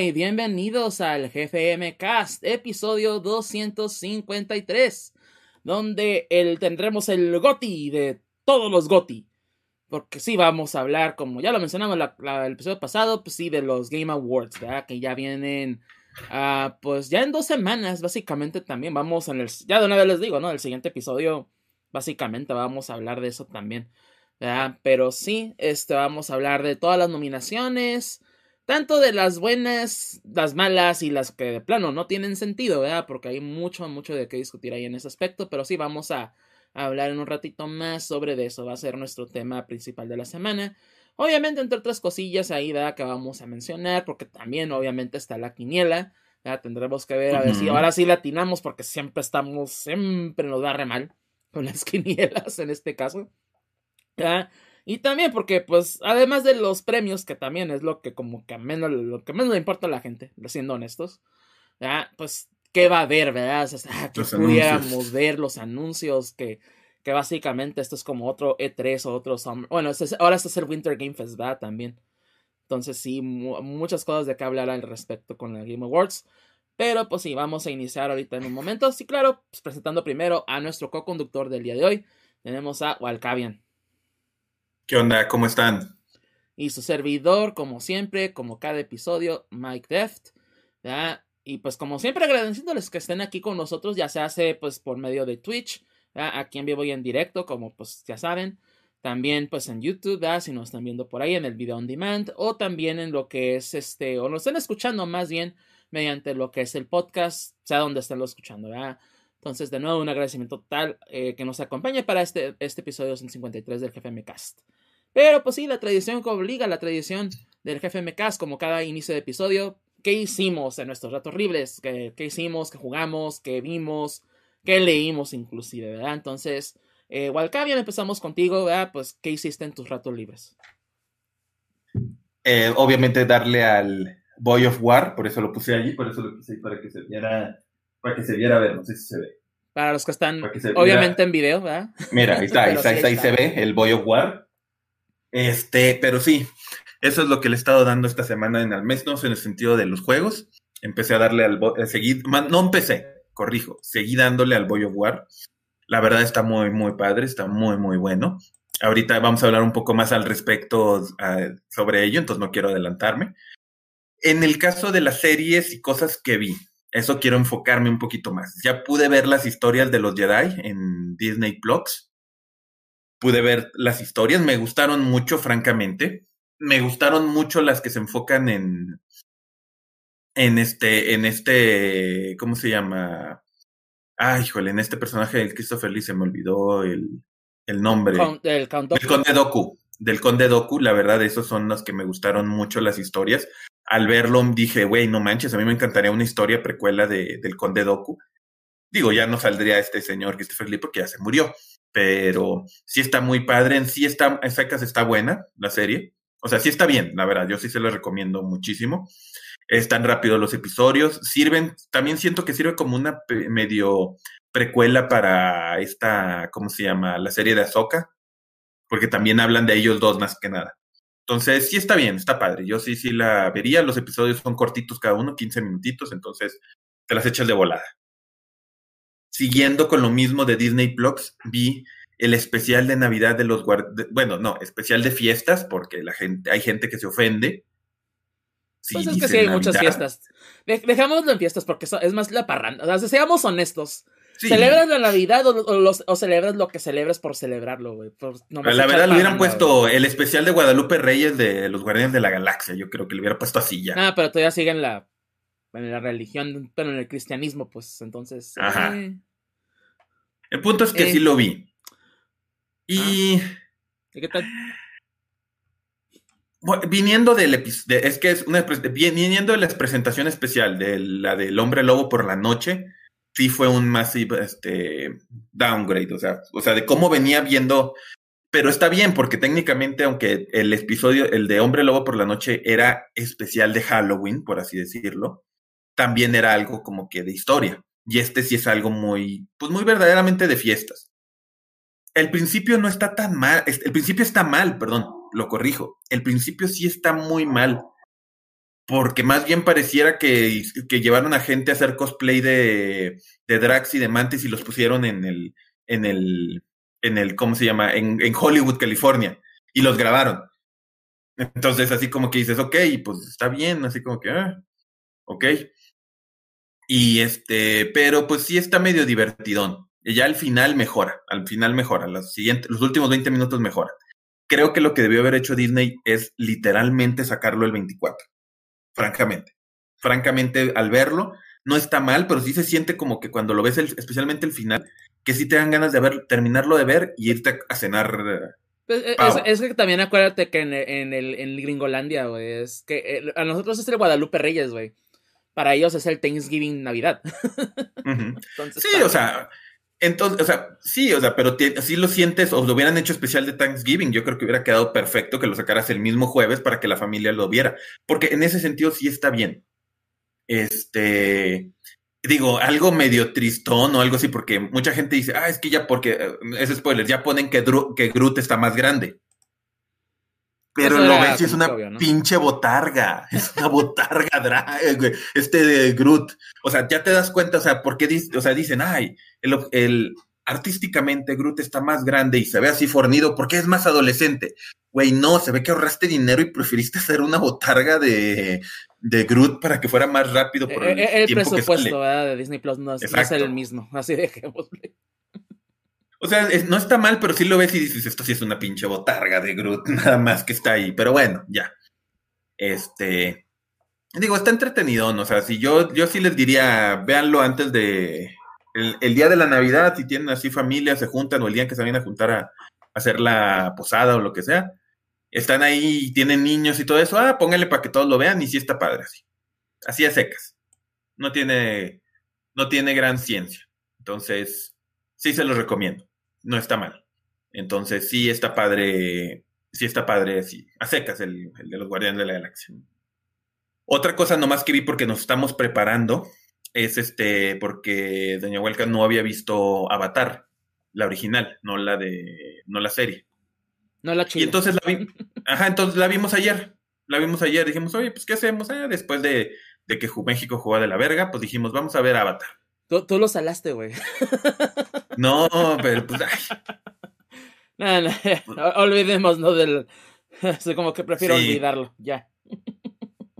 Y bienvenidos al GFM Cast, episodio 253, donde el, tendremos el GOTI de todos los GOTI. Porque sí, vamos a hablar, como ya lo mencionamos en el episodio pasado, pues sí, de los Game Awards. Que ya vienen, ah, pues ya en dos semanas, básicamente también vamos en el, ya de una vez les digo, ¿no? El siguiente episodio, básicamente vamos a hablar de eso también. Pero sí, este, vamos a hablar de todas las nominaciones, tanto de las buenas, las malas y las que de plano no tienen sentido, ¿verdad? Porque hay mucho, mucho de qué discutir ahí en ese aspecto, pero sí vamos a, hablar en un ratito más sobre de eso, va a ser nuestro tema principal de la semana. Obviamente, entre otras cosillas ahí, ¿verdad? Que vamos a mencionar, porque también, obviamente, está la quiniela. ¿verdad? Tendremos que ver a ver si ahora sí latinamos, porque siempre estamos, siempre nos da re mal con las quinielas en este caso. ¿verdad? Y también porque, pues, además de los premios, que también es lo que como que menos, lo que menos le importa a la gente, siendo honestos, ¿ya? pues, ¿qué va a haber, verdad? O sea, que pudiéramos ver los anuncios, que, que básicamente esto es como otro E3 o otro Summer. Bueno, este ahora este es el Winter Game Fest, ¿verdad? También. Entonces, sí, muchas cosas de qué hablar al respecto con el Game Awards. Pero pues sí, vamos a iniciar ahorita en un momento. Sí, claro, pues, presentando primero a nuestro co-conductor del día de hoy. Tenemos a Walcavian. ¿Qué onda? ¿Cómo están? Y su servidor, como siempre, como cada episodio, Mike Deft. Y pues como siempre agradeciéndoles que estén aquí con nosotros, ya se hace pues por medio de Twitch, aquí en vivo y en directo, como pues ya saben. También pues en YouTube, si nos están viendo por ahí en el video on demand, o también en lo que es este, o nos están escuchando más bien mediante lo que es el podcast, sea donde estén lo escuchando, ¿verdad? Entonces, de nuevo, un agradecimiento total eh, que nos acompañe para este, este episodio 153 del GFM Cast. Pero pues sí, la tradición que obliga, la tradición del GFM Cast, como cada inicio de episodio, ¿qué hicimos en nuestros ratos horribles? ¿Qué, qué hicimos? ¿Qué jugamos? ¿Qué vimos? ¿Qué leímos inclusive? ¿verdad? Entonces, eh, Walcavian, empezamos contigo, ¿verdad? Pues, ¿qué hiciste en tus ratos libres? Eh, obviamente darle al Boy of War, por eso lo puse allí, por eso lo puse ahí para que se viera para que se viera, a ver, no sé si se ve. Para los que están, obviamente, en video, ¿verdad? Mira, ahí está, ahí, está, ahí, se ve el Boy of War. Este, pero sí, eso es lo que le he estado dando esta semana en Almesnos en el sentido de los juegos. Empecé a darle al, eh, seguir, no empecé, corrijo, seguí dándole al Boy of War. La verdad está muy, muy padre, está muy, muy bueno. Ahorita vamos a hablar un poco más al respecto sobre ello, entonces no quiero adelantarme. En el caso de las series y cosas que vi, eso quiero enfocarme un poquito más. Ya pude ver las historias de los Jedi en Disney Plus. Pude ver las historias, me gustaron mucho, francamente. Me gustaron mucho las que se enfocan en. En este. En este. ¿Cómo se llama? Ay, híjole, en este personaje del Christopher Lee se me olvidó el, el nombre. del Conde Doku. Del Conde Doku, la verdad, esos son los que me gustaron mucho las historias al verlo dije, güey, no manches, a mí me encantaría una historia precuela de, del Conde Doku. Digo, ya no saldría este señor Christopher Lee porque ya se murió, pero sí está muy padre, en sí está, en secas está buena la serie. O sea, sí está bien, la verdad, yo sí se lo recomiendo muchísimo. Están rápidos los episodios, sirven, también siento que sirve como una medio precuela para esta, ¿cómo se llama? La serie de Ahsoka, porque también hablan de ellos dos más que nada. Entonces, sí está bien, está padre. Yo sí, sí la vería. Los episodios son cortitos cada uno, 15 minutitos, entonces te las echas de volada. Siguiendo con lo mismo de Disney Plus, vi el especial de Navidad de los guardianes. Bueno, no, especial de fiestas, porque la gente, hay gente que se ofende. pues es que sí hay muchas fiestas. Dejámoslo en fiestas porque es más la parranda. O sea, seamos honestos. ¿Celebras la Navidad o, celebras lo que celebras por celebrarlo, güey? la verdad, le hubieran puesto el especial de Guadalupe Reyes de los Guardianes de la Galaxia. Yo creo que le hubiera puesto así ya. Ah, pero todavía sigue en la, en la religión, pero en el cristianismo, pues entonces. Ajá. Eh. El punto es que eh. sí lo vi. Y. Ah. ¿Y qué tal? viniendo del episodio, es que es una viniendo de la presentación especial de la del hombre lobo por la noche, sí fue un massive este, downgrade, o sea, o sea, de cómo venía viendo, pero está bien, porque técnicamente, aunque el episodio, el de Hombre Lobo por la Noche, era especial de Halloween, por así decirlo, también era algo como que de historia. Y este sí es algo muy, pues muy verdaderamente de fiestas. El principio no está tan mal, el principio está mal, perdón, lo corrijo. El principio sí está muy mal. Porque más bien pareciera que, que llevaron a gente a hacer cosplay de, de Drax y de Mantis y los pusieron en el, en el, en el, ¿cómo se llama? En, en Hollywood, California, y los grabaron. Entonces, así como que dices, ok, pues está bien, así como que, ah, ok. Y este, pero pues sí está medio divertidón. Y ya al final mejora, al final mejora, los, siguientes, los últimos 20 minutos mejora. Creo que lo que debió haber hecho Disney es literalmente sacarlo el 24 francamente. Francamente, al verlo, no está mal, pero sí se siente como que cuando lo ves, especialmente el final, que sí te dan ganas de ver, terminarlo de ver y irte a cenar. Pues, eh, es, que también acuérdate que en, en, el, en Gringolandia, güey, es que eh, a nosotros es el Guadalupe Reyes, güey. Para ellos es el Thanksgiving Navidad. sí, o sea, entonces, o sea, sí, o sea, pero si lo sientes o lo hubieran hecho especial de Thanksgiving, yo creo que hubiera quedado perfecto que lo sacaras el mismo jueves para que la familia lo viera, porque en ese sentido sí está bien. Este, digo, algo medio tristón o algo así, porque mucha gente dice, ah, es que ya porque, eh, es spoiler, ya ponen que, que Groot está más grande. Pero lo ves y es una pinche botarga. Es una botarga, eh, este de Groot. O sea, ya te das cuenta, o sea, ¿por qué o sea, dicen, ay, el, el, artísticamente Groot está más grande y se ve así fornido porque es más adolescente. Güey, no, se ve que ahorraste dinero y preferiste hacer una botarga de, de Groot para que fuera más rápido por el, el, presupuesto de Disney Plus no es, no es, el mismo, así dejémosle. O sea, no está mal, pero sí lo ves y dices, esto sí es una pinche botarga de Groot, nada más que está ahí. Pero bueno, ya. Este. Digo, está entretenido, ¿no? O sea, si yo, yo sí les diría, véanlo antes de. El, día de la Navidad, si tienen así familia, se juntan, o el día que se vayan a juntar a, hacer la posada o lo que sea. Están ahí, tienen niños y todo eso. Ah, pónganle para que todos lo vean y sí está padre así. Así a secas. No tiene. No tiene gran ciencia. Entonces, sí se los recomiendo no está mal. Entonces sí está padre, sí está padre, sí, a secas el, de los Guardianes de la Galaxia. Otra cosa nomás que vi porque nos estamos preparando es este, porque Doña Huelca no había visto Avatar, la original, no la de, no la serie. No la chile. Y entonces la vi, ajá, entonces la vimos ayer, la vimos ayer, dijimos, oye, pues ¿qué hacemos? Ah, después de, de que México jugaba de la verga, pues dijimos, vamos a ver Avatar. Tú, lo salaste, güey. No, pero pues. No, no, olvidemos, ¿no? Del. como que prefiero olvidarlo, ya.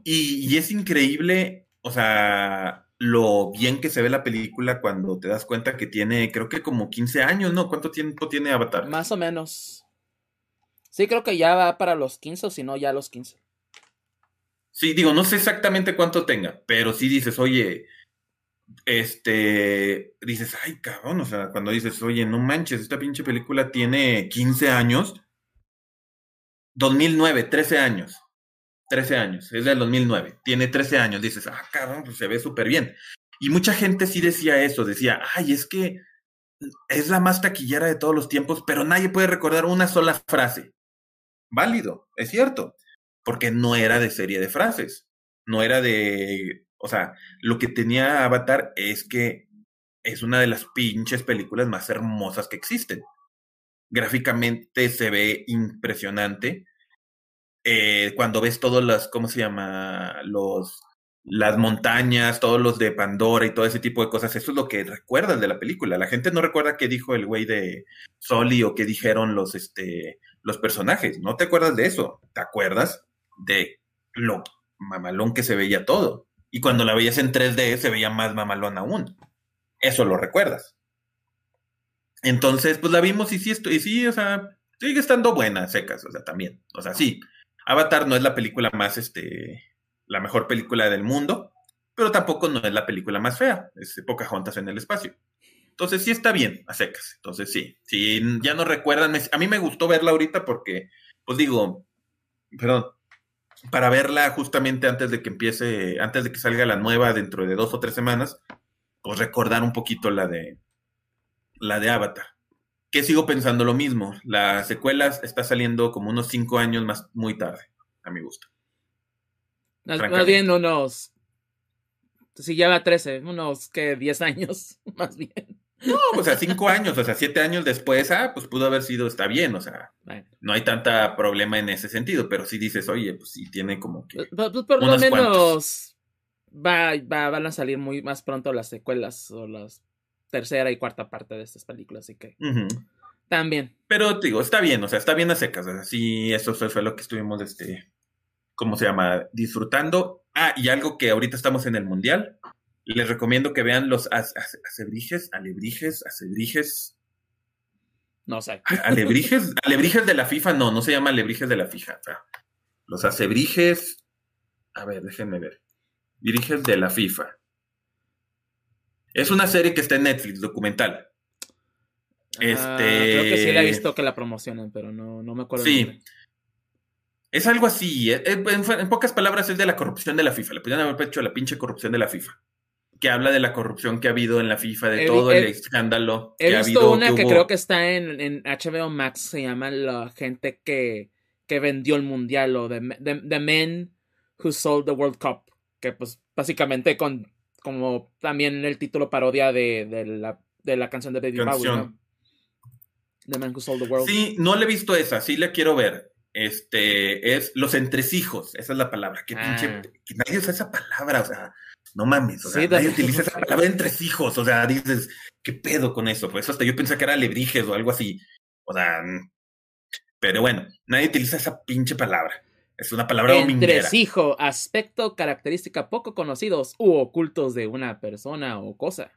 Y, y, es increíble, o sea, lo bien que se ve la película cuando te das cuenta que tiene, creo que como 15 años, ¿no? ¿Cuánto tiempo tiene Avatar? Más o menos. Sí, creo que ya va para los 15, o si no, ya los 15. Sí, digo, no sé exactamente cuánto tenga, pero sí dices, oye, este, dices, ay, cabrón, o sea, cuando dices, oye, no manches, esta pinche película tiene 15 años, 2009, 13 años, 13 años, es del 2009, tiene 13 años, dices, ah, cabrón, pues se ve súper bien. Y mucha gente sí decía eso, decía, ay, es que es la más taquillera de todos los tiempos, pero nadie puede recordar una sola frase. Válido, es cierto, porque no era de serie de frases, no era de o sea, lo que tenía Avatar es que es una de las pinches películas más hermosas que existen. Gráficamente se ve impresionante. Eh, cuando ves todas las, ¿cómo se llama? Los, las montañas, todos los de Pandora y todo ese tipo de cosas, eso es lo que recuerdas de la película. La gente no recuerda qué dijo el güey de Soli o qué dijeron los, este, los personajes. No te acuerdas de eso. Te acuerdas de lo mamalón que se veía todo. Y cuando la veías en 3D se veía más mamalón aún. Eso lo recuerdas. Entonces, pues la vimos y sí, y sí, o sea, sigue estando buena, secas, o sea, también. O sea, sí. Avatar no es la película más, este, la mejor película del mundo, pero tampoco no es la película más fea. Es Pocahontas en el espacio. Entonces sí está bien, a secas. Entonces sí, si ya no recuerdan, a mí me gustó verla ahorita porque, pues digo, perdón, para verla justamente antes de que empiece, antes de que salga la nueva dentro de dos o tres semanas, pues recordar un poquito la de la de Avatar. Que sigo pensando lo mismo. La secuela está saliendo como unos cinco años más muy tarde, a mi gusto. Más bien unos. Si lleva 13, unos que 10 años, más bien. No, o sea, cinco años, o sea, siete años después, ah, pues pudo haber sido, está bien, o sea, no hay tanta problema en ese sentido, pero si dices, oye, pues sí tiene como que. Pues, pues, por lo menos va, van a salir muy más pronto las secuelas o las tercera y cuarta parte de estas películas, así que. También. Pero digo, está bien, o sea, está bien a secas. O sea, sí, eso fue, lo que estuvimos, este, ¿cómo se llama? Disfrutando. Ah, y algo que ahorita estamos en el Mundial. Les recomiendo que vean los acebrijes, alebrijes, acebrijes. No sé. Alebrijes, alebrijes de la FIFA, no, no se llama alebrijes de la FIFA. los acebrijes. A ver, déjenme ver. Diriges de la FIFA. Es una serie que está en Netflix, documental. Este... creo que sí la he visto que la promocionan, pero no, no me acuerdo. Sí. Es algo así. Eh, eh, en, pocas palabras, es de la corrupción de la FIFA. Le podrían haber hecho la pinche corrupción de la FIFA. Que habla de la corrupción que ha habido en la FIFA, de todo el escándalo. He que visto ha habido, una que, creo que está en, en, HBO Max, se llama La gente que, que vendió el mundial o The, Men Who Sold the World Cup. Que pues básicamente con como también el título parodia de, de, la, de la canción de David Bowie. The Man Who Sold the World. Sí, no le he visto esa, sí la quiero ver. Este es los entresijos, esa es la palabra. Qué pinche, ah. que nadie usa esa palabra, o sea, no mames, o sea, nadie utiliza esa palabra entresijos, o sea, dices, ¿qué pedo con eso? Pues hasta yo pensé que era alebrijes o algo así, o sea, pero bueno, nadie utiliza esa pinche palabra. Es una palabra Entresijo, aspecto, característica poco conocidos u ocultos de una persona o cosa.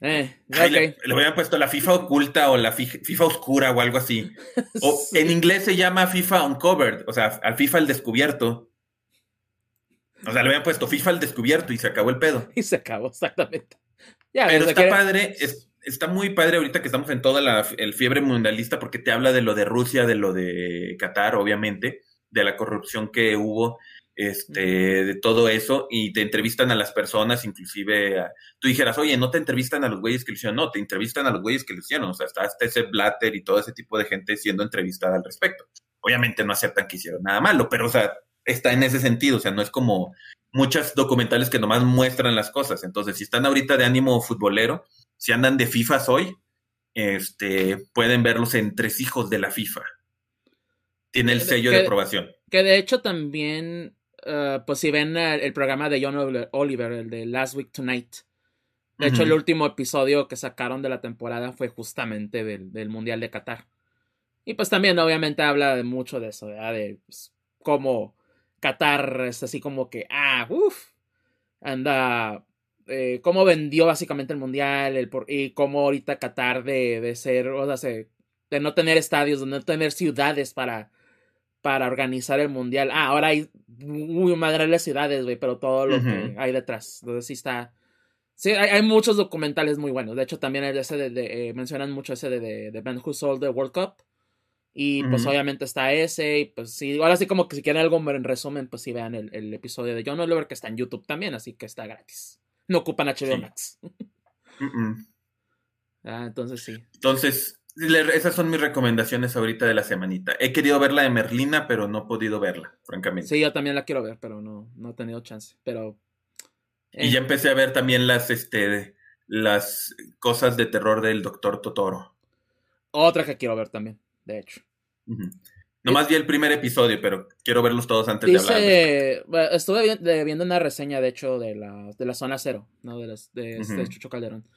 Eh, le, hubieran puesto la FIFA oculta o la FIFA oscura o algo así. O en inglés se llama FIFA uncovered, o sea, al FIFA el descubierto. O sea, le habían puesto FIFA al descubierto y se acabó el pedo. Y se acabó, exactamente. Pero está padre, está muy padre ahorita que estamos en toda la el fiebre mundialista porque te habla de lo de Rusia, de lo de Qatar, obviamente, de la corrupción que hubo este, de todo eso y te entrevistan a las personas, inclusive tú dijeras, oye, no te entrevistan a los güeyes que lo hicieron, no, te entrevistan a los güeyes que lo hicieron, o sea, está hasta ese Blatter y todo ese tipo de gente siendo entrevistada al respecto. Obviamente no aceptan que hicieron nada malo, pero, o sea, está en ese sentido, o sea, no es como muchas documentales que nomás muestran las cosas. Entonces, si están ahorita de ánimo futbolero, si andan de FIFA hoy, este, pueden ver los entresijos de la FIFA. Tiene el sello de aprobación. Que de hecho también eh, pues si ven el, programa de John Oliver, el de Last Week Tonight. De hecho, el último episodio que sacaron de la temporada fue justamente del, Mundial de Qatar. Y pues también obviamente habla de mucho de eso, De pues, cómo Qatar es así como que, ah, uff, anda, eh, cómo vendió básicamente el Mundial el y cómo ahorita Qatar de, de ser, o sea, de no tener estadios, de no tener ciudades para para organizar el mundial. Ah, ahora hay muy madre las ciudades, güey, pero todo lo que hay detrás. Entonces sí está. Sí, hay, muchos documentales muy buenos. De hecho, también hay ese de, eh, mencionan mucho ese de, de, de Ben Who Sold the World Cup. Y pues obviamente está ese. Y pues sí, ahora sí como que si quieren algo en resumen, pues sí vean el, episodio de John Oliver que está en YouTube también, así que está gratis. No ocupan HBO Max. ah, entonces sí. Entonces, esas son mis recomendaciones ahorita de la semanita. He querido ver la de Merlina, pero no he podido verla, francamente. Sí, yo también la quiero ver, pero no, no he tenido chance. Pero. Y ya empecé a ver también las, este, las cosas de terror del Doctor Totoro. Otra que quiero ver también, de hecho. Nomás vi el primer episodio, pero quiero verlos todos antes de hablar. estuve viendo una reseña, de hecho, de la, de la zona cero, ¿no? De, de, este Chucho Calderón.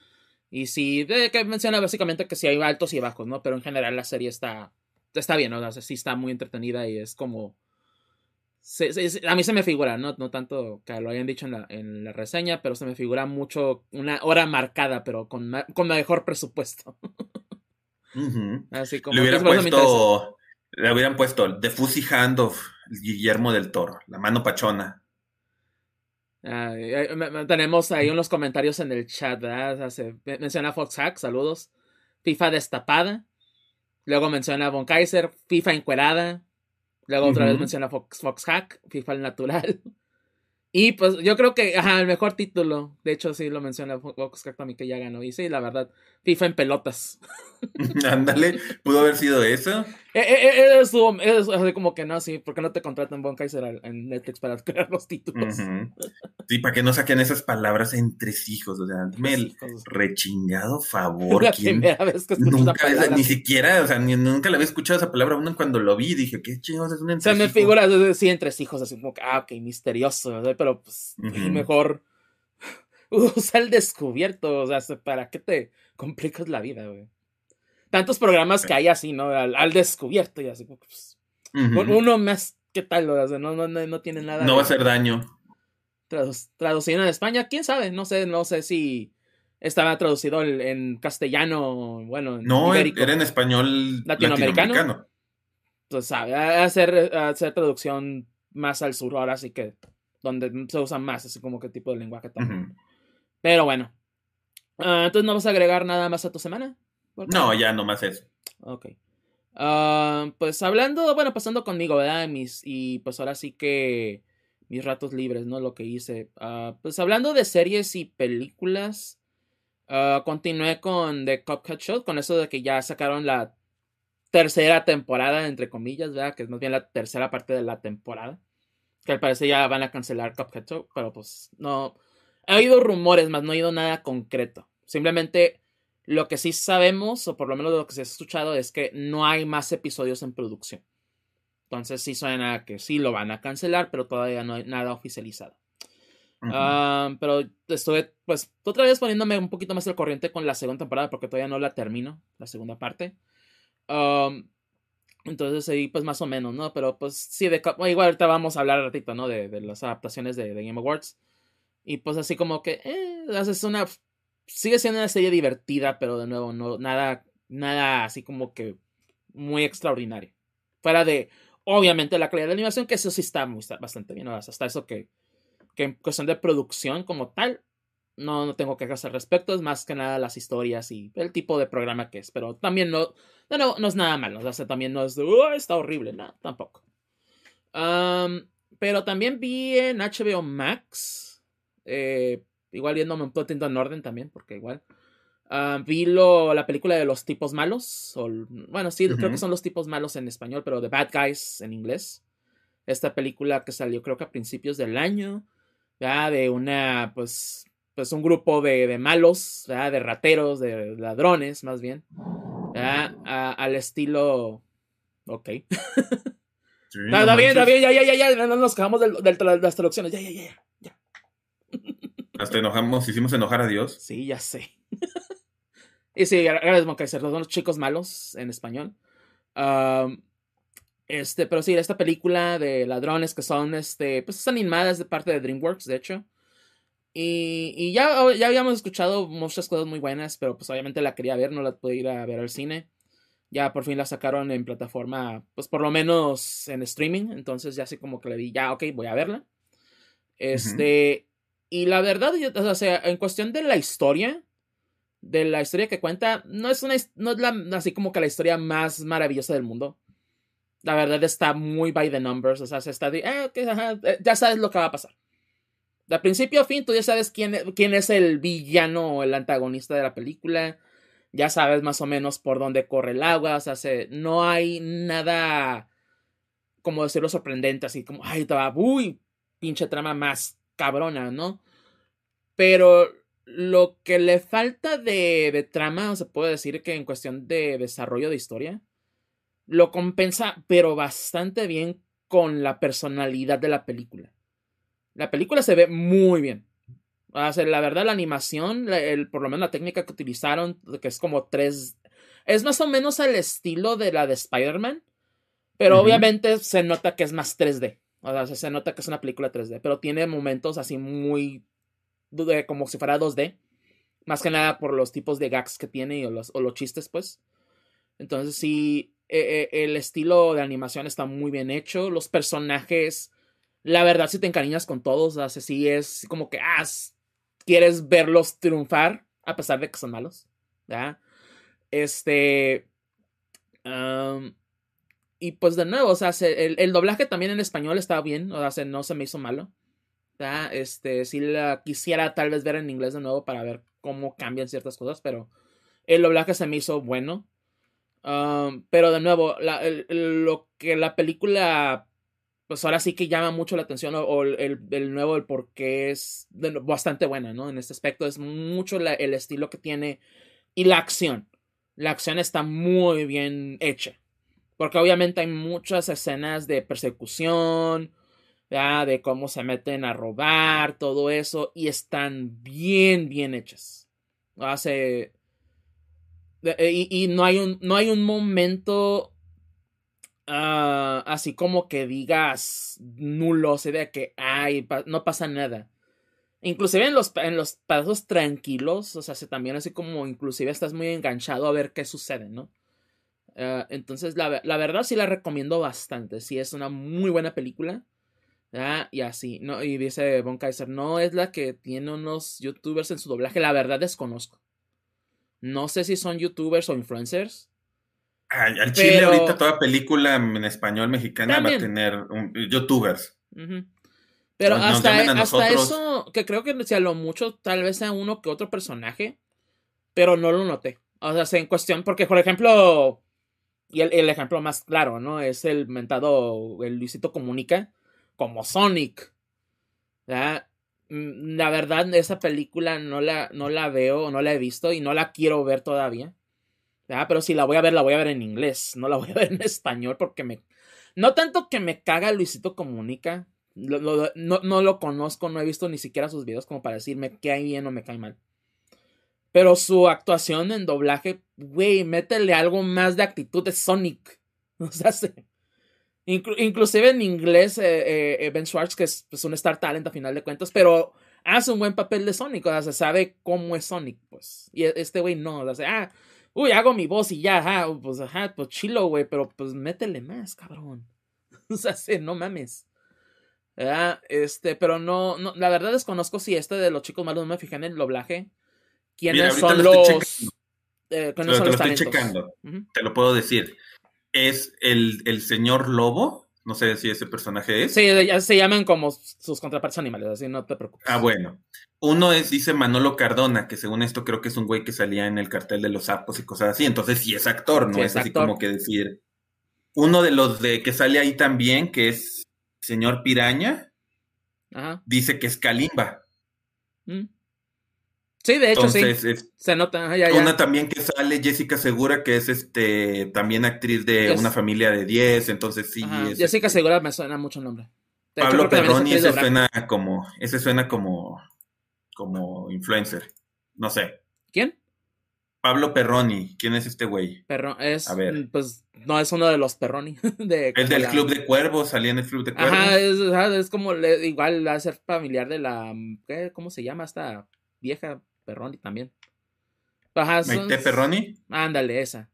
Y sí, que menciona básicamente que sí hay altos y bajos, ¿no? Pero en general la serie está, está bien, ¿no? O sea, sí está muy entretenida y es como... a mí se me figura, ¿no? no tanto que lo hayan dicho en la, en la reseña, pero se me figura mucho una hora marcada, pero con, con mejor presupuesto. Así como... Le hubieran puesto... Le hubieran puesto The Fuzzy Hand of Guillermo del Toro, la mano pachona tenemos ahí unos comentarios en el chat, menciona Fox Hack, saludos. FIFA destapada. Luego menciona Von Kaiser, FIFA encuerada. Luego otra vez menciona Fox, Fox Hack, FIFA el natural. Y pues yo creo que, ajá, el mejor título. De hecho, sí lo menciona Hack también que ya ganó. Y sí, la verdad, FIFA en pelotas. Ándale, pudo haber sido eso. Es, así como que no, sí, ¿por qué no te contratan Von Kaiser en Netflix para crear los títulos? Sí, para que no saquen esas palabras entre hijos, o sea, dime el rechingado favor. La primera vez que nunca, Ni siquiera, o sea, ni, nunca le había escuchado esa palabra uno cuando lo vi, dije, qué chingados es un entre O sea, me figura, sí, entre hijos, así como que, ah, ok, misterioso, pero pues mejor usa el descubierto, o sea, ¿para qué te complicas la vida, güey? Tantos programas que hay así, ¿no? Al, descubierto y así. Pues, Uno más, ¿qué tal? no, no, no, tiene nada. No va a hacer daño. traducido en España, quién sabe, no sé, no sé si estaba traducido en, castellano, bueno, no, era en español latinoamericano. Pues sabe, hacer, hacer traducción más al sur, ahora sí que donde se usa más ese como que tipo de lenguaje también. Pero bueno. Ah, entonces no vas a agregar nada más a tu semana. No, ya nomás eso. Ok. Ah, pues hablando, bueno, pasando conmigo, ¿verdad? Mis, y pues ahora sí que mis ratos libres, ¿no? Lo que hice. Uh, pues hablando de series y películas, uh, continué con The Cuphead Show, con eso de que ya sacaron la tercera temporada, entre comillas, ¿verdad? Que es más bien la tercera parte de la temporada. Que al parecer ya van a cancelar Cuphead Show, pero pues no. He oído rumores, más no he oído nada concreto. Simplemente lo que sí sabemos, o por lo menos lo que se ha escuchado, es que no hay más episodios en producción. Entonces sí suena que sí lo van a cancelar, pero todavía no hay nada oficializado. Ah, pero estuve, pues, otra vez poniéndome un poquito más al corriente con la segunda temporada, porque todavía no la termino, la segunda parte. entonces ahí, pues, más o menos, ¿no? Pero, pues, sí, de, igual ahorita vamos a hablar ratito, ¿no? De, las adaptaciones de, Game Awards. Y, pues, así como que, eh, es una sigue siendo una serie divertida, pero de nuevo, no, nada, nada así como que muy extraordinario. Fuera de, obviamente, la calidad de animación, que eso sí está muy, bastante bien. Hasta eso que, que en cuestión de producción como tal, no, no tengo quejas al respecto. Es más que nada las historias y el tipo de programa que es. Pero también no, no, no es nada malo. O sea, también no es de, está horrible. No, tampoco. pero también vi en HBO Max. Eh, Igual viéndome un poquito en orden también, porque igual. Uh, vi lo, la película de los tipos malos. O, bueno, sí, creo que son los tipos malos en español, pero The Bad Guys en inglés. Esta película que salió creo que a principios del año. ya De una, pues, pues un grupo de, de malos, de rateros, de ladrones, más bien. al estilo. Ok. está, bien, está bien, ya, ya, ya, ya, no nos de, de las traducciones, ya, ya, ya. Hasta enojamos, hicimos enojar a Dios. Sí, ya sé. y sí, gracias, Monkaiser, los los chicos malos en español. este, pero sí, esta película de ladrones que son, este, pues están animadas de parte de DreamWorks, de hecho. Y, y ya, ya habíamos escuchado muchas cosas muy buenas, pero pues obviamente la quería ver, no la pude ir a ver al cine. Ya por fin la sacaron en plataforma, pues por lo menos en streaming. Entonces ya así como que le di, ya, ok, voy a verla. Este, y la verdad, o sea, en cuestión de la historia, de la historia que cuenta, no es una no es la, así como que la historia más maravillosa del mundo. La verdad está muy by the numbers, o sea, se está de, ah, eh, ya sabes lo que va a pasar. De principio a fin, tú ya sabes quién, quién es el villano o el antagonista de la película. Ya sabes más o menos por dónde corre el agua. O sea, se, no hay nada, como decirlo, sorprendente, así como, ay, estaba, uy, pinche trama más cabrona, ¿no? Pero lo que le falta de, de trama, se puede decir que en cuestión de desarrollo de historia, lo compensa, pero bastante bien con la personalidad de la película. La película se ve muy bien. O sea, la verdad, la animación, el, por lo menos la técnica que utilizaron, que es como tres. Es más o menos al estilo de la de Spider-Man. Pero obviamente se nota que es más 3D. O sea, se nota que es una película 3D, pero tiene momentos así muy. como si fuera 2D. Más que nada por los tipos de gags que tiene o los, o los chistes, pues. Entonces, sí, e, e, el estilo de animación está muy bien hecho. Los personajes, la verdad, si te encariñas con todos, o sea, sí es como que, ah, quieres verlos triunfar, a pesar de que son malos. Este. Y pues de nuevo, o sea, el, doblaje también en español estaba bien, o sea, no se me hizo malo. Este, si la quisiera tal vez ver en inglés de nuevo para ver cómo cambian ciertas cosas, pero el doblaje se me hizo bueno. Um, pero de nuevo, lo que la película, pues ahora sí que llama mucho la atención, o, el, nuevo, el por qué es bastante buena, ¿no? En este aspecto es mucho el estilo que tiene y la acción. La acción está muy bien hecha. Porque obviamente hay muchas escenas de persecución, de cómo se meten a robar, todo eso, y están bien, bien hechas. Hace. Y, y no, hay un, no hay un momento ah, así como que digas nulo, se ve que ay, no pasa nada. Inclusive en los, en los pasos tranquilos, o sea, también así como inclusive estás muy enganchado a ver qué sucede, ¿no? Ah, entonces, la, la, verdad sí la recomiendo bastante. Sí, es una muy buena película. Ah, y así, no, y dice Von Kaiser, no es la que tiene unos youtubers en su doblaje, la verdad desconozco. No sé si son youtubers o influencers. al Chile ahorita toda película en español mexicana va a tener youtubers. Pero hasta, e, hasta eso, que creo que sea lo mucho, tal vez sea uno que otro personaje, pero no lo noté. O sea, en cuestión, porque por ejemplo, y el, el ejemplo más claro, ¿no? Es el mentado, el Luisito Comunica como Sonic. Mm, la verdad, esa película no la, no la veo, no la he visto y no la quiero ver todavía. Pero si la voy a ver, la voy a ver en inglés. No la voy a ver en español porque me... No tanto que me caga Luisito Comunica. no, no, lo conozco, no he visto ni siquiera sus videos como para decirme hay bien o me cae mal. Pero su actuación en doblaje, güey, métele algo más de actitud de Sonic. O sea, inclusive en inglés, eh, eh, eh, Ben Schwartz, que es pues, un Star Talent a final de cuentas, pero hace un buen papel de Sonic, o sea, se sabe cómo es Sonic, pues. Y e, este güey no, o sea, ah, uy, hago mi voz y ya, ajá, pues, ajá, pues chilo, güey, pero pues métele más, cabrón. o sea, sí, no mames. Este, pero no, no, la verdad desconozco si este de los chicos malos no me fijé en el doblaje. ¿Quiénes son los... Eh, te lo estoy checando, te lo puedo decir es el, el señor lobo. No sé si ese personaje es. Sí, ya se llaman como sus contrapartes animales, así no te preocupes. Ah, bueno. Uno es, dice Manolo Cardona, que según esto creo que es un güey que salía en el cartel de los sapos y cosas así. Entonces sí es actor, no es, así como que decir. Uno de los de que sale ahí también, que es señor Piraña, dice que es Kalimba. Mm. Sí, de hecho, sí. se nota. Una también que sale, Jessica Segura, que es este también actriz de una familia de 10, entonces sí. Jessica Segura me suena mucho el nombre. Pablo Perroni, ese suena como, ese suena como, como influencer. No sé. ¿Quién? Pablo Perroni, ¿quién es este güey? Perro es, A ver. pues, no es uno de los Perroni. de, es del Club de Cuervos, salía en el Club de Cuervos. Ajá, es, como, igual a ser familiar de la, ¿qué? ¿cómo se llama esta vieja Perroni también. Maite Perroni. Ándale, esa.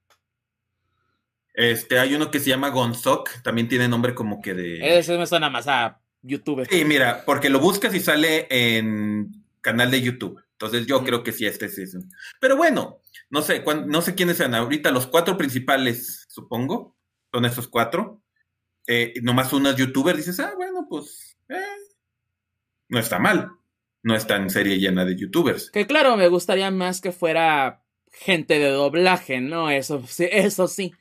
Este, hay uno que se llama Gonzok, también tiene nombre como que de. Ese me suena más a YouTube. Sí, mira, porque lo buscas y sale en canal de YouTube. Entonces yo creo que sí, este es eso. Pero bueno, no sé, no sé quiénes sean ahorita, los cuatro principales, supongo, son esos cuatro. Eh, nomás uno es youtuber, dices, ah, bueno, pues, eh, no está mal no está en serie llena de youtubers. Que claro, me gustaría más que fuera gente de doblaje, ¿no? Eso sí, eso sí.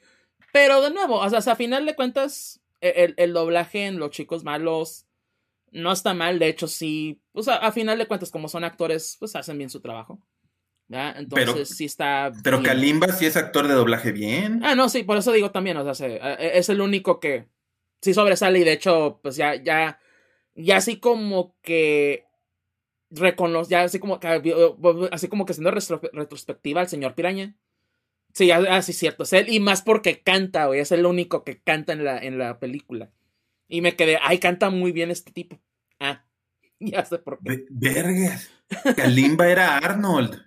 Pero de nuevo, o sea, a final de cuentas, e, el, doblaje en Los Chicos Malos no está mal, de hecho sí, o sea, a final de cuentas, como son actores, pues hacen bien su trabajo. ¿ya? Entonces sí está... Pero Kalimba sí es actor de doblaje bien. Ah, no, sí, por eso digo también, o sea, e, es el único que sí sobresale y de hecho, pues ya, ya, ya así como que reconoce, ya así como, así como que siendo retrospectiva al señor Piraña. Sí, así es cierto, es él, y más porque canta, güey, es el único que canta en la, en la película. Y me quedé, ay, canta muy bien este tipo. Ah, ya sé por qué. Vergas. Kalimba era Arnold.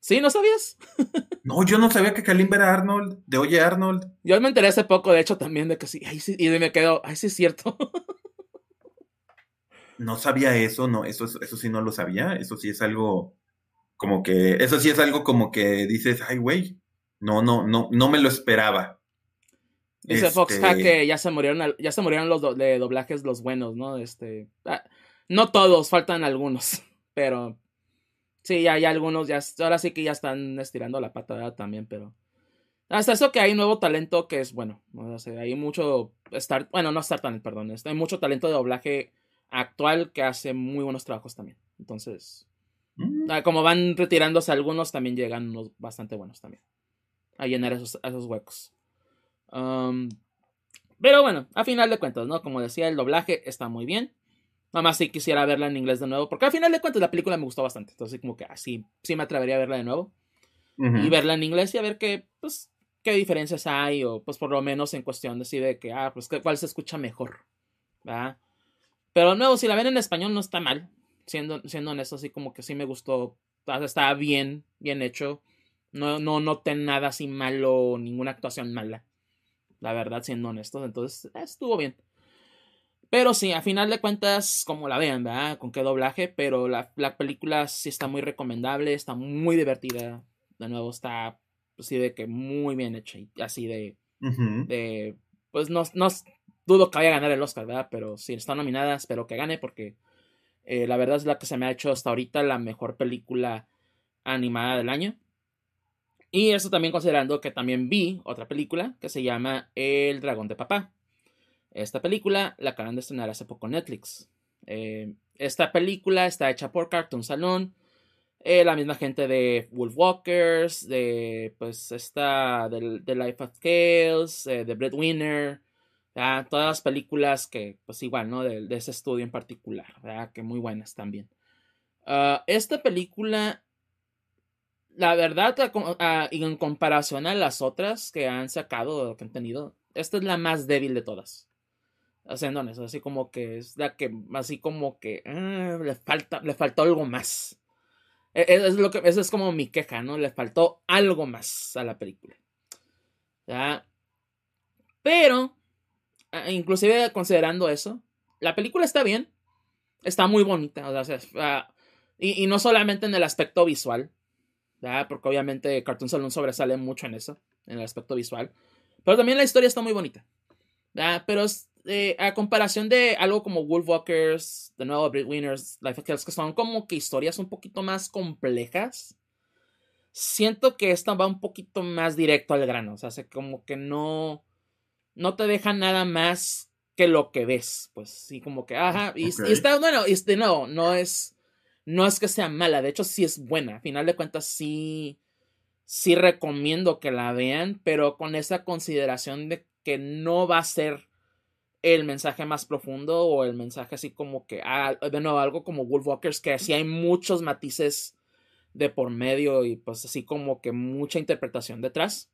¿Sí? ¿No sabías? no, yo no sabía que Kalimba era Arnold, de Oye Arnold. Yo me enteré hace poco, de hecho, también de que sí, ay, sí y me quedo, ay, sí es cierto. no sabía eso, no, eso, eso sí no lo sabía, eso sí es algo como que, eso sí es algo como que dices, ay, güey, no, no, no, no me lo esperaba. Dice Fox este que ya se murieron, ya se murieron los de doblajes los buenos, ¿no? Este, ah, no todos, faltan algunos, pero sí, ya hay algunos, ya, ahora sí que ya están estirando la patada también, pero Hasta eso que hay nuevo talento que es bueno. hay mucho Star, bueno, no Star Talent, perdón. Hay mucho talento de doblaje actual que hace muy buenos trabajos también. Entonces, mm. ah, como van retirándose algunos, también llegan unos bastante buenos también. A llenar esos, esos huecos. Um, pero bueno, a final de cuentas, ¿no? Como decía, el doblaje está muy bien. Nada más si quisiera verla en inglés de nuevo. Porque al final de cuentas la película me gustó bastante. Entonces, como que así sí me atrevería a verla de nuevo. Y verla en inglés y a ver qué, pues, qué diferencias hay, o pues por lo menos en cuestión de, de que, ah, pues cuál se escucha mejor, ¿verdad? Pero nuevo, si la ven en español no está mal, siendo, siendo honesto, así como que sí me gustó, está bien, bien hecho, no, no noté nada así malo, ninguna actuación mala, la verdad, siendo honestos, entonces estuvo bien. Pero sí, a final de cuentas, como la vean, ¿verdad? Con qué doblaje, pero la, la película sí está muy recomendable, está muy divertida, de nuevo está así de que muy bien hecha y así de, de pues no, no dudo que vaya a ganar el Oscar, ¿verdad? Pero si está nominada, espero que gane porque eh, la verdad es la que se me ha hecho hasta ahorita la mejor película animada del año. Y eso también considerando que también vi otra película que se llama El Dragón de Papá. Esta película la acaban de estrenar hace poco en Netflix. Eh, esta película está hecha por Cartoon Salon eh, la misma gente de Wolfwalkers, de pues esta, de, Life of Tales, eh, de Breadwinner, todas las películas que pues igual, ¿no? De, ese estudio en particular, que muy buenas también. Ah, esta película, la verdad, en comparación a las otras que han sacado, que han tenido, esta es la más débil de todas. Haciendo eso, así como que es la que, así como que ah, le falta, le faltó algo más. E, e, es lo que, esa es como mi queja, ¿no? Le faltó algo más a la película. Pero, inclusive considerando eso, la película está bien. Está muy bonita. O sea, y, no solamente en el aspecto visual. Porque obviamente Cartoon Saloon sobresale mucho en eso. En el aspecto visual. Pero también la historia está muy bonita. Pero eh, a comparación de algo como Wolfwalkers, The nuevo Winners, Life of Kills, que son como que historias un poquito más complejas, siento que esta va un poquito más directo al grano. O sea, como que no, no te deja nada más que lo que ves. Pues sí, como que, ajá, y, está, bueno, y de nuevo, no es, no es que sea mala, de hecho sí es buena. A final de cuentas, sí, sí recomiendo que la vean, pero con esa consideración de que no va a ser el mensaje más profundo o el mensaje así como que, ah, de nuevo, algo como Wolfwalkers, que así hay muchos matices de por medio y pues así como que mucha interpretación detrás.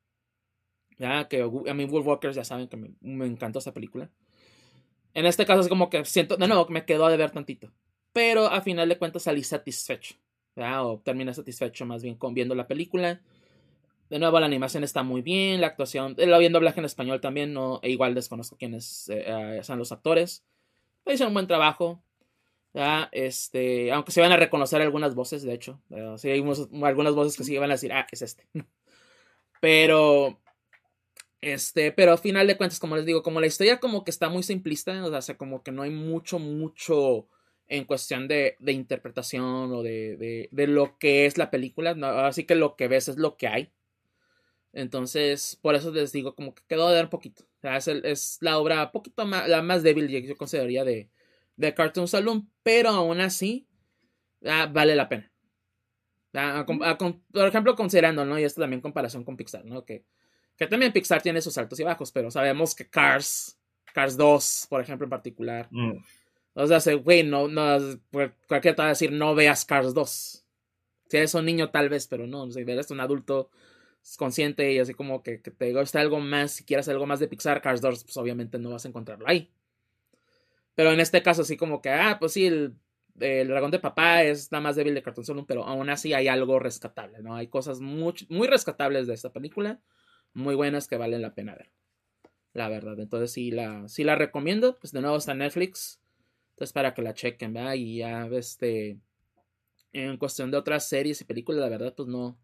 Ya, que a mí Wolfwalkers ya saben que me, me encantó esa película. En este caso es como que siento, de nuevo, que me quedó a ver tantito. Pero a final de cuentas salí satisfecho. ¿ya? O terminé satisfecho más bien con viendo la película. De nuevo, la animación está muy bien, la actuación, eh, lo doblaje en español también, no, e igual desconozco quiénes eh, eh, son los actores. hicieron un buen trabajo. Este, aunque se van a reconocer algunas voces, de hecho. sí, hay algunas voces que sí van a decir, ah, es este. Pero, este, pero al final de cuentas, como les digo, como la historia como que está muy simplista, o sea, como que no hay mucho, mucho en cuestión de, de interpretación o de, de, de, lo que es la película. así que lo que ves es lo que hay. Entonces, por eso les digo, como que quedó de dar un poquito. O sea, es, la obra poquito más, la más débil, yo consideraría, de, de Cartoon Saloon, pero aún así, ah, vale la pena. Ah, por ejemplo, considerando, ¿no? Y esto también en comparación con Pixar, ¿no? Que, que también Pixar tiene sus altos y bajos, pero sabemos que Cars, Cars 2, por ejemplo, en particular. Mm. O sea, güey, no, no, cualquiera te va a decir, no veas Cars 2. Si eres un niño, tal vez, pero no, si eres un adulto, consciente y así como que, te gusta algo más, si quieres algo más de Pixar, Cars 2, pues obviamente no vas a encontrarlo ahí. Pero en este caso, así como que, ah, pues sí, el, dragón de papá es la más débil de Cartoon Saloon, pero aún así hay algo rescatable, ¿no? Hay cosas muy, muy rescatables de esta película, muy buenas que valen la pena ver. La verdad, entonces sí la, sí la recomiendo, pues de nuevo está en Netflix, entonces para que la chequen, ¿verdad? Y ya, este, en cuestión de otras series y películas, la verdad, pues no,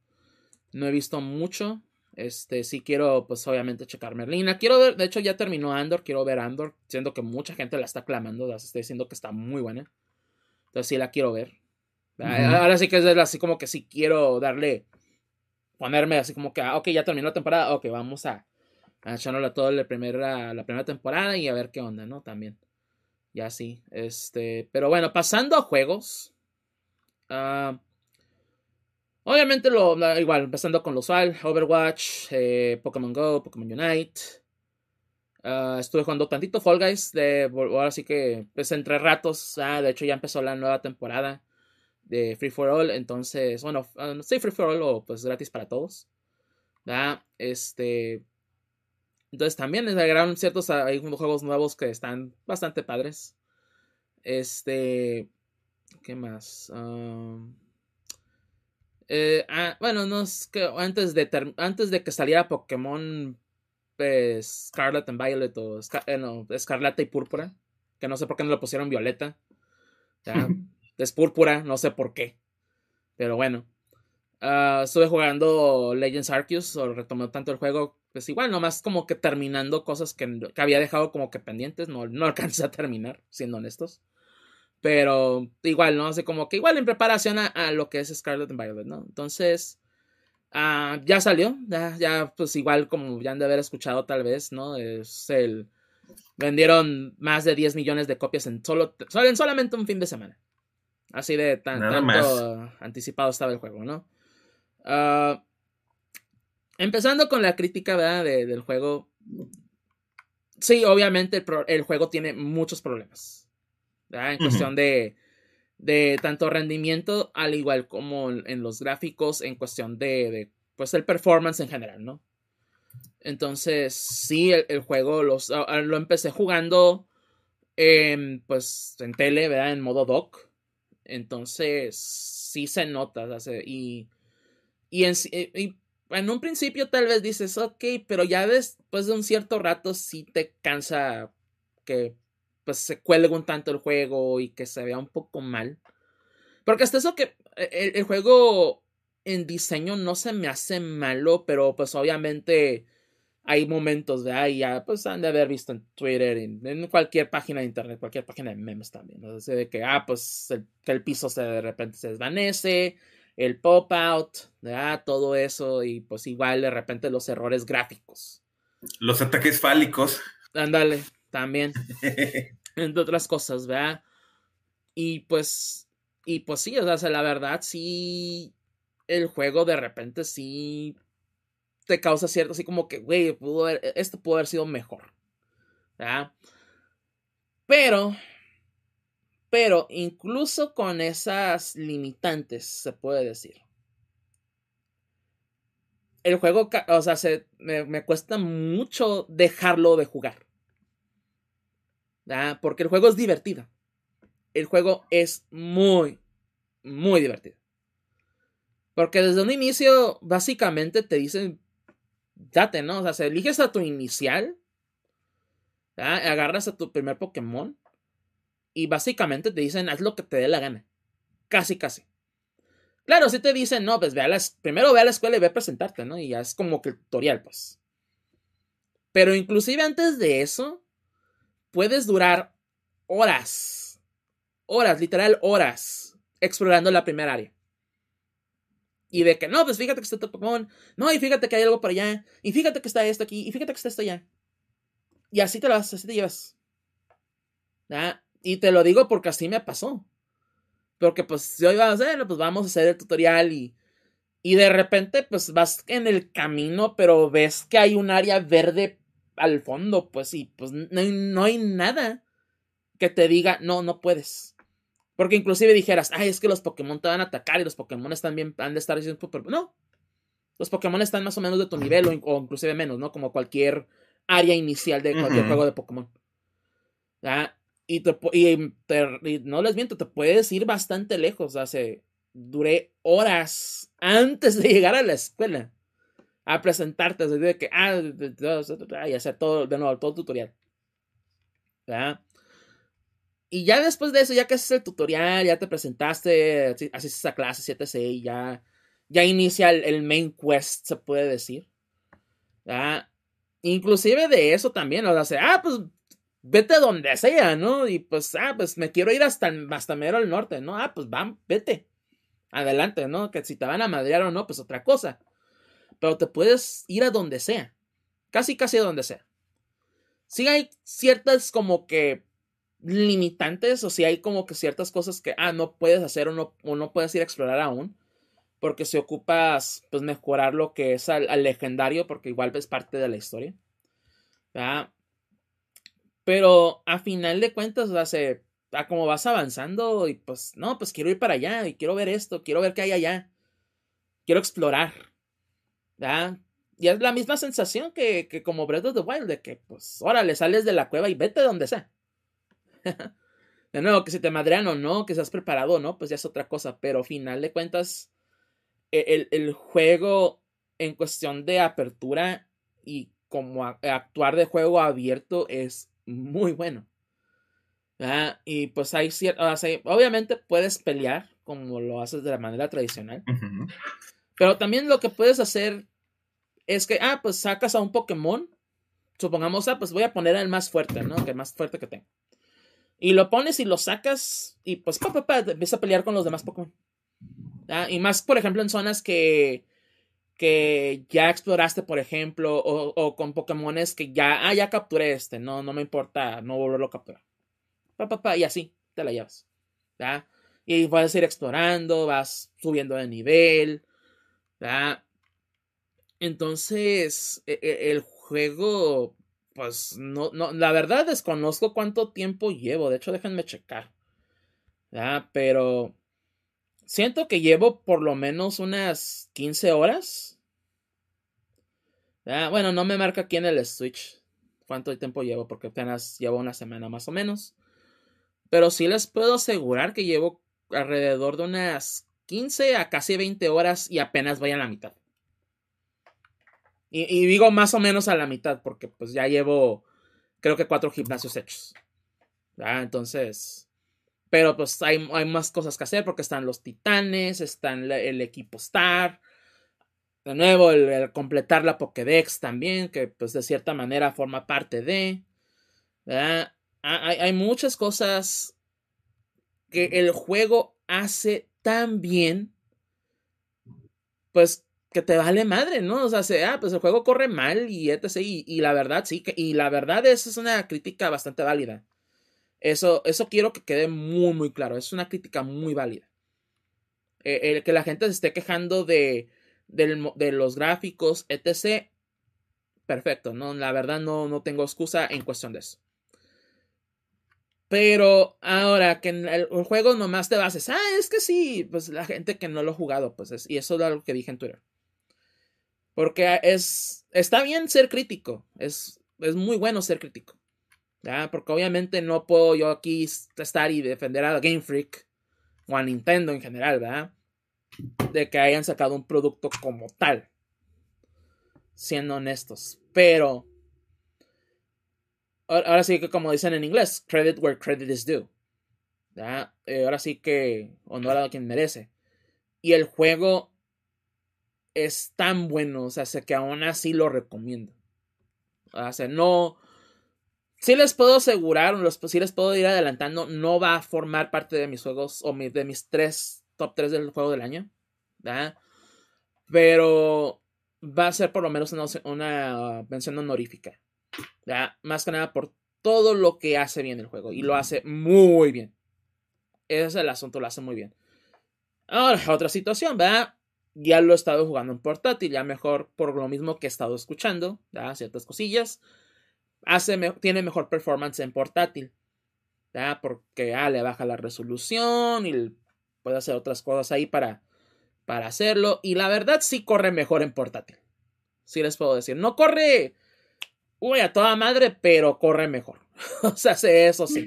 no he visto mucho. Este, sí quiero, pues obviamente, checar Merlina. Quiero ver, de hecho ya terminó Andor, quiero ver Andor, siendo que mucha gente la está clamando, la está diciendo que está muy buena. Entonces sí la quiero ver. Ahora sí que es así como que sí quiero darle ponerme así como que, ah, ok, ya terminó la temporada, ok, vamos a, a echarnos toda la primera, la primera temporada y a ver qué onda, ¿no? También. Ya sí. Este. Pero bueno, pasando a juegos. Uh, obviamente lo. Igual, empezando con lo usual. Overwatch, eh, Pokémon Go, Pokémon Unite. Uh, estuve jugando tantito Fall Guys. De, ahora sí que. Pues entre ratos. Ah, de hecho, ya empezó la nueva temporada de Free for All. Entonces, bueno, no uh, sé Free for All o pues gratis para todos. ¿verdad? Este. Entonces también agregaron ciertos hay juegos nuevos que están bastante padres. Este. ¿Qué más? Eh, ah, bueno, no es que antes de, antes de que saliera Pokémon pues, Scarlet and Violet o eh, no, Escarlata y Púrpura, que no sé por qué no lo pusieron Violeta. es Púrpura, no sé por qué. Pero bueno. Uh, estuve jugando Legends Arceus, o retomé tanto el juego, pues igual, nomás como que terminando cosas que, había dejado como que pendientes, no, no alcancé a terminar, siendo honestos. Pero igual, ¿no? sé, como que igual en preparación a, lo que es Scarlet and Violet, ¿no? Entonces, uh, ya salió, ya, ya, pues igual como ya han de haber escuchado tal vez, ¿no? Es el... Vendieron más de 10 millones de copias en, solo, en solamente un fin de semana. Así de tan, tanto anticipado estaba el juego, ¿no? Ah, empezando con la crítica ¿verdad? del juego. Sí, obviamente el, juego tiene muchos problemas. En cuestión de, de tanto rendimiento, al igual como en los gráficos, en cuestión de, pues el performance en general, ¿no? Entonces, sí, el, juego los, ah, ah, lo empecé jugando en, pues, en tele, ¿verdad? En modo dock. Entonces, sí se nota. y y en, un principio tal vez dices, ok, pero ya después de un cierto rato sí te cansa que pues se cuelgue un tanto el juego y que se vea un poco mal. Porque hasta eso que e, el, juego en diseño no se me hace malo, pero pues obviamente hay momentos de ahí ya pues han de haber visto en Twitter, en, en cualquier página de internet, cualquier página de memes también. ¿no? de que, ah, pues que el piso se de repente se desvanece, el pop-out, todo eso y pues igual de repente los errores gráficos. Los ataques fálicos. Ándale, también. Entre otras cosas, ¿verdad? Y pues, y pues sí, o sea, la verdad sí, el juego de repente sí te causa cierto, así como que, güey, esto pudo haber sido mejor. ¿verdad? Pero pero incluso con esas limitantes, se puede decir. El juego, o sea, se, me, cuesta mucho dejarlo de jugar. Porque el juego es divertido. El juego es muy, muy divertido. Porque desde un inicio, básicamente te dicen, date, ¿no? O sea, se eliges a tu inicial, agarras a tu primer Pokémon y básicamente te dicen, haz lo que te dé la gana. Casi, casi. Claro, si te dicen, no, pues ve a la, primero ve a la escuela y ve a presentarte, ¿no? Y ya es como que el tutorial, pues. Pero inclusive antes de eso, puedes durar horas. Horas, literal horas, explorando la primera área. Y de que, no, pues fíjate que está tu Pokémon. No, y fíjate que hay algo por allá. Y fíjate que está esto aquí. Y fíjate que está esto allá. Y así te lo vas, así te llevas. ¿Ah? Y te lo digo porque así me pasó. Porque pues yo iba a hacer, pues vamos a hacer el tutorial y, y de repente pues vas en el camino, pero ves que hay un área verde al fondo, pues y pues no no hay nada que te diga, no, no puedes. Porque inclusive dijeras, ay, es que los Pokémon te van a atacar y los Pokémon están bien, han de estar diciendo, no. Los Pokémon están más o menos de tu nivel o, inclusive menos, ¿no? Como cualquier área inicial de cualquier juego de Pokémon. ¿Ah? Y, te, no les miento, te puedes ir bastante lejos. Hace, duré horas antes de llegar a la escuela a presentarte, de que, ah, y hacer todo, de nuevo, todo el tutorial. Y ya después de eso, ya que haces el tutorial, ya te presentaste, haces esa clase 7C y ya, ya inicia el, main quest, se puede decir. Inclusive de eso también, o sea, ah, pues vete donde sea, ¿no? Y pues, ah, pues me quiero ir hasta, hasta mero al norte, ¿no? Ah, pues van, vete. Adelante, ¿no? Que si te van a madrear o no, pues otra cosa. pero te puedes ir a donde sea. Casi, casi a donde sea. Sí hay ciertas como que limitantes, o si hay como que ciertas cosas que, ah, no puedes hacer o no, o no puedes ir a explorar aún, porque si ocupas, pues, mejorar lo que es al, legendario, porque igual es parte de la historia. Pero a final de cuentas, o sea, como vas avanzando y pues, no, pues quiero ir para allá y quiero ver esto, quiero ver qué hay allá. Quiero explorar. Y es la misma sensación que, que como Breath of the Wild, de que, pues, órale, sales de la cueva y vete donde sea. de nuevo, que si te madrean o no, que seas preparado o no, pues ya es otra cosa. Pero final de cuentas, e, el, juego en cuestión de apertura y como actuar de juego abierto es muy bueno. Y pues hay cierto, obviamente puedes pelear como lo haces de la manera tradicional. Pero también lo que puedes hacer es que, ah, pues sacas a un Pokémon. Supongamos, ah, pues voy a poner al más fuerte, ¿no? Que el más fuerte que tengo. Y lo pones y lo sacas y pues pa, pa, empieza a pelear con los demás Pokémon. Y más, por ejemplo, en zonas que, que ya exploraste, por ejemplo, o, con Pokémones que ya, ah, ya capturé este, no, no me importa no volverlo a capturar. Pa, pa, pa, y así te la llevas. Y vas a ir explorando, vas subiendo de nivel. Entonces, e, e, el juego pues no, no, la verdad desconozco cuánto tiempo llevo. De hecho, déjenme checar. Ah, pero siento que llevo por lo menos unas 15 horas. Ah, bueno, no me marca aquí en el Switch cuánto tiempo llevo, porque apenas llevo una semana más o menos. Pero sí les puedo asegurar que llevo alrededor de unas 15 a casi 20 horas y apenas voy a la mitad. Y, digo más o menos a la mitad, porque pues ya llevo, creo que cuatro gimnasios hechos. Entonces, pero pues hay, hay, más cosas que hacer porque están los titanes, están el equipo Star. De nuevo, el, completar la Pokédex también, que pues de cierta manera forma parte de. Hay, hay muchas cosas que el juego hace tan bien. Pues que te vale madre, ¿no? O sea, sea, pues el juego corre mal y etc. Y, la verdad, sí, y la verdad esa es una crítica bastante válida. Eso, eso quiero que quede muy, muy claro. Es una crítica muy válida. E, el que la gente se esté quejando de, de los gráficos, etc. Perfecto, ¿no? La verdad no, no tengo excusa en cuestión de eso. Pero ahora que el, juego nomás te bases, ah, es que sí, pues la gente que no lo ha jugado, pues es, y eso es algo que dije en Twitter. Porque es. Está bien ser crítico. Es, es muy bueno ser crítico. ¿ya? Porque obviamente no puedo yo aquí estar y defender a Game Freak o a Nintendo en general, ¿verdad? De que hayan sacado un producto como tal. Siendo honestos. Pero. Ahora sí que, como dicen en inglés, credit where credit is due. ¿ya? Eh, ahora sí que honor a quien merece. Y el juego es tan bueno, o sea, que aún así lo recomiendo. O sea, no. Sí les puedo asegurar, los, sí les puedo ir adelantando, no va a formar parte de mis juegos o de mis tres top 3 del juego del año. ¿verdad? Pero va a ser por lo menos una, una mención honorífica. ¿verdad? Más que nada por todo lo que hace bien el juego. Y lo hace muy bien. Ese es el asunto, lo hace muy bien. Ahora, otra situación, ¿verdad? Ya lo he estado jugando en portátil, ya mejor por lo mismo que he estado escuchando, ¿ya? ciertas cosillas. Hace tiene mejor performance en portátil, ¿ya? porque ah, le baja la resolución y puede hacer otras cosas ahí para, para hacerlo. Y la verdad sí corre mejor en portátil. Sí les puedo decir. No corre, uy, a toda madre, pero corre mejor. o sea, eso sí.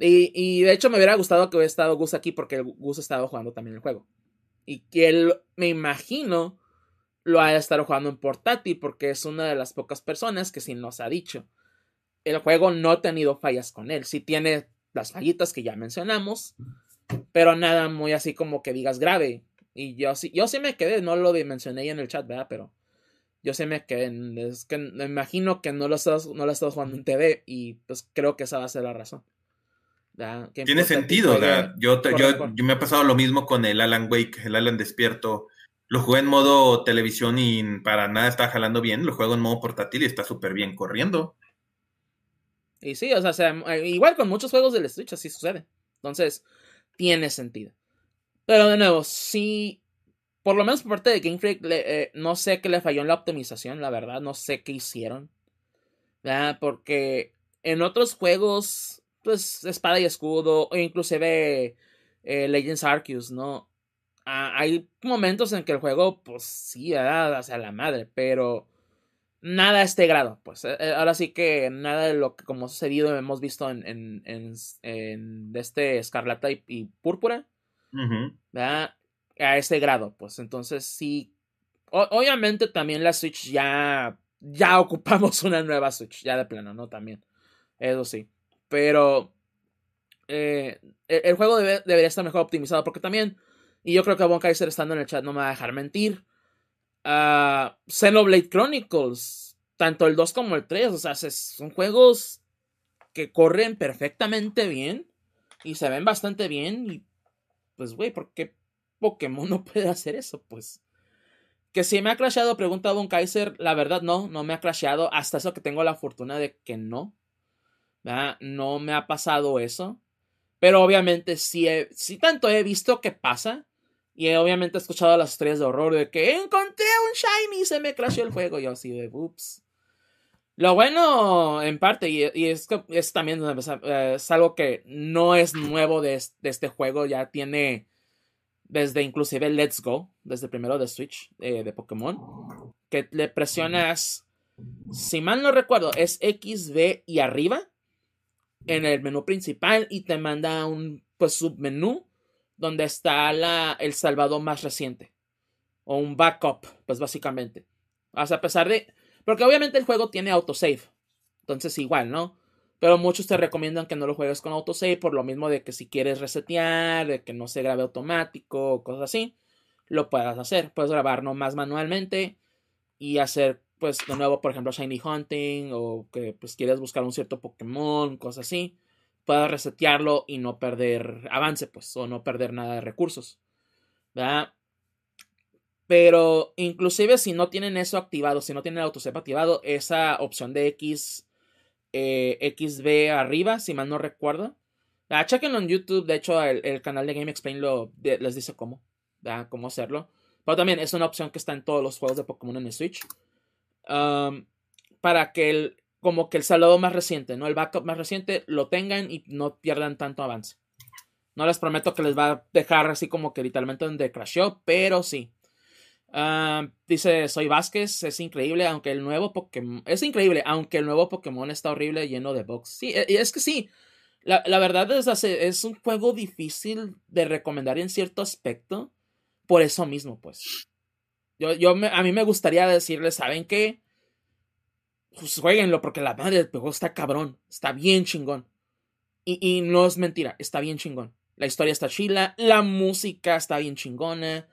Y, y, de hecho me hubiera gustado que hubiera estado Gus aquí porque Gus ha estado jugando también el juego. Y que él, me imagino, lo haya estado jugando en portátil porque es una de las pocas personas que sí nos ha dicho. El juego no ha tenido fallas con él. Sí tiene las fallitas que ya mencionamos, pero nada muy así como que digas grave. Y yo sí, yo sí me quedé, no lo mencioné ahí en el chat, ¿verdad? Pero yo sí me quedé. Es que me imagino que no lo estás, no lo estás jugando en TV y pues creo que esa va a ser la razón. Tiene sentido, yo, yo, me ha pasado lo mismo con el Alan Wake, el Alan Despierto, Lo jugué en modo televisión y para nada está jalando bien. Lo juego en modo portátil y está súper bien corriendo. Y sí, o sea, eh, igual con muchos juegos del Switch así sucede. Entonces, tiene sentido. Pero de nuevo, sí, por lo menos por parte de Game Freak, eh, no sé qué le falló en la optimización, la verdad, no sé qué hicieron. ¿verdad? Porque en otros juegos, pues, espada y escudo, o inclusive eh, Legends Arceus, ¿no? Ah, hay momentos en que el juego, pues sí, ¿verdad? hacia la madre, pero nada a este grado. Pues eh, ahora sí que nada de lo que como ha sucedido hemos visto en, en, en, este Escarlata y, Púrpura. ¿verdad? A este grado, pues entonces sí. obviamente también la Switch ya. Ya ocupamos una nueva Switch, ya de plano, ¿no? También. Eso sí. Pero. Eh, el, juego debería estar mejor optimizado porque también. Y yo creo que Von Kaiser estando en el chat no me va a dejar mentir uh, Xenoblade Chronicles, tanto el 2 como el 3, o sea, son juegos que corren perfectamente bien y se ven bastante bien y pues güey, ¿por qué Pokémon no puede hacer eso? Pues que si me ha crasheado, pregunta Don Kaiser, la verdad no, no me ha crasheado, hasta eso que tengo la fortuna de que no. No me ha pasado eso. Pero obviamente si tanto he visto que pasa. Y obviamente he escuchado las historias de horror de que encontré un shiny y se me crashó el juego. Y yo así de, ups. Lo bueno, en parte, y, es, es, también eh, es algo que no es nuevo de, este juego, ya tiene desde inclusive Let's Go, desde primero de Switch eh, de Pokémon, que le presionas, si mal no recuerdo, es X, B y arriba en el menú principal y te manda un pues submenú donde está la, el salvador más reciente. O un backup, pues básicamente. O a pesar de... Porque obviamente el juego tiene autosave. Entonces igual, ¿no? Pero muchos te recomiendan que no lo juegues con autosave por lo mismo de que si quieres resetear, de que no se grabe automático, cosas así, lo puedas hacer. Puedes grabar más manualmente y hacer, pues, de nuevo, por ejemplo, Shiny Hunting o que pues quieres buscar un cierto Pokémon, cosas así pueda resetearlo y no perder avance, pues, o no perder nada de recursos. ¿verdad? Pero inclusive si no tienen eso activado, si no tienen el autosave activado, esa opción de X, eh, XB arriba, si mal no recuerdo. Ah, chequenlo en YouTube, de hecho el, canal de Game Explain lo, les dice cómo, ¿verdad? cómo hacerlo. Pero también es una opción que está en todos los juegos de Pokémon en el Switch. Para que el, como que el más reciente, ¿no? El backup más reciente lo tengan y no pierdan tanto avance. No les prometo que les va a dejar así como que literalmente donde crashó, pero sí. Dice Soy Vázquez, es increíble, aunque el nuevo Pokémon. Es increíble, aunque el nuevo Pokémon está horrible, lleno de bugs. Sí, e, es que sí. La, verdad es, es un juego difícil de recomendar en cierto aspecto. Por eso mismo, pues. Yo, yo a mí me gustaría decirles, ¿saben qué? pues jueguenlo porque la madre del juego está cabrón, está bien chingón. Y, no es mentira, está bien chingón. La historia está chila, la música está bien chingona,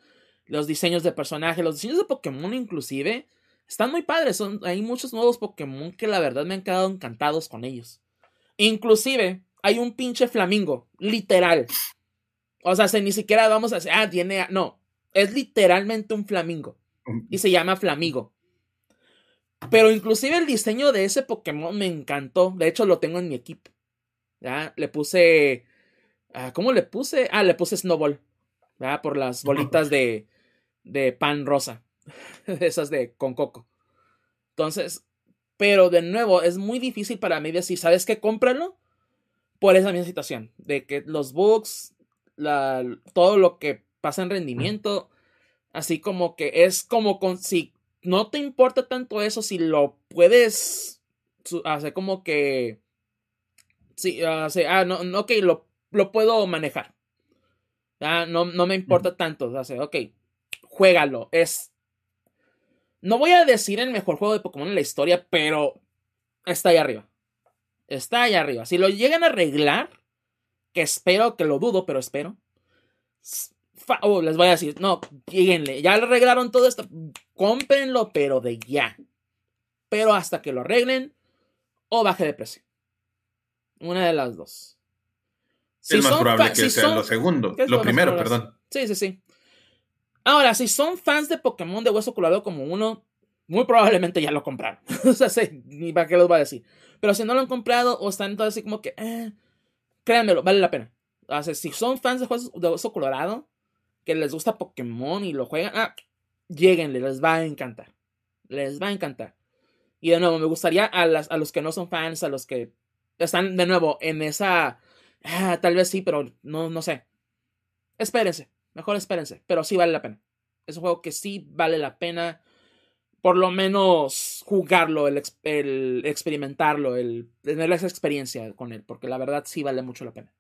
los diseños de personajes, los diseños de Pokémon inclusive, están muy padres. Son, hay muchos nuevos Pokémon que la verdad me han quedado encantados con ellos. Inclusive hay un pinche flamingo, literal. O sea, ni siquiera vamos a decir, ah, tiene, no, es literalmente un flamingo. Y se llama Flamigo. Pero inclusive el diseño de ese Pokémon me encantó. De hecho, lo tengo en mi equipo. ¿Ya? Le puse. Ah, ¿Cómo le puse? Ah, le puse Snowball. ¿Ya? Por las bolitas de, de pan rosa. Esas de con coco. Entonces, pero de nuevo, es muy difícil para mí decir, ¿sabes qué? Cómpralo. Por esa misma situación. De que los bugs, la, todo lo que pasa en rendimiento, así como que es como con, si no te importa tanto eso si lo puedes hacer como que... Sí, hace, ah, no, no, ok, lo, lo puedo manejar. Ah, no, no me importa tanto. Hace, ok, juégalo. Es... No voy a decir el mejor juego de Pokémon en la historia, pero está ahí arriba. Está ahí arriba. Si lo llegan a arreglar, que espero, que lo dudo, pero espero. Oh, les voy a decir, no, lleguenle, ya le arreglaron todo esto, cómprenlo, pero de ya. Pero hasta que lo arreglen o baje de precio. Una de las dos. es más probable que sea lo segundo. Lo, primero, perdón. Sí, sí, sí. Ahora, si son fans de Pokémon de Hueso Colorado como uno, muy probablemente ya lo compraron. o sea, ni para qué los voy a decir. Pero si no lo han comprado o están todo así como que, eh, créanmelo, vale la pena. O sea, si son fans de, de Hueso Colorado, que les gusta Pokémon y lo juegan, ah, lleguenle, les va a encantar. Les va a encantar. Y de nuevo, me gustaría a, los que no son fans, a los que están de nuevo en esa... Ah, tal vez sí, pero no, no sé. Espérense, mejor espérense, pero sí vale la pena. Es un juego que sí vale la pena por lo menos jugarlo, el, experimentarlo, el tener esa experiencia con él, porque la verdad sí vale mucho la pena.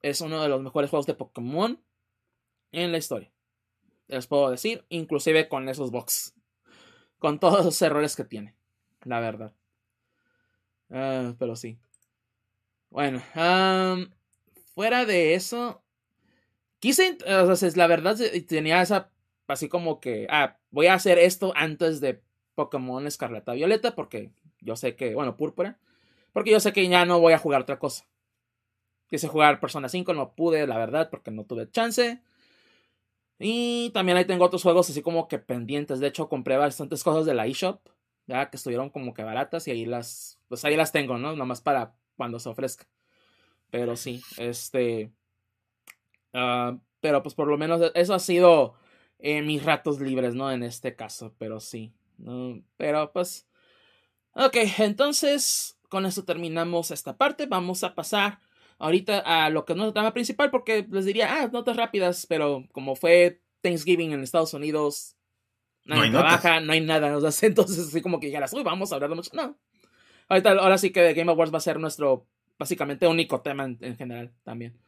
Es uno de los mejores juegos de Pokémon en la historia. Les puedo decir, inclusive con esos box. Con todos los errores que tiene. La verdad. Ah, pero sí. Bueno, fuera de eso. Quise, o sea, la verdad tenía esa, así como que, ah, voy a hacer esto antes de Pokémon Escarlata Violeta, porque yo sé que, bueno, Púrpura, porque yo sé que ya no voy a jugar otra cosa. Quise jugar Persona 5, no pude, la verdad, porque no tuve chance. Y también ahí tengo otros juegos así como que pendientes. De hecho, compré bastantes cosas de la eShop, ya que estuvieron como que baratas y ahí las, pues ahí las tengo, ¿no? Nomás para cuando se ofrezca. Pero sí, este... Uh, pero pues por lo menos eso ha sido eh, mis ratos libres, ¿no? En este caso, pero sí. Pero pues... Ok, entonces con eso terminamos esta parte. Vamos a pasar ahorita a lo que no es el tema principal, porque les diría, ah, notas rápidas, pero como fue Thanksgiving en Estados Unidos, no hay trabaja, no hay nada, o sea, entonces así como que dijeras, uy, vamos a hablar de mucho. No. Ahorita, ahora sí que Game Awards va a ser nuestro, básicamente, único tema en, general también.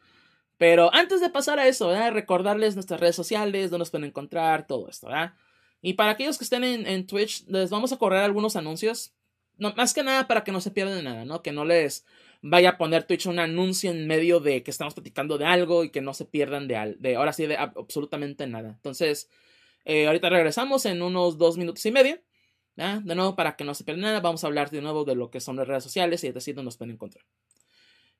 Pero antes de pasar a eso, recordarles nuestras redes sociales, donde nos pueden encontrar, todo esto, ¿verdad? Y para aquellos que estén en, en Twitch, les vamos a correr algunos anuncios. No, más que nada para que no se pierdan de nada, ¿no? Que no les vaya a poner Twitch un anuncio en medio de que estamos platicando de algo y que no se pierdan de, de ahora sí, de absolutamente nada. Entonces, eh, ahorita regresamos en unos dos minutos y medio. De nuevo, para que no se pierdan nada, vamos a hablar de nuevo de lo que son las redes sociales y de decir dónde nos pueden encontrar.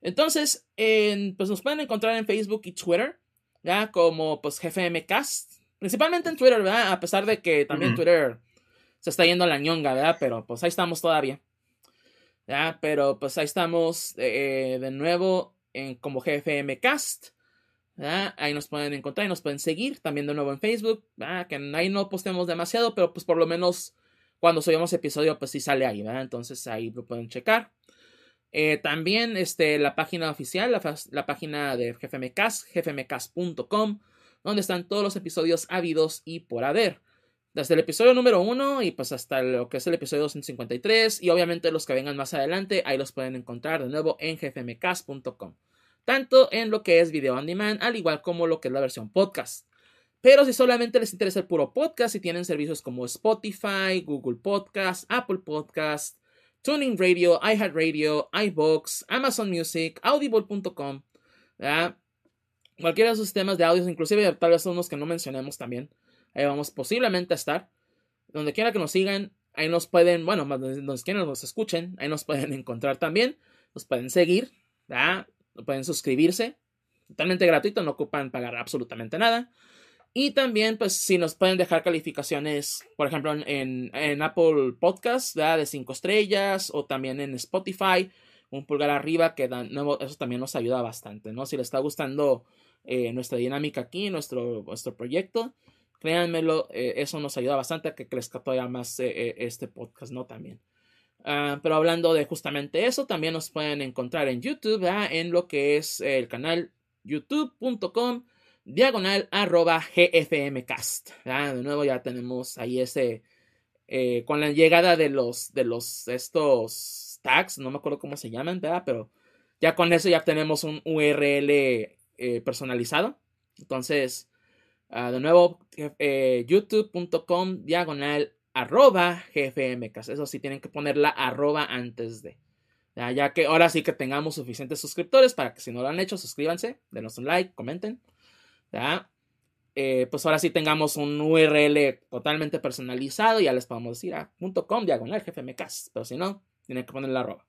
Entonces, pues nos pueden encontrar en Facebook y Twitter, ¿ya? Como pues GFMcast. Principalmente en Twitter, ¿verdad? A pesar de que también Twitter se está yendo a la ñonga, ¿verdad? Pero pues ahí estamos todavía. Pero pues ahí estamos eh, de nuevo como GFM Cast. Ahí nos pueden encontrar y nos pueden seguir. También de nuevo en Facebook. Ahí no postemos demasiado, pero pues por lo menos cuando subimos episodio, pues sí sale ahí. Entonces ahí lo pueden checar. Eh, también este, la página oficial, la, página de GFMcast, gfmcast.com, donde están todos los episodios habidos y por haber desde el episodio número 1 y pues hasta lo que es el episodio 253 y obviamente los que vengan más adelante ahí los pueden encontrar de nuevo en gfmcast.com tanto en lo que es video on demand al igual como lo que es la versión podcast. Pero si solamente les interesa el puro podcast y tienen servicios como Spotify, Google Podcast, Apple Podcast, Tuning Radio, iHeartRadio, iBox, Amazon Music, Audible.com, cualquiera de esos sistemas de audio, inclusive tal vez unos que no mencionemos también, Ahí vamos posiblemente a estar. Donde quiera que nos sigan, ahí nos pueden, bueno, donde quiera nos escuchen, ahí nos pueden encontrar también. Nos pueden seguir, ¿verdad? Pueden suscribirse. Totalmente gratuito, no ocupan pagar absolutamente nada. Y también, pues, si nos pueden dejar calificaciones, por ejemplo, en, en Apple Podcasts, ¿verdad? De 5 estrellas, o también en Spotify, un pulgar arriba, que dan, eso también nos ayuda bastante, ¿no? Si les está gustando eh, nuestra dinámica aquí, nuestro, nuestro proyecto, Créanmelo, eh, eso nos ayuda bastante a que crezca todavía más eh, eh, este podcast, ¿no? También. Ah, pero hablando de justamente eso, también nos pueden encontrar en YouTube, en lo que es el canal youtube.com diagonal arroba gfmcast. De nuevo ya tenemos ahí ese, con la llegada de los, de los, estos tags, no me acuerdo cómo se llaman, ¿verdad? Pero ya con eso ya tenemos un URL personalizado. Entonces, Ah, de nuevo, eh, youtube.com diagonal arroba gfmcast. Eso sí, tienen que poner la arroba antes de. Ya, que ahora sí que tengamos suficientes suscriptores para que si no lo han hecho, suscríbanse, denos un like, comenten. ¿ya? Eh, pues ahora sí tengamos un URL totalmente personalizado. Ya les podemos decir a ah, diagonal gfmcast. Pero si no, tienen que poner la arroba.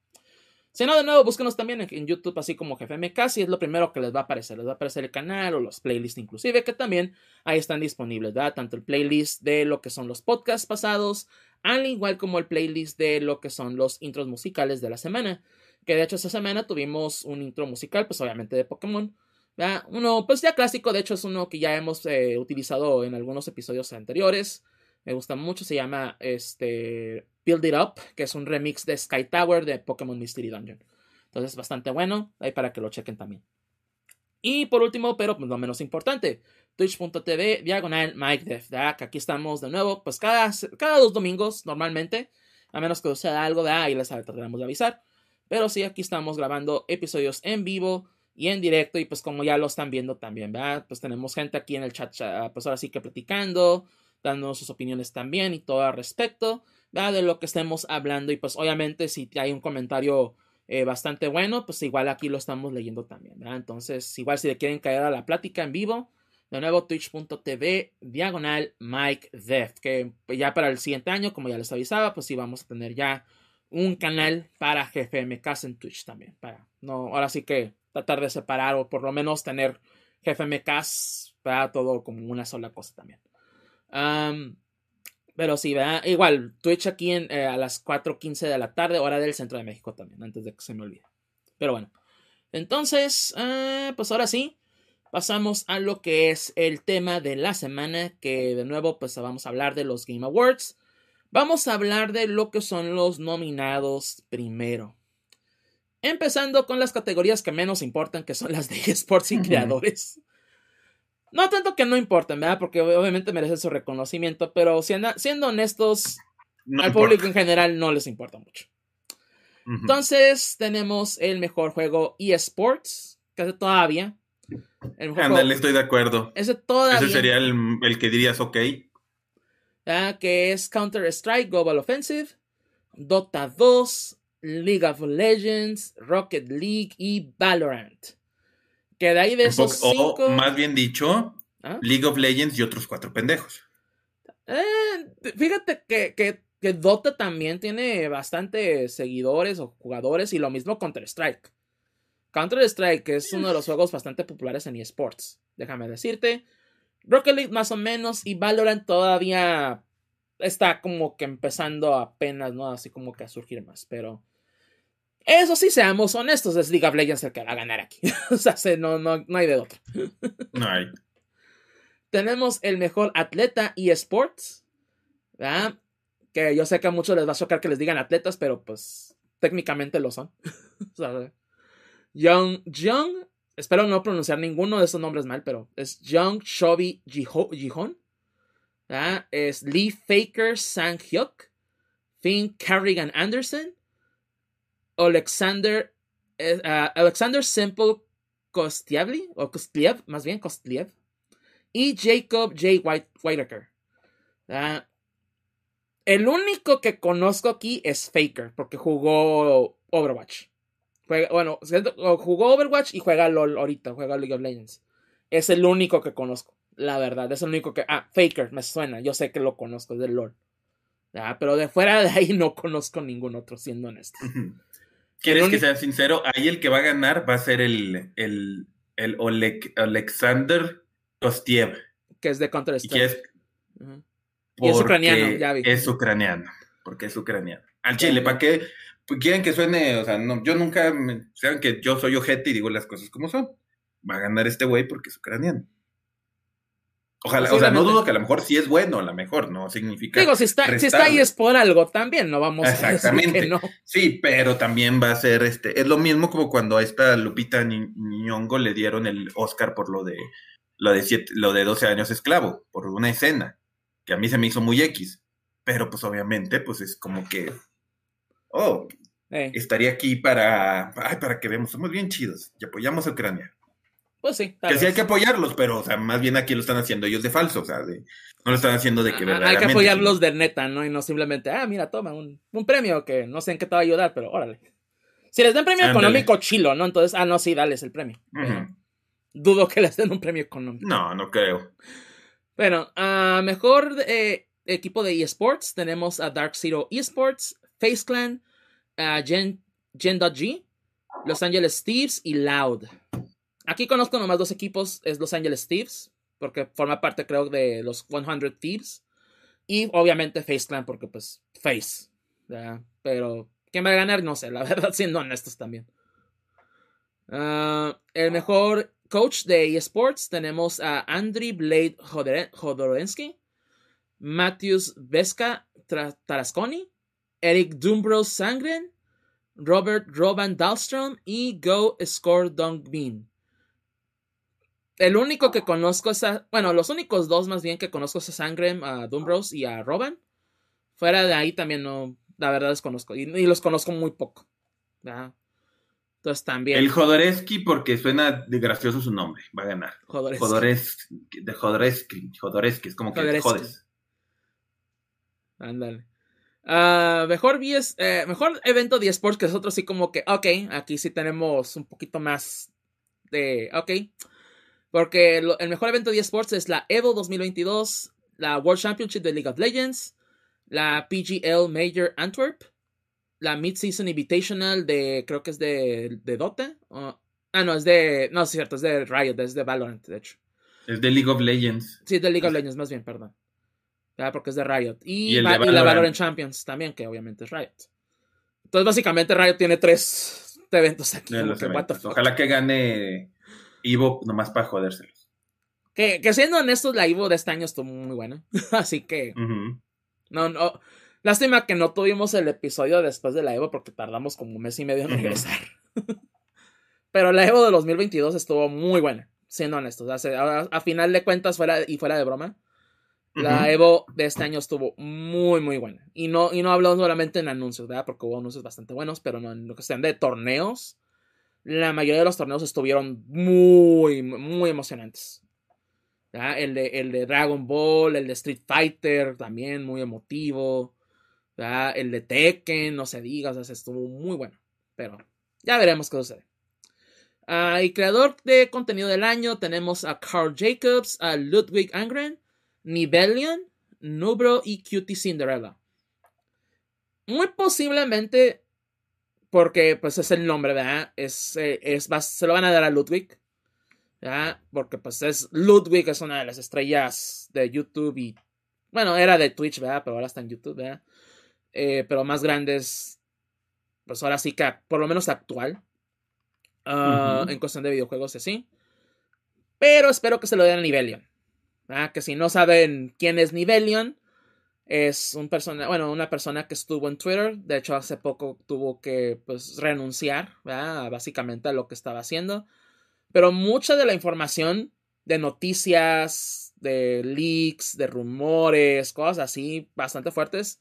Si no, de nuevo, búsquenos también en, YouTube, así como GFMK, si es lo primero que les va a aparecer. Les va a aparecer el canal o los playlists, inclusive, que también ahí están disponibles, ¿verdad? Tanto el playlist de lo que son los podcasts pasados, al igual como el playlist de lo que son los intros musicales de la semana. Que de hecho, esta semana tuvimos un intro musical, pues obviamente de Pokémon. ¿verdad? Uno, pues ya clásico, de hecho, es uno que ya hemos eh, utilizado en algunos episodios anteriores. Me gusta mucho, se llama este Build It Up, que es un remix de Sky Tower de Pokémon Mystery Dungeon. Entonces, bastante bueno, ahí para que lo chequen también. Y por último, pero no menos importante, twitch.tv diagonal Mike que aquí estamos de nuevo, pues cada, cada dos domingos normalmente, a menos que sea algo de ahí les trataremos de avisar. Pero sí, aquí estamos grabando episodios en vivo y en directo y pues como ya lo están viendo también, ¿verdad? Pues tenemos gente aquí en el chat, pues ahora sí que platicando, dando sus opiniones también y todo al respecto de lo que estemos hablando. Y pues obviamente si hay un comentario eh, bastante bueno, pues igual aquí lo estamos leyendo también. Entonces, igual si le quieren caer a la plática en vivo, de nuevo twitch.tv diagonal Mike Deft, que ya para el siguiente año, como ya les avisaba, pues sí vamos a tener ya un canal para GFMK en Twitch también. Para no, ahora sí que tratar de separar o por lo menos tener GFMK para todo como una sola cosa también. Pero sí, ¿verdad? Igual, Twitch aquí en, eh, a las 4.15 de la tarde, hora del centro de México también, antes de que se me olvide. Pero bueno, entonces, eh, pues ahora sí, pasamos a lo que es el tema de la semana, que de nuevo, pues vamos a hablar de los Game Awards. Vamos a hablar de lo que son los nominados primero. Empezando con las categorías que menos importan, que son las de esports y creadores. No tanto que no importen, ¿verdad? Porque obviamente merecen su reconocimiento, pero siendo, honestos, al público en general no les importa mucho. Entonces tenemos el mejor juego eSports, que todavía. Estoy de acuerdo. Ese todavía. Ese sería el, el que dirías ok. Que es Counter-Strike Global Offensive, Dota 2, League of Legends, Rocket League y Valorant. Que de ahí de esos cinco... O más bien dicho, ¿Ah? League of Legends y otros cuatro pendejos. Eh, fíjate que, que, Dota también tiene bastantes seguidores o jugadores y lo mismo Counter-Strike. Counter-Strike es uno de los juegos bastante populares en eSports, déjame decirte. Rocket League más o menos y Valorant todavía está como que empezando apenas, ¿no? Así como que a surgir más, pero eso sí, seamos honestos, es League of Legends el que va a ganar aquí. o sea, no, no, no hay de otro. no hay. Tenemos el mejor atleta eSports. ¿verdad? Que yo sé que a muchos les va a chocar que les digan atletas, pero pues técnicamente lo son. Young, Young, espero no pronunciar ninguno de esos nombres mal, pero es Young Shobi Jihon. Es Lee Faker Sang Hyuk. Finn Carrigan Anderson. Alexander, eh, ah, Alexander Simple Kostiavli, o Kostliev, más bien Kostliev, y Jacob J. White, Whitaker. Ah, el único que conozco aquí es Faker, porque jugó Overwatch. bueno, jugó Overwatch y juega LOL ahorita, juega League of Legends. Es el único que conozco, la verdad. Es el único que. Ah, Faker, me suena. Yo sé que lo conozco, es del LOL. Ah, pero de fuera de ahí no conozco ningún otro, siendo honesto. ¿Quieres que sea sincero? Ahí el que va a ganar va a ser el, el, el Alexander Kostiev. Que es de Counter-Strike. es, y es ucraniano, ya vi. Es ucraniano, porque es ucraniano. Al chile, ¿para qué? Pues quieren que suene, o sea, no, yo nunca, saben que yo soy ojete y digo las cosas como son. Va a ganar este güey porque es ucraniano. Ojalá, o sea, no dudo que a lo mejor sí es bueno, a lo mejor no significa. Digo, si está, si está ahí es por algo también, no vamos a decir que no. Sí, pero también va a ser este. Es lo mismo como cuando a esta Lupita Nyong'o le dieron el Oscar por lo de lo de siete, lo de 12 años esclavo, por una escena, que a mí se me hizo muy X. Pero pues obviamente, pues es como que. Oh, estaría aquí para. Ay, para que veamos, somos bien chidos y apoyamos a Ucrania. Pues sí. que sí hay que apoyarlos, pero, o sea, más bien aquí lo están haciendo ellos de falso, o sea, de, no lo están haciendo de que verdaderamente. Hay que apoyarlos de neta, ¿no? Y no simplemente, ah, mira, toma un, un premio que no sé en qué te va a ayudar, pero órale. Si les dan premio económico, chilo, ¿no? Entonces, ah, no, sí, dales el premio. Dudo que les den un premio económico. No, no creo. Bueno, a mejor eh, equipo de eSports tenemos a Dark Zero eSports, Face Clan, a Gen Gen.G, Los Angeles Thieves y Loud. Aquí conozco nomás dos equipos, es Los Angeles Thieves, porque forma parte creo de los 100 Thieves. Y obviamente Face Clan, porque pues Face. Pero, ¿quién va a ganar? No sé, la verdad, siendo honestos también. Ah, el mejor coach de eSports tenemos a Andriy Blade Jodorensky, Matthews Vesca Tarasconi, Eric Dumbros Sangren, Robert Roban Dahlstrom y Go Score Bean. El único que conozco es a, bueno, los únicos dos más bien que conozco es a Sangren, a Dumbros y a Roban. Fuera de ahí también no, la verdad desconozco. Y, y los conozco muy poco. Entonces también. El Jodorowsky, porque suena de gracioso su nombre, va a ganar. Jodorowsky. de Jodorowsky. Jodorowsky, es como que jodes. Ándale. Ah, mejor, eh, mejor evento de esports que nosotros sí como que, ok, aquí sí tenemos un poquito más de, ok. Porque el mejor evento de esports es la Evo 2022, la World Championship de League of Legends, la PGL Major Antwerp, la Mid-Season Invitational de, creo que es de, de Dota. ah, no, es de, no, es cierto, es de Riot, es de Valorant, de hecho. Es de League of Legends. Sí, es de League of Legends, más bien, perdón. Porque es de Riot. Y, la Valorant Champions también, que obviamente es Riot. Entonces, básicamente, Riot tiene tres eventos aquí. Ojalá que gane Ivo nomás para jodérselos. Que, que siendo honestos, la Ivo de este año estuvo muy buena. Así que. No, no. Lástima que no tuvimos el episodio después de la Evo porque tardamos como un mes y medio en regresar. Pero la Evo de 2022 estuvo muy buena, siendo honestos. a, final de cuentas, fuera, y fuera de broma, la Evo de este año estuvo muy, muy buena. Y no, y no hablamos solamente en anuncios, ¿verdad? Porque hubo anuncios bastante buenos, pero no en lo que sean de torneos. La mayoría de los torneos estuvieron muy, muy emocionantes. El de, Dragon Ball, el de Street Fighter, también muy emotivo. El de Tekken, no se diga, o sea, estuvo muy bueno. Pero ya veremos qué sucede. Ah, y creador de contenido del año tenemos a Carl Jacobs, a Ludwig Angren, Nibelion, Nubro y Cutie Cinderella. Muy posiblemente, porque pues es el nombre, ¿verdad? Es, eh, es, se lo van a dar a Ludwig. ¿verdad? Porque pues es Ludwig, es una de las estrellas de YouTube y... Bueno, era de Twitch, ¿verdad? Pero ahora está en YouTube, ¿verdad? Eh, pero más grandes, pues ahora sí que por lo menos actual. Ah, en cuestión de videojuegos, así. Pero espero que se lo den a Nibelion. Ah, que si no saben quién es Nivelion, es un persona, bueno, una persona que estuvo en Twitter. De hecho, hace poco tuvo que pues, renunciar, básicamente a lo que estaba haciendo. Pero mucha de la información de noticias, de leaks, de rumores, cosas así bastante fuertes,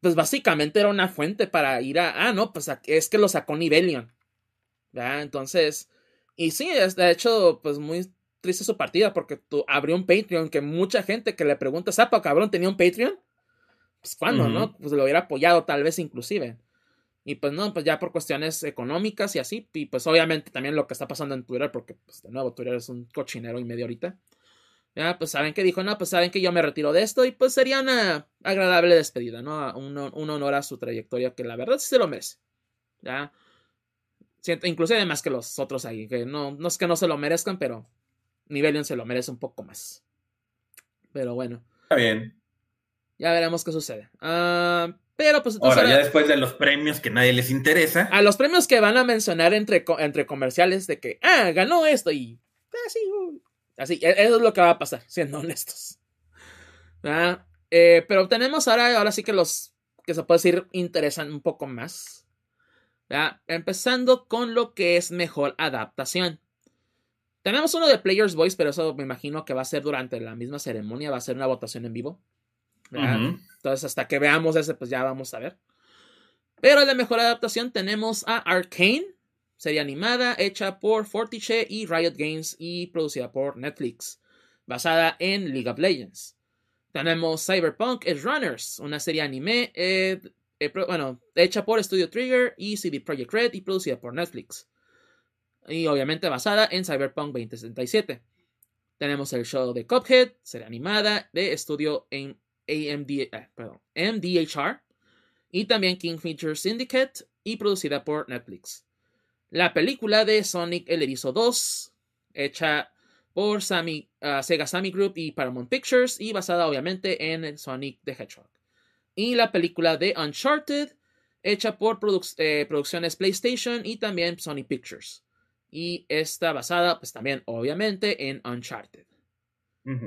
pues básicamente era una fuente para ir a, ah, no, pues es que lo sacó Nivelion. Entonces, y sí, de hecho, pues muy triste su partida porque tú abrió un Patreon que mucha gente que le pregunta, ¿Zapa, cabrón, tenía un Patreon? Pues cuando, ¿no? Pues lo hubiera apoyado tal vez inclusive. Y pues no, pues ya por cuestiones económicas y así, y pues obviamente también lo que está pasando en Twitter, porque pues de nuevo Twitter es un cochinero y medio ahorita. Ya, pues saben que dijo, no, pues saben que yo me retiro de esto y pues sería una agradable despedida, ¿no? Un, un honor a su trayectoria que la verdad sí se lo merece. Ya. Inclusive además que los otros ahí, que no, no es que no se lo merezcan, pero Nivelion se lo merece un poco más. Pero bueno. Está bien. Ya veremos qué sucede. Ah, pero pues Ahora, ya después de los premios que nadie les interesa. A los premios que van a mencionar entre, entre comerciales de que, ah, ganó esto y así, uh, así, e, eso es lo que va a pasar, siendo honestos. Ah, eh, pero tenemos ahora, ahora sí que los que se puede decir interesan un poco más. Empezando con lo que es mejor adaptación. Tenemos uno de Players Voice, pero eso me imagino que va a ser durante la misma ceremonia, va a ser una votación en vivo. Entonces, hasta que veamos ese, pues ya vamos a ver. Pero de mejor adaptación tenemos a Arcane, serie animada hecha por Fortiche y Riot Games y producida por Netflix, basada en League of Legends. Tenemos Cyberpunk Edge Runners, una serie anime, eh, eh, bueno, hecha por Studio Trigger y CD Projekt Red y producida por Netflix y obviamente basada en Cyberpunk 2077. Tenemos el show de Cuphead, serie animada de estudio en AMD, eh, MDHR. Y también King Feature Syndicate, y producida por Netflix. La película de Sonic el Erizo 2, hecha por ah, Sega Sammy Group y Paramount Pictures y basada obviamente en el Sonic the Hedgehog. Y la película de Uncharted, hecha por eh, producciones PlayStation y también Sony Pictures. Y está basada, pues también, obviamente, en Uncharted.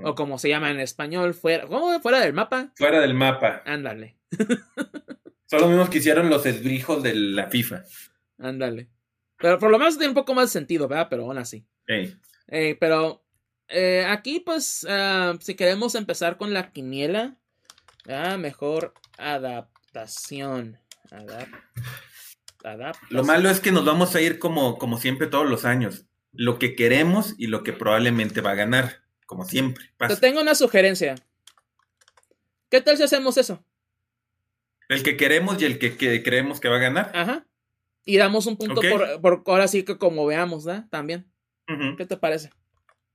O como se llama en español, fuera, ¿cómo? ¿Fuera del mapa? Fuera del mapa. Ándale. Son los mismos que hicieron los esbrijos de la FIFA. Ándale. Pero por lo menos tiene un poco más sentido, ¿verdad? Pero aún así. pero eh, aquí, pues, ah, si queremos empezar con la quiniela, mejor adaptación. Lo malo es que nos vamos a ir como, como siempre todos los años. Lo que queremos y lo que probablemente va a ganar, como siempre. Te tengo una sugerencia. ¿Qué tal si hacemos eso? El que queremos y el que, creemos que va a ganar. Ajá. Y damos un punto por, ahora sí que como veamos, ¿verdad? También. ¿Qué te parece?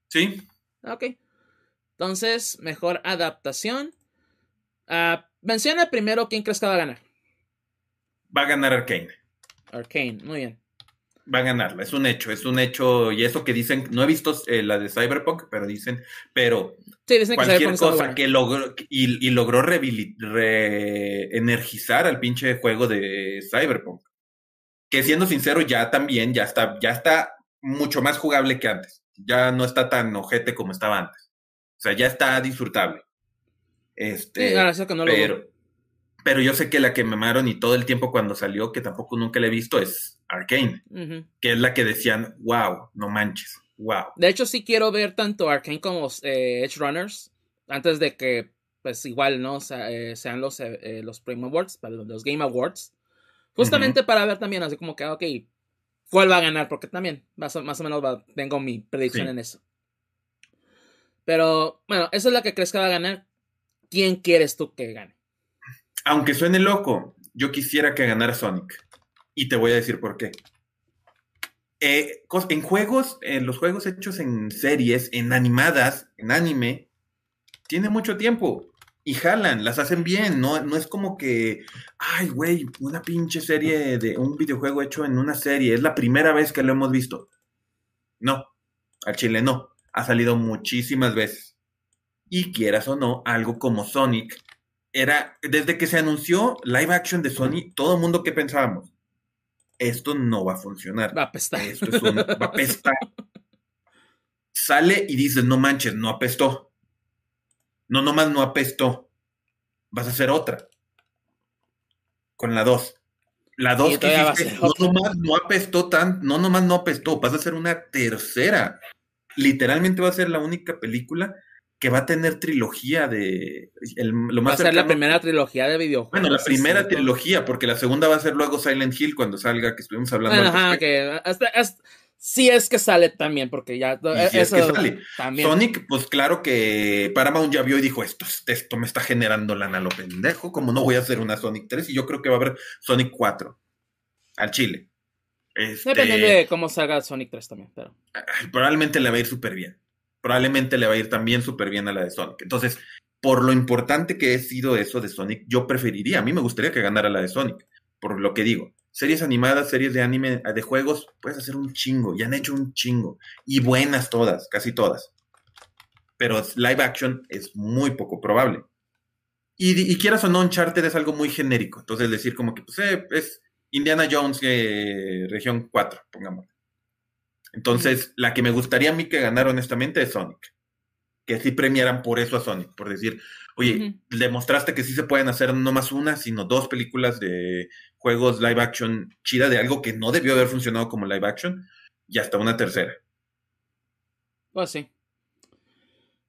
Sí. Ok. Entonces, mejor adaptación. Uh, menciona primero quién crees que va a ganar. Va a ganar Arkane. Arkane, muy bien. Va a ganarla, es un hecho, es un hecho. Y eso que dicen, no he visto eh, la de Cyberpunk, pero dicen, pero sí, dicen cualquier cosa que logró y, logró reenergizar al pinche juego de Cyberpunk. Que siendo sincero, ya también, ya está, ya está mucho más jugable que antes. Ya no está tan ojete como estaba antes. O sea, ya está disfrutable. Este, sí, eso que no pero, pero yo sé que la que me amaron y todo el tiempo cuando salió, que tampoco nunca la he visto, es Arkane. Que es la que decían, wow, no manches, wow. De hecho, sí quiero ver tanto Arkane como eh, Edge Runners. Antes de que, pues igual, ¿no? Eh, sean los, eh, los Prime Awards, los Game Awards. Justamente para ver también, así como que, ok, ¿cuál va a ganar? Porque también, más o, menos tengo mi predicción en eso. Pero, bueno, esa es la que crees que va a ganar. ¿Quién quieres tú que gane? Aunque suene loco, yo quisiera que ganara Sonic. Y te voy a decir por qué. Eh, en juegos, los juegos hechos en series, en animadas, en anime, tiene mucho tiempo. Y jalan, las hacen bien, no, no es como que, ay, güey, una pinche serie de un videojuego hecho en una serie, es la primera vez que lo hemos visto. No, al chile no, ha salido muchísimas veces. Y quieras o no, algo como Sonic era, desde que se anunció live action de Sony, todo el mundo que pensábamos, esto no va a funcionar. Va a apestar. Esto es un, va a apestar. Sale y dices, no manches, no apestó. No, nomás no apestó. Vas a hacer otra. Con la 2. La 2 que hiciste, no nomás no apestó tan, no nomás no apestó, vas a hacer una tercera. Literalmente va a ser la única película que va a tener trilogía de... lo más va a ser la primera trilogía de videojuegos. Bueno, la primera trilogía, porque la segunda va a ser luego Silent Hill cuando salga, que estuvimos hablando. ajá, que sí es que sale también, porque ya... eso sale. También. Sonic, pues claro que Paramount ya vio y dijo, esto, esto me está generando lana lo pendejo, como no voy a hacer una Sonic 3, y yo creo que va a haber Sonic 4 al Chile. Este... Dependiendo de cómo salga Sonic 3 también, pero... Probablemente le va a ir súper bien probablemente le va a ir también súper bien a la de Sonic. Entonces, por lo importante que he sido eso de Sonic, yo preferiría, a mí me gustaría que ganara la de Sonic, por lo que digo. Series animadas, series de anime, de juegos, puedes hacer un chingo, y han hecho un chingo, y buenas todas, casi todas. Pero live action es muy poco probable. Y, quieras o no, Uncharted es algo muy genérico. Entonces, decir como que, pues, eh, es Indiana Jones, eh, región 4, pongamos. Entonces, la que me gustaría a mí que ganara honestamente es Sonic. Que sí premiaran por eso a Sonic, por decir, oye, demostraste que sí se pueden hacer no más una, sino dos películas de juegos live action chida de algo que no debió haber funcionado como live action, y hasta una tercera. Pues sí.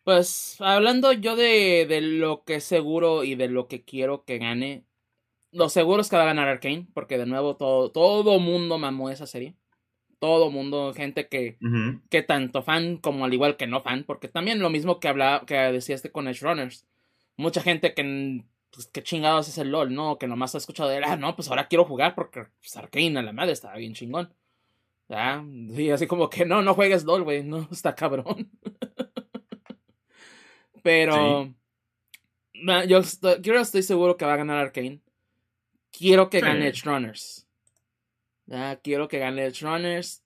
Pues hablando yo de, de lo que es seguro y de lo que quiero que gane, lo seguro es que va a ganar Arkane, porque de nuevo todo, todo mundo mamó esa serie todo mundo, gente que, que tanto fan como al igual que no fan, porque también lo mismo que hablaba, que decía este con Edge Runners. Mucha gente que, pues, que chingados es el LOL, ¿no? Que nomás ha escuchado de ah, no, pues ahora quiero jugar porque pues, Arkane a la madre está bien chingón. ¿Ya? Y así como que no, no juegues LOL, güey, no, está cabrón. Pero yo estoy, estoy seguro que va a ganar Arkane. Quiero que gane Edge Runners. Quiero que gane Edge Runners.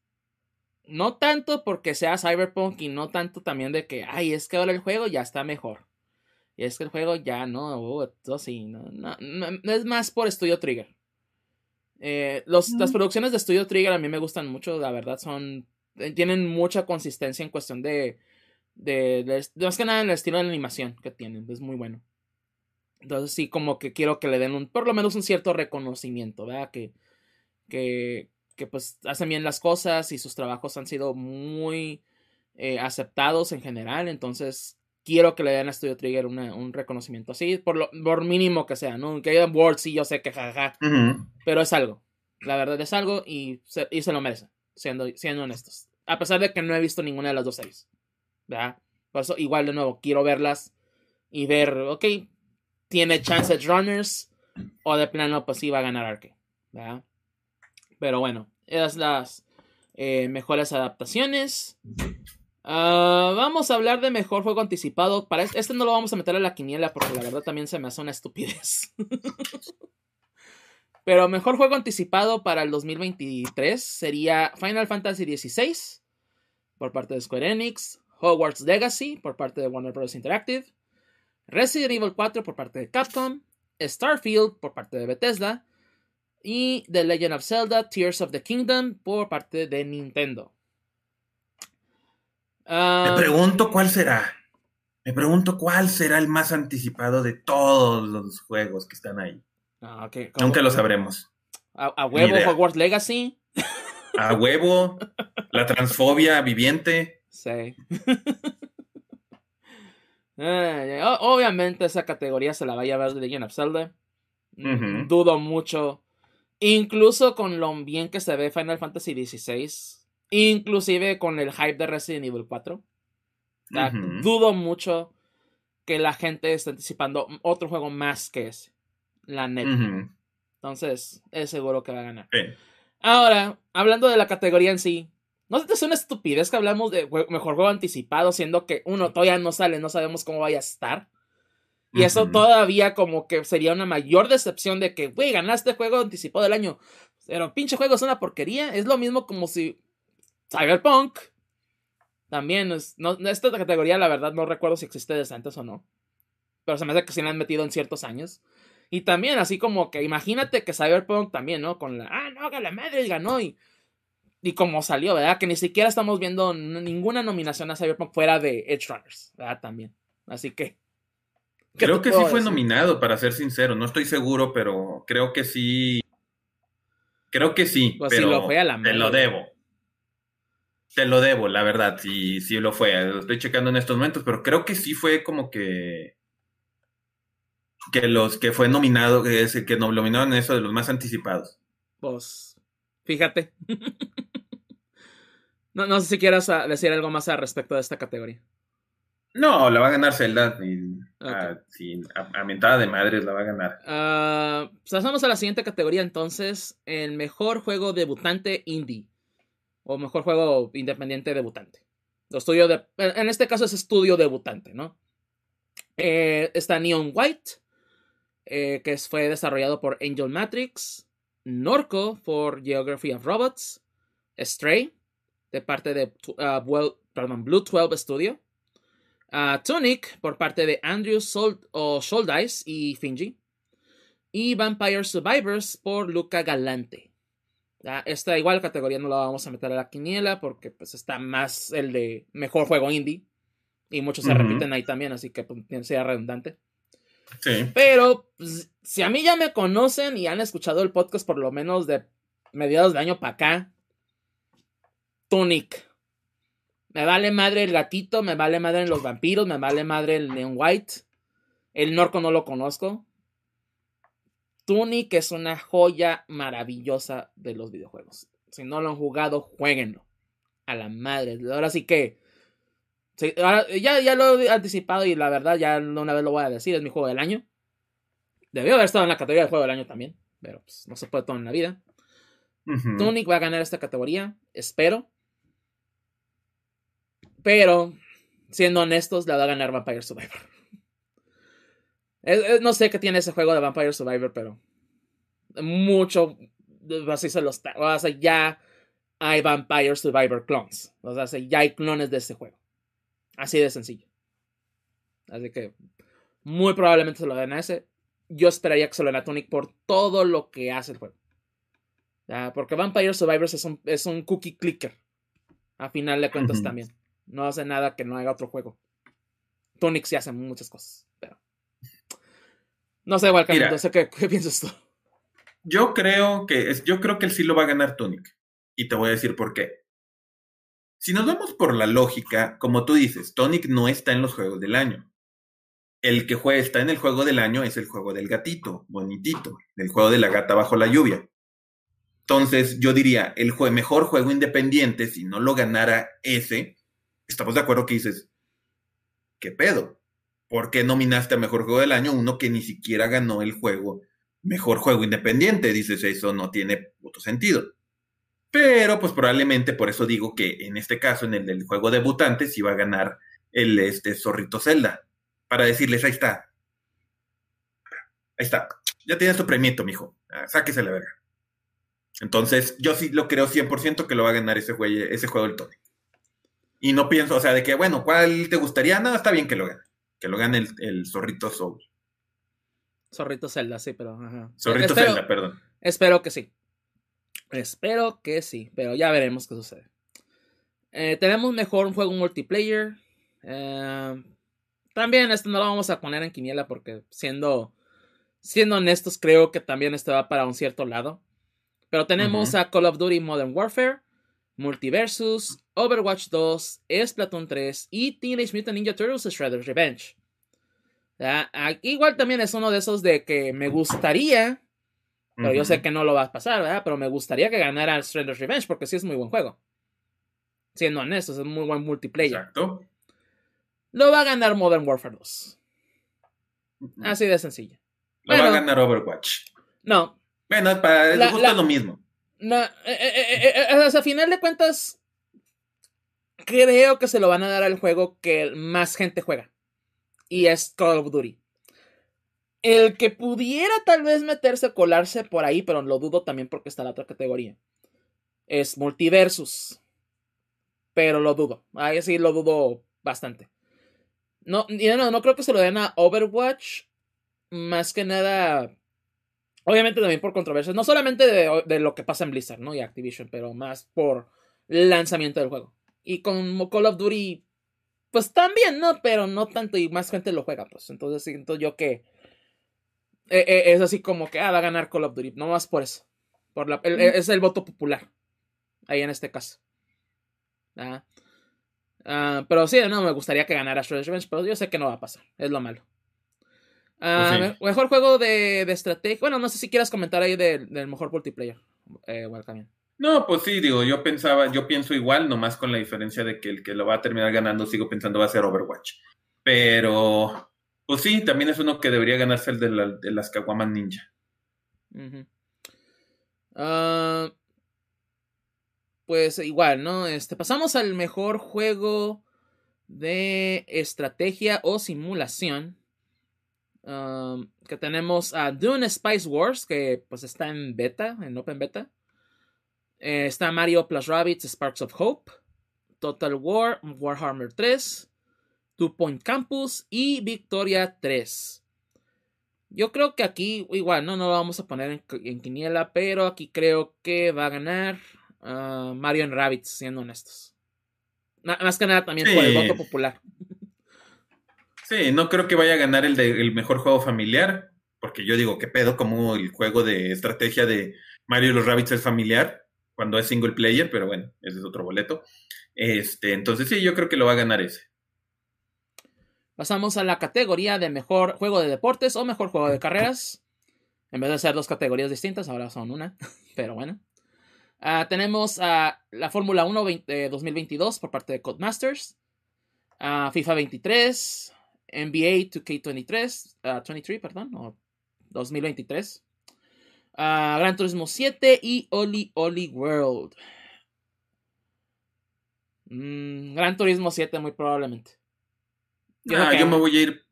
No tanto porque sea Cyberpunk y no tanto también de que, ay, es que ahora el juego ya está mejor. Y es que el juego ya no, uh, sí, no, no, es más por Studio Trigger. Eh, los, Las producciones de Studio Trigger a mí me gustan mucho, la verdad son, eh, tienen mucha consistencia en cuestión de, de, de, más que nada en el estilo de animación que tienen, es muy bueno. Entonces sí, como que quiero que le den un, por lo menos un cierto reconocimiento, ¿verdad? Que, que, que pues hacen bien las cosas y sus trabajos han sido muy eh, aceptados en general. Entonces quiero que le den a Studio Trigger un reconocimiento así, por lo por mínimo que sea, ¿no? Que haya World, sí, yo sé que jajaja, pero es algo. La verdad es algo y se, y se lo merece, siendo, siendo honestos. A pesar de que no he visto ninguna de las dos series. ¿Verdad? Por eso, igual de nuevo, quiero verlas y ver, ok, tiene chance Runners o de plano pues sí va a ganar Arke. ¿verdad? Pero bueno, esas las eh, mejores adaptaciones. Ah, vamos a hablar de mejor juego anticipado. Para este, este no lo vamos a meter a la quiniela porque la verdad también se me hace una estupidez. Pero mejor juego anticipado para el 2023 sería Final Fantasy XVI por parte de Square Enix, Hogwarts Legacy por parte de Warner Bros. Interactive, Resident Evil 4 por parte de Capcom, Starfield por parte de Bethesda y The Legend of Zelda Tears of the Kingdom por parte de Nintendo. Me ah, pregunto cuál será. Me pregunto cuál será el más anticipado de todos los juegos que están ahí. Ah, Nunca lo sabremos. A, huevo, Hogwarts Legacy. A huevo, la transfobia viviente. Sí. Eh, obviamente esa categoría se la va a llevar de Legend of Zelda. Dudo mucho. Incluso con lo bien que se ve Final Fantasy XVI. Inclusive con el hype de Resident Evil 4. Dudo mucho que la gente esté anticipando otro juego más que ese. La neta. Entonces, es seguro que va a ganar. Ahora, hablando de la categoría en sí, ¿No te una estupidez que hablamos de mejor juego anticipado, siendo que uno todavía no sale, no sabemos cómo vaya a estar? Y eso todavía como que sería una mayor decepción de que, güey, ganaste juego anticipado del año. Pero pinche juego es una porquería. Es lo mismo como si Cyberpunk también es. No, esta categoría, la verdad, no recuerdo si existe desde antes o no. Pero se me hace que sí la han metido en ciertos años. Y también, así como que imagínate que Cyberpunk también, ¿no? Con la. Ah, no, que la madre ganó y y como salió, ¿verdad? Que ni siquiera estamos viendo ninguna nominación a Cyberpunk fuera de Edge Runners, ¿verdad? También. Así que. Creo que sí fue nominado, para ser sincero. No estoy seguro, pero creo que sí. Creo que sí. Pues pero lo fue a la te lo debo. Te lo debo, la verdad. Sí, sí lo fue. Lo estoy checando en estos momentos, pero creo que sí fue como que. Que los que fue nominado, que, que nominaron eso de los más anticipados. Pues. Fíjate. No, no sé si quieras ah, decir algo más al respecto de esta categoría. No, la va a ganar Zelda. Y, a, de madres la va a ganar. Uh, pasamos a la siguiente categoría entonces. El mejor juego debutante indie. O mejor juego independiente debutante. De, en este caso es estudio debutante, ¿no? Eh, está Neon White, eh, que fue desarrollado por Angel Matrix. Norco por Geography of Robots. Stray, de parte de uh, Blue 12 Studio. Tunic por parte de Andrew Sol o Soldice y Finji. Y Vampire Survivors por Luca Galante. esta igual categoría no la vamos a meter a la quiniela porque pues está más el de mejor juego indie. Y muchos se repiten ahí también, así que pues, sea redundante. Sí. Pero pues, si a mí ya me conocen y han escuchado el podcast por lo menos de mediados de año para acá, Tunic. Me vale madre el gatito, me vale madre los vampiros, me vale madre el Neon White. El Norco no lo conozco. Tunic es una joya maravillosa de los videojuegos. Si no lo han jugado, jueguenlo. A la madre. Ahora sí que. ya, ya lo he anticipado y la verdad, ya una vez lo voy a decir. Es mi juego del año. Debió haber estado en la categoría de juego del año también. Pero pues, no se puede todo en la vida. Tunic va a ganar esta categoría. Espero. Pero, siendo honestos, la va a ganar Vampire Survivor. no sé qué tiene ese juego de Vampire Survivor, pero mucho, así se los o sea, ya hay Vampire Survivor clones. O sea, ya hay clones de este juego. Así de sencillo. Así que muy probablemente se lo den a ese. Yo esperaría que se lo den a Tonic por todo lo que hace el juego. Porque Vampire Survivors es un, es un cookie clicker. A final de cuentas también. No hace nada que no haga otro juego. Tonic sí hace muchas cosas. Pero. No sé, igual, no sé qué, qué piensas tú. Yo creo que yo creo que él sí lo va a ganar Tonic. Y te voy a decir por qué. Si nos vamos por la lógica, como tú dices, Tonic no está en los juegos del año. El que juega, está en el juego del año es el juego del gatito, bonitito, el juego de la gata bajo la lluvia. Entonces, yo diría, el mejor juego independiente, si no lo ganara ese, estamos de acuerdo que dices, ¿qué pedo? ¿Por qué nominaste a mejor juego del año uno que ni siquiera ganó el juego mejor juego independiente? Dices, eso no tiene puto sentido. Pero, pues probablemente por eso digo que en este caso, en el del juego debutante, sí va a ganar el este, Zorrito Zelda. Para decirles, ahí está. Ahí está. Ya tienes tu premio, mijo. Ah, sáquese la verga. Entonces, yo sí lo creo 100% que lo va a ganar ese, ese juego del Tony. Y no pienso, o sea, de que, bueno, ¿cuál te gustaría? No, está bien que lo gane. Que lo gane el, Zorrito Soul. Zorrito Zelda, sí, pero. Zorrito Zelda, perdón. Espero que sí. Espero que sí, pero ya veremos qué sucede. Eh, tenemos mejor un juego multiplayer. Eh, también esto no lo vamos a poner en quiniela porque siendo, siendo honestos creo que también esto va para un cierto lado. Pero tenemos a Call of Duty Modern Warfare, Multiversus, Overwatch 2, Splatoon 3 y Teenage Mutant Ninja Turtles Shredder's Revenge. igual también es uno de esos de que me gustaría, pero yo sé que no lo va a pasar, ¿verdad? Pero me gustaría que ganara Shredder's Revenge porque sí es muy buen juego. Siendo honestos, es muy buen multiplayer. Exacto. Lo va a ganar Modern Warfare 2. Así de sencillo. Lo va a ganar Overwatch. No, bueno, para la, lo mismo. No, eh, eh, eh, a final de cuentas, creo que se lo van a dar al juego que más gente juega. Y es Call of Duty. El que pudiera tal vez meterse, colarse por ahí, pero lo dudo también porque está la otra categoría. Es Multiversus. Pero lo dudo. Ahí sí lo dudo bastante. No, no, no creo que se lo den a Overwatch. Más que nada Obviamente también por controversias, no solamente de, lo que pasa en Blizzard, ¿no? Y Activision, pero más por lanzamiento del juego. Y con Call of Duty, pues también, ¿no? Pero no tanto y más gente lo juega, pues. Entonces siento yo que eh, eh, es así como que, ah, va a ganar Call of Duty, no más por eso. Por la, es el voto popular, ahí en este caso. Ah, ah, pero sí, no, me gustaría que ganara Shredder's Revenge, pero yo sé que no va a pasar, es lo malo. Ah, mejor juego de, estrategia. Bueno, no sé si quieras comentar ahí del, mejor multiplayer. Eh, no, pues sí, digo, yo pensaba, yo pienso igual, nomás con la diferencia de que el que lo va a terminar ganando, sigo pensando va a ser Overwatch. Pero, pues sí, también es uno que debería ganarse el de, las Kawaman Ninja. Ah, pues igual, ¿no? Este, pasamos al mejor juego de estrategia o simulación. Um, que tenemos a Dune Spice Wars, que pues está en beta, en open beta. Eh, está Mario Plus Rabbits Sparks of Hope. Total War, Warhammer 3. Two Point Campus y Victoria 3. Yo creo que aquí, igual, no, no lo vamos a poner en, quiniela, pero aquí creo que va a ganar uh, Mario en Rabbits, siendo honestos. más que nada también por el voto popular. Sí, no creo que vaya a ganar el, mejor juego familiar, porque yo digo, ¿qué pedo? Como el juego de estrategia de Mario y los Rabbits es familiar, cuando es single player, pero bueno, ese es otro boleto. Este, entonces sí, yo creo que lo va a ganar ese. Pasamos a la categoría de mejor juego de deportes o mejor juego de carreras. En vez de ser dos categorías distintas, ahora son una, pero bueno. Ah, tenemos a la Fórmula 1 2022 por parte de Codemasters, a FIFA 23, NBA 2K23, 23, perdón, o 2023. Gran Turismo 7 y Oli Oli World. Mm, Gran Turismo 7 muy probablemente. Yo, ah, yo me voy a ir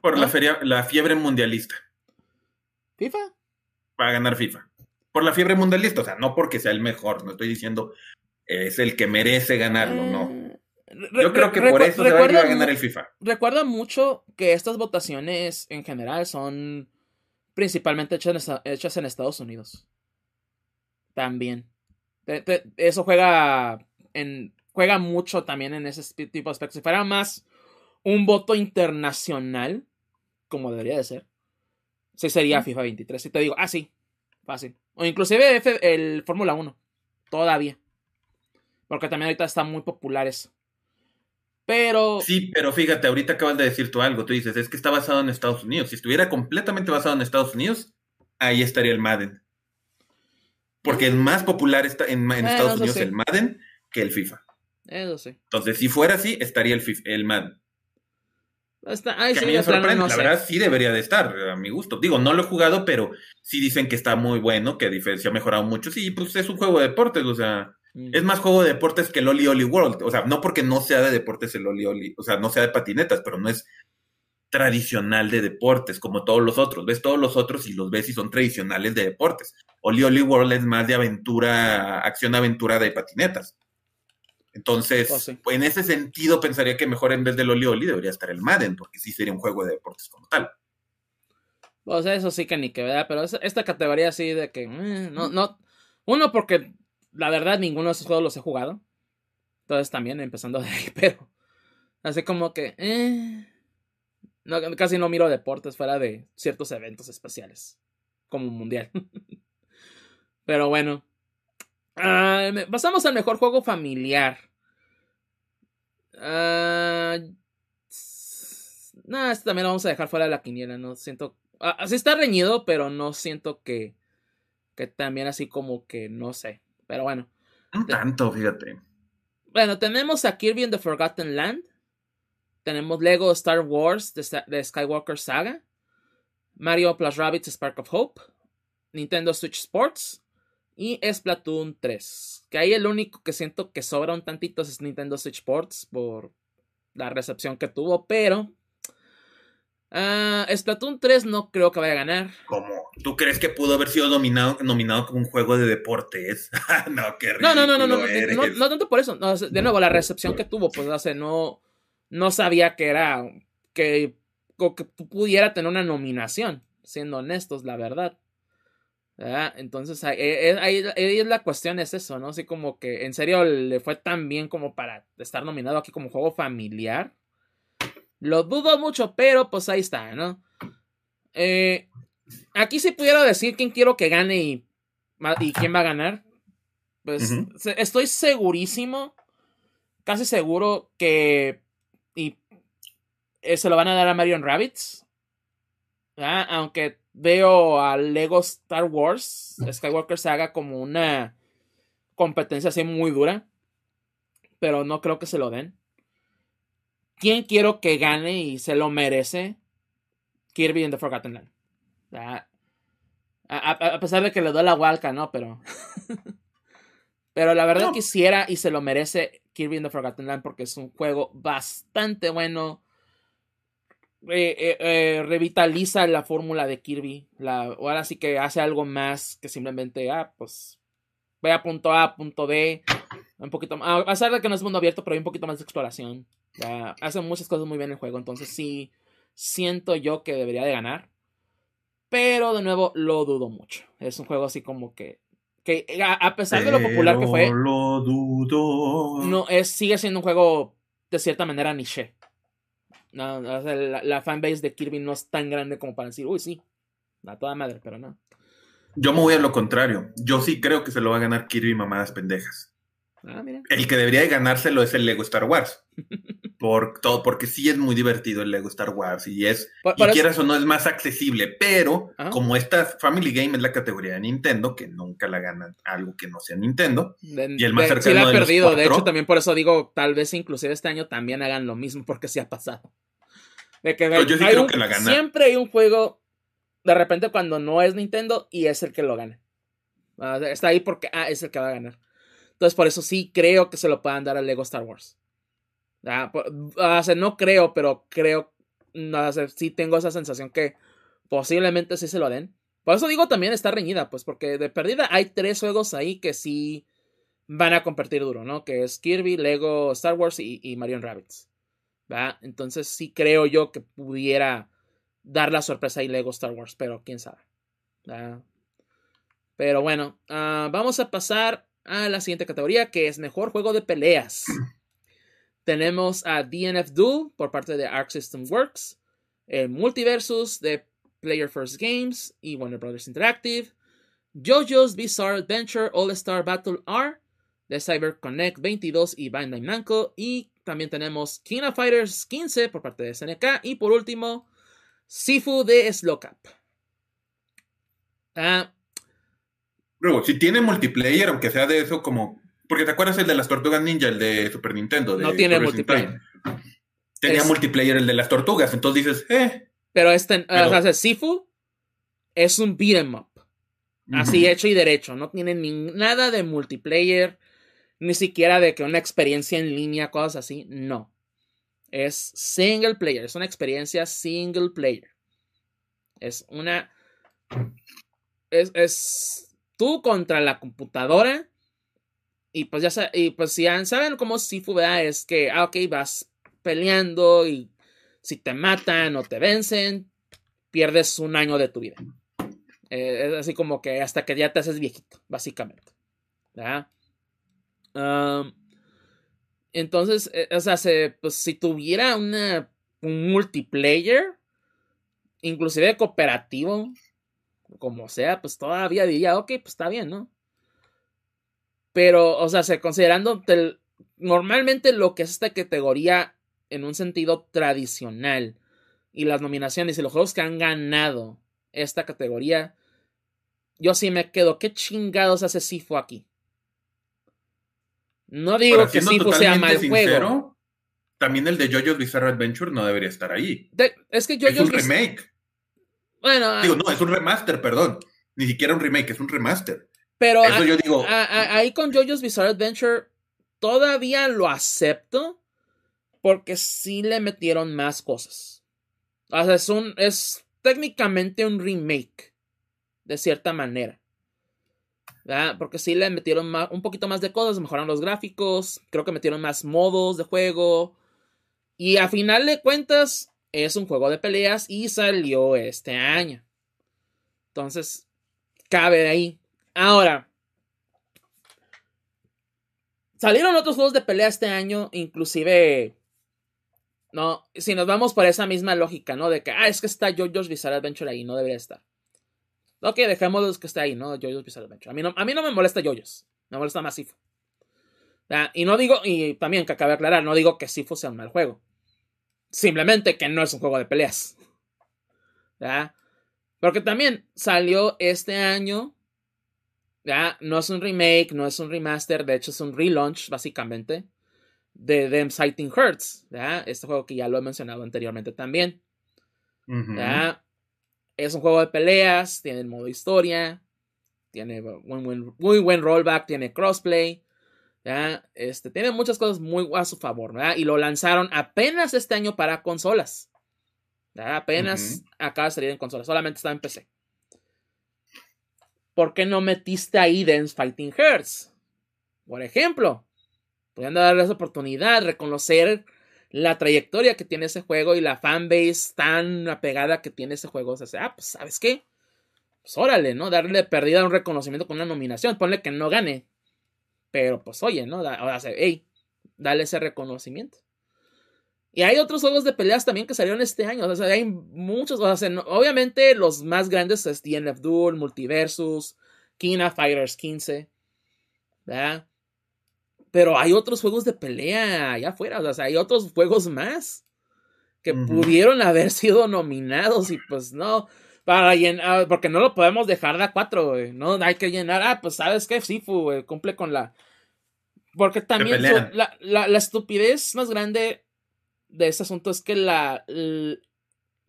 por la, feria, la fiebre mundialista. ¿FIFA? Va a ganar FIFA. por la fiebre mundialista, o sea, no porque sea el mejor, no estoy diciendo es el que merece ganarlo, no. Yo creo que por eso se va a ir a ganar el FIFA. Recuerda mucho que estas votaciones en general son principalmente hechas en, hechas en Estados Unidos. También. eso juega en juega mucho también en ese tipo de aspectos. Si fuera más un voto internacional, como debería de ser, sí sería FIFA 23. Si te digo, ah, sí, fácil. O inclusive el Fórmula 1, todavía. Porque también ahorita está muy popular eso. Pero. Sí, pero fíjate, ahorita acabas de decir tú algo. Tú dices, es que está basado en Estados Unidos. Si estuviera completamente basado en Estados Unidos, ahí estaría el Madden. Porque el más popular está en, Estados Unidos el Madden que el FIFA. Eso sí. Entonces, si fuera así, estaría el, FIFA, el Madden. Está, ay, sí, a mí me sorprende, la verdad sí debería de estar, a mi gusto. Digo, no lo he jugado, pero sí dicen que está muy bueno, que a diferencia ha mejorado mucho. Sí, pues es un juego de deportes, o sea, es más juego de deportes que el Oli Oli World. O sea, no porque no sea de deportes el Oli Oli, o sea, no sea de patinetas, pero no es tradicional de deportes como todos los otros. Ves todos los otros y los ves y son tradicionales de deportes. Oli Oli World es más de aventura, acción-aventura de patinetas. Entonces, pues en ese sentido, pensaría que mejor en vez del Oli Oli debería estar el Madden, porque sí sería un juego de deportes como tal. Pues eso sí que ni que, ¿verdad? Pero esta categoría sí de que, eh, no, no, uno porque la verdad ninguno de esos juegos los he jugado. Entonces también empezando de ahí, pero así como que, eh, casi no miro deportes fuera de ciertos eventos especiales, como un mundial. pero bueno, Ah, pasamos al mejor juego familiar. Uh, no, este también lo vamos a dejar fuera de la quiniela. No siento. así está reñido, pero no siento que. Que también así como que no sé. Pero bueno. No tanto, fíjate. Bueno, tenemos a Kirby in the Forgotten Land. Tenemos Lego Star Wars de, Skywalker Saga. Mario Plus Rabbits Spark of Hope. Nintendo Switch Sports. Y Splatoon 3. Que ahí el único que siento que sobra un tantito es Nintendo Switch Sports por la recepción que tuvo, pero. Uh, Splatoon 3 no creo que vaya a ganar. ¿Cómo? ¿Tú crees que pudo haber sido nominado, nominado como un juego de deportes? no, qué no, no, no, no, no, no, no, tanto por eso. de nuevo, la recepción que tuvo, pues, o no, no sabía que era. Que, que pudiera tener una nominación, siendo honestos, la verdad. Entonces ahí, es la cuestión, es eso, ¿no? Así como que en serio le fue tan bien como para estar nominado aquí como juego familiar. Lo dudo mucho, pero pues ahí está, ¿no? Eh, aquí si pudiera decir quién quiero que gane y, y quién va a ganar. Pues estoy segurísimo, casi seguro que y, eh, se lo van a dar a Marion Rabbits. Aunque veo a Lego Star Wars, Skywalker Saga, como una competencia así muy dura. Pero no creo que se lo den. ¿Quién quiero que gane y se lo merece? Kirby in the Forgotten Land. A, pesar de que le doy la hualca, ¿no? Pero. pero la verdad quisiera y se lo merece Kirby in the Forgotten Land porque es un juego bastante bueno eh, eh, revitaliza la fórmula de Kirby. La, ahora sí que hace algo más que simplemente, ah, pues, ve a punto A, a punto B. Un poquito más, a pesar de que no es mundo abierto, pero hay un poquito más de exploración. Hace muchas cosas muy bien el juego, entonces sí, siento yo que debería de ganar. Pero de nuevo, lo dudo mucho. Es un juego así como que que a pesar de lo popular que fue, lo dudo. No, es, sigue siendo un juego de cierta manera niche. No, la, fanbase de Kirby no es tan grande como para decir, uy, sí, a toda madre, pero no. Yo me voy a lo contrario. Yo sí creo que se lo va a ganar Kirby mamadas pendejas. Ah, el que debería de ganárselo es el Lego Star Wars. Por todo, porque sí es muy divertido el Lego Star Wars y es, y quieras o no, es más accesible, pero como esta Family Game es la categoría de Nintendo, que nunca la ganan algo que no sea Nintendo, y el más cercano sí la ha perdido, de hecho también por eso digo, tal vez inclusive este año también hagan lo mismo, porque sí ha pasado. De que, yo sí creo que la gana. Siempre hay un juego, de repente cuando no es Nintendo, y es el que lo gana. Ah, está ahí porque, ah, es el que va a ganar. Entonces, por eso sí creo que se lo puedan dar al Lego Star Wars. Ah, no creo, pero creo. No, sí tengo esa sensación que posiblemente sí se lo den. Por eso digo también está reñida, pues, porque de perdida hay tres juegos ahí que sí van a competir duro, ¿no? Que es Kirby, Lego, Star Wars y, y Marion Rabbits. Entonces sí creo yo que pudiera dar la sorpresa ahí Lego Star Wars, pero quién sabe. Pero bueno, uh, vamos a pasar a la siguiente categoría que es mejor juego de peleas. Tenemos a DNF Duel por parte de Arc System Works, el Multiversus de Player First Games y Warner Brothers Interactive, JoJo's Bizarre Adventure All Star Battle R de Cyber Connect 22 y Bandai Namco y también tenemos King of Fighters 15 por parte de SNK y por último Sifu de Slowcap. Ah, Luego, si tiene multiplayer, aunque sea de eso como... Porque te acuerdas el de las tortugas ninja, el de Super Nintendo. no tiene multiplayer. Tenía multiplayer el de las tortugas, entonces dices, eh. Pero este, o sea, Sifu es un beat'em up. Así hecho y derecho. No tiene ni, nada de multiplayer, ni siquiera de que una experiencia en línea, cosas así. No. Es single player. Es una experiencia single player. Es una. Es, es tú contra la computadora. Y pues ya y pues si saben cómo Sifu, ¿verdad? Es que, ah, ok, vas peleando y si te matan o te vencen, pierdes un año de tu vida. Eh, es así como que hasta que ya te haces viejito, básicamente. entonces, eh, o sea, pues, si tuviera una, un multiplayer, inclusive cooperativo, como sea, pues todavía diría, ok, pues está bien, ¿no? Pero, o sea, se, considerando normalmente lo que es esta categoría en un sentido tradicional y las nominaciones y los juegos que han ganado esta categoría, yo sí me quedo, ¿qué chingados hace Sifu aquí? No digo que Sifu sea mal juego. También el de JoJo's Bizarre Adventure no debería estar ahí. es que JoJo's Es un remake. Bueno, digo, no, es un remaster, perdón. Ni siquiera un remake, es un remaster. Pero yo digo. ahí con JoJo's Bizarre Adventure todavía lo acepto porque sí le metieron más cosas. O sea, es un. es técnicamente un remake. De cierta manera. Porque sí le metieron un poquito más de cosas, mejoraron los gráficos, creo que metieron más modos de juego. Y a final de cuentas, es un juego de peleas y salió este año. Entonces, cabe ahí. Ahora, salieron otros juegos de pelea este año, inclusive no, si nos vamos por esa misma lógica, ¿no? De que, ah, es que está JoJo's Bizarre Adventure ahí, no debería estar. Ok, dejémoslo que esté ahí, ¿no? JoJo's Bizarre Adventure. A mí no, a mí no me molesta JoJo's, me molesta más Sifu. Y no digo, y también que acabe de aclarar, no digo que Sifu sea un mal juego. Simplemente que no es un juego de peleas. ¿Ya? Porque también salió este año. ¿Ya? No es un remake, no es un remaster, de hecho es un relaunch, básicamente de Them Sighting Hurts, Este juego que ya lo he mencionado anteriormente también. Es un juego de peleas, tiene el modo historia, tiene muy buen, rollback, tiene crossplay. Este, tiene muchas cosas muy a su favor, Y lo lanzaron apenas este año para consolas. Apenas acaba de salir en consolas, solamente está en PC. ¿Por qué no metiste ahí Them Fighting Hearts? Por ejemplo, Podrían darles oportunidad, reconocer la trayectoria que tiene ese juego y la fanbase tan apegada que tiene ese juego. O sea, ah, pues, ¿sabes qué? Pues órale, ¿no? Darle perdida un reconocimiento con una nominación. Ponle que no gane. Pero pues oye, ¿no? Ahora, hey, dale ese reconocimiento. Y hay otros juegos de peleas también que salieron este año. O sea, hay muchos. O sea, obviamente los más grandes es DNF Duel, Multiversus, King of Fighters 15. ¿Verdad? Pero hay otros juegos de pelea allá afuera, o sea, hay otros juegos más que pudieron haber sido nominados y pues no, para llenar, porque no lo podemos dejar de a cuatro, güey, no hay que llenar, ah, pues sabes que Sifu, cumple con la... Porque también la, la, la, estupidez más grande de este asunto es que la,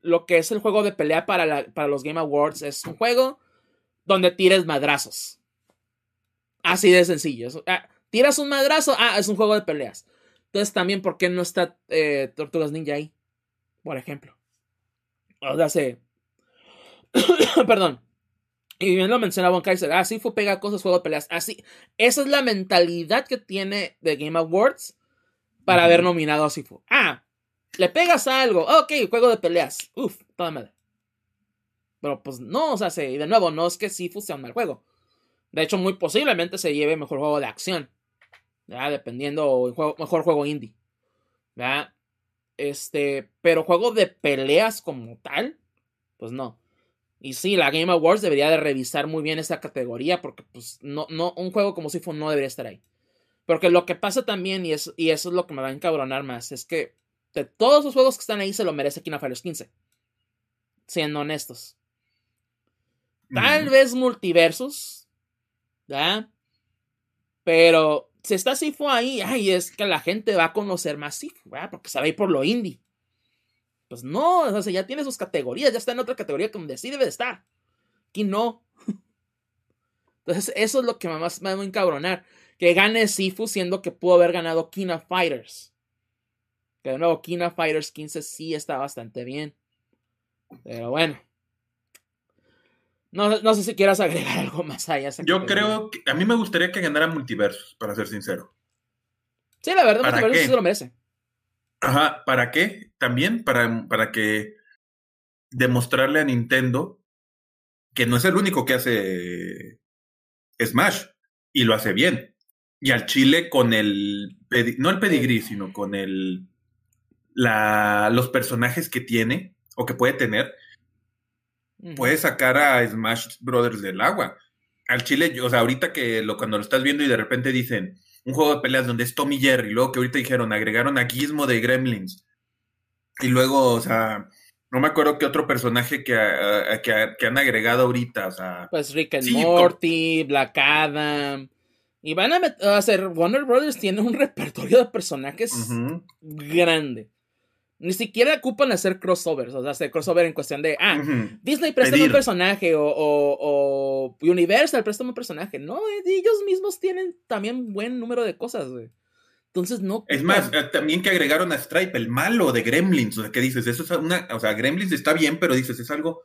lo que es el juego de pelea para, para los Game Awards es un juego donde tires madrazos. Así de sencillo. Ah, Tiras un madrazo, ah, es un juego de peleas. Entonces también, ¿por qué no está eh, Tortugas Ninja ahí? Por ejemplo. O sea, se... Perdón. Y bien lo mencionaba Von Kaiser, ah, Sifu pega cosas, juego de peleas. Así, esa es la mentalidad que tiene The Game Awards para haber nominado a Sifu. Ah, le pegas a algo, ok, juego de peleas. Uf, toda madre. Pero pues no, o sea, y de nuevo, no es que sea un mal juego. De hecho, muy posiblemente se lleve mejor juego de acción. ¿ya? Dependiendo, mejor juego indie. ¿ya? Este, pero juego de peleas como tal, pues no. Y sí, la Game Awards debería de revisar muy bien esa categoría porque pues no, no, un juego como Sifu no debería estar ahí. Porque lo que pasa también, y, y eso es lo que me va a encabronar más, es que de todos los juegos que están ahí se lo merece Kingdom Fighters 15. Siendo honestos. Tal vez multiversos. ¿Ya? Pero si está Sifu ahí, ay, es que la gente va a conocer más Sifu, ¿verdad? Porque se va a ir por lo indie. Pues no, o sea, ya tiene sus categorías, ya está en otra categoría donde sí debe de estar. Aquí no. Entonces, eso es lo que más me va a encabronar. Que gane Sifu siendo que pudo haber ganado King of Fighters. Que de nuevo, King of Fighters 15 sí está bastante bien. Pero bueno. No, sé si quieras agregar algo más allá. Yo creo que a mí me gustaría que ganara Multiversus, para ser sincero. Sí, la verdad, Multiversus sí se lo merece. Ajá, ¿para qué? También para, para que demostrarle a Nintendo que no es el único que hace Smash y lo hace bien. Y al Chile con el, no el pedigrí, sino con el, la, los personajes que tiene o que puede tener, puede sacar a Smash Brothers del agua. Al Chile, o sea, ahorita que lo, cuando lo estás viendo y de repente dicen un juego de peleas donde es Tommy Jerry, luego que ahorita dijeron, agregaron a Gizmo de Gremlins. Y luego, o sea, no me acuerdo qué otro personaje que, que, han agregado ahorita, o sea. Pues Rick and Morty, Black Adam. Y van a, hacer, Warner Brothers tiene un repertorio de personajes grande. Ni siquiera ocupan hacer crossovers, o sea, hacer crossover en cuestión de, ah, Disney presta un personaje o, o, Universal presta un personaje. No, ellos mismos tienen también buen número de cosas, güey. Entonces no. Es más, eh, también que agregaron a Stripe, el malo de Gremlins. O sea, que dices, eso es una. O sea, Gremlins está bien, pero dices, es algo.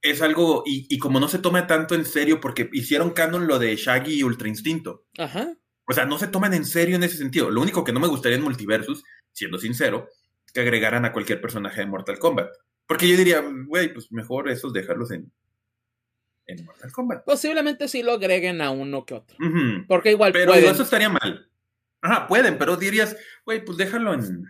Es algo. Y, y como no se toma tanto en serio, porque hicieron canon lo de Shaggy y Ultra Instinto. Ajá. O sea, no se toman en serio en ese sentido. Lo único que no me gustaría en Multiversus, siendo sincero, que agregaran a cualquier personaje de Mortal Kombat. Porque yo diría, güey, pues mejor esos dejarlos en, en Mortal Kombat. Posiblemente sí lo agreguen a uno que otro. Porque igual Pero eso estaría mal. Ajá, pueden, pero dirías, güey, pues déjalo en,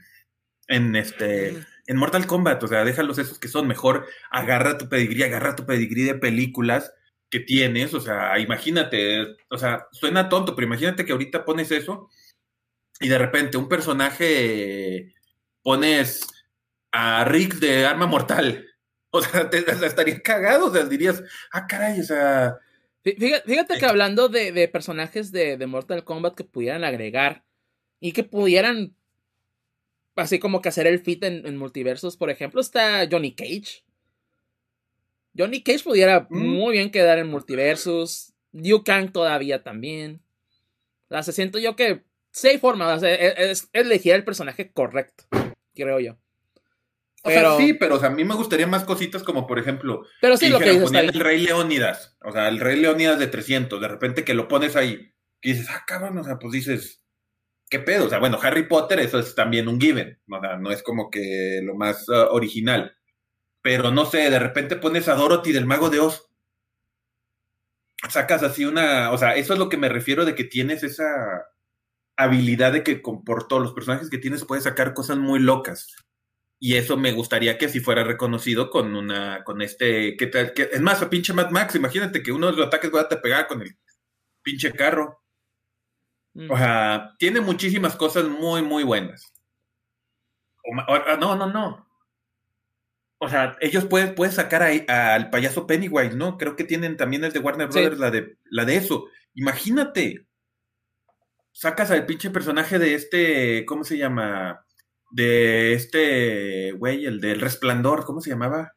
en este, en Mortal Kombat, o sea, déjalos esos que son mejor, agarra tu pedigrí, agarra tu pedigrí de películas que tienes, o sea, imagínate, o sea, suena tonto, pero imagínate que ahorita pones eso y de repente un personaje pones a Rick de Arma Mortal. O sea, te, estaría cagado, o sea, dirías, ah, caray, o sea... Fíjate, que hablando de, personajes de, Mortal Kombat que pudieran agregar y que pudieran, así como que hacer el fit en, multiversos, por ejemplo, está Johnny Cage. Johnny Cage pudiera mm. muy bien quedar en multiversos. Liu Kang todavía también. O sea, se siento yo que sí hay forma, es elegir el personaje correcto creo yo. O sea, sí, pero a mí me gustaría más cositas como, por ejemplo, pero sí, lo que el Rey Leónidas, o sea, el Rey Leónidas de 300, de repente que lo pones ahí y dices, ah, cabrón, o sea, pues dices, ¿qué pedo? O sea, bueno, Harry Potter, eso es también un given, o sea, no es como que lo más uh, original. Pero no sé, de repente pones a Dorothy del Mago de Oz. Sacas así una, o sea, eso es lo que me refiero de que tienes esa habilidad de que por todos los personajes que tienes puedes sacar cosas muy locas. Y eso me gustaría que si fuera reconocido con una, con este, ¿qué tal? Que, es más, a pinche Mad Max, imagínate que uno de los ataques va a te pegar con el pinche carro. Mm. O sea, tiene muchísimas cosas muy, muy buenas. Ah, no, no, no. O sea, ellos pueden, pueden sacar ahí al payaso Pennywise, ¿no? Creo que tienen también el de Warner Brothers, la, de, la de eso. Imagínate sacas al pinche personaje de este, ¿cómo se llama? De este güey, el del resplandor, ¿cómo se llamaba?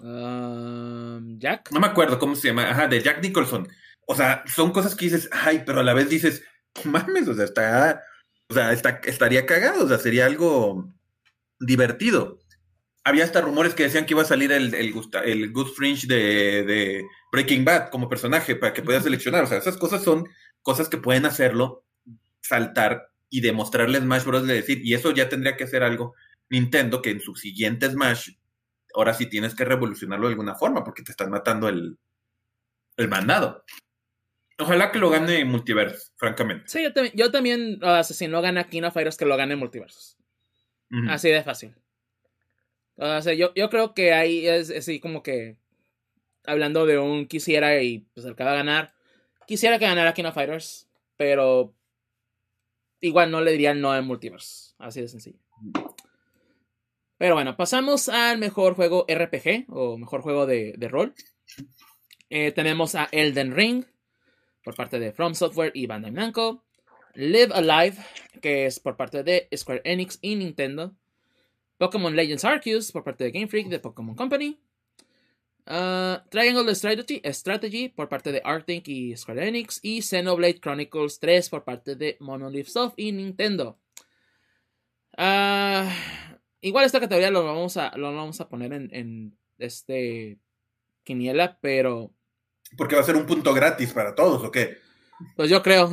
Um, Jack. No me acuerdo cómo se llama, ajá, de Jack Nicholson. O sea, son cosas que dices, ay, pero a la vez dices, mames, o sea, está, o sea, está, estaría cagado, o sea, sería algo divertido. había hasta rumores que decían que iba a salir el, el, el Good Fringe de, de, Breaking Bad como personaje para que puedas seleccionar. O sea, esas cosas son cosas que pueden hacerlo saltar y demostrarle Smash Bros. de decir, y eso ya tendría que ser algo Nintendo que en su siguiente Smash, ahora sí tienes que revolucionarlo de alguna forma porque te están matando el, el mandado. Ojalá que lo gane Multiverse, francamente. Sí, yo también, yo también si no gana King of Fighters, que lo gane Multiverse. Así de fácil. O sea, yo, yo creo que ahí es así como que hablando de un quisiera y pues el que va a ganar. Quisiera que ganara King of Fighters, pero igual no le diría no en Multiverse. Así de sencillo. Pero bueno, pasamos al mejor juego RPG o mejor juego de, rol. Eh, tenemos a Elden Ring por parte de From Software y Bandai Namco. Live Alive, que es por parte de Square Enix y Nintendo. Pokémon Legends Arceus por parte de Game Freak de Pokémon Company. Uh, Triangle Strategy, Strategy por parte de Arctic y Square Enix. Y Xenoblade Chronicles 3 por parte de Monolith Soft y Nintendo. Uh, igual esta categoría lo vamos a, lo vamos a poner en, en este quiniela, pero... Porque va a ser un punto gratis para todos, ¿o qué? Pues yo creo.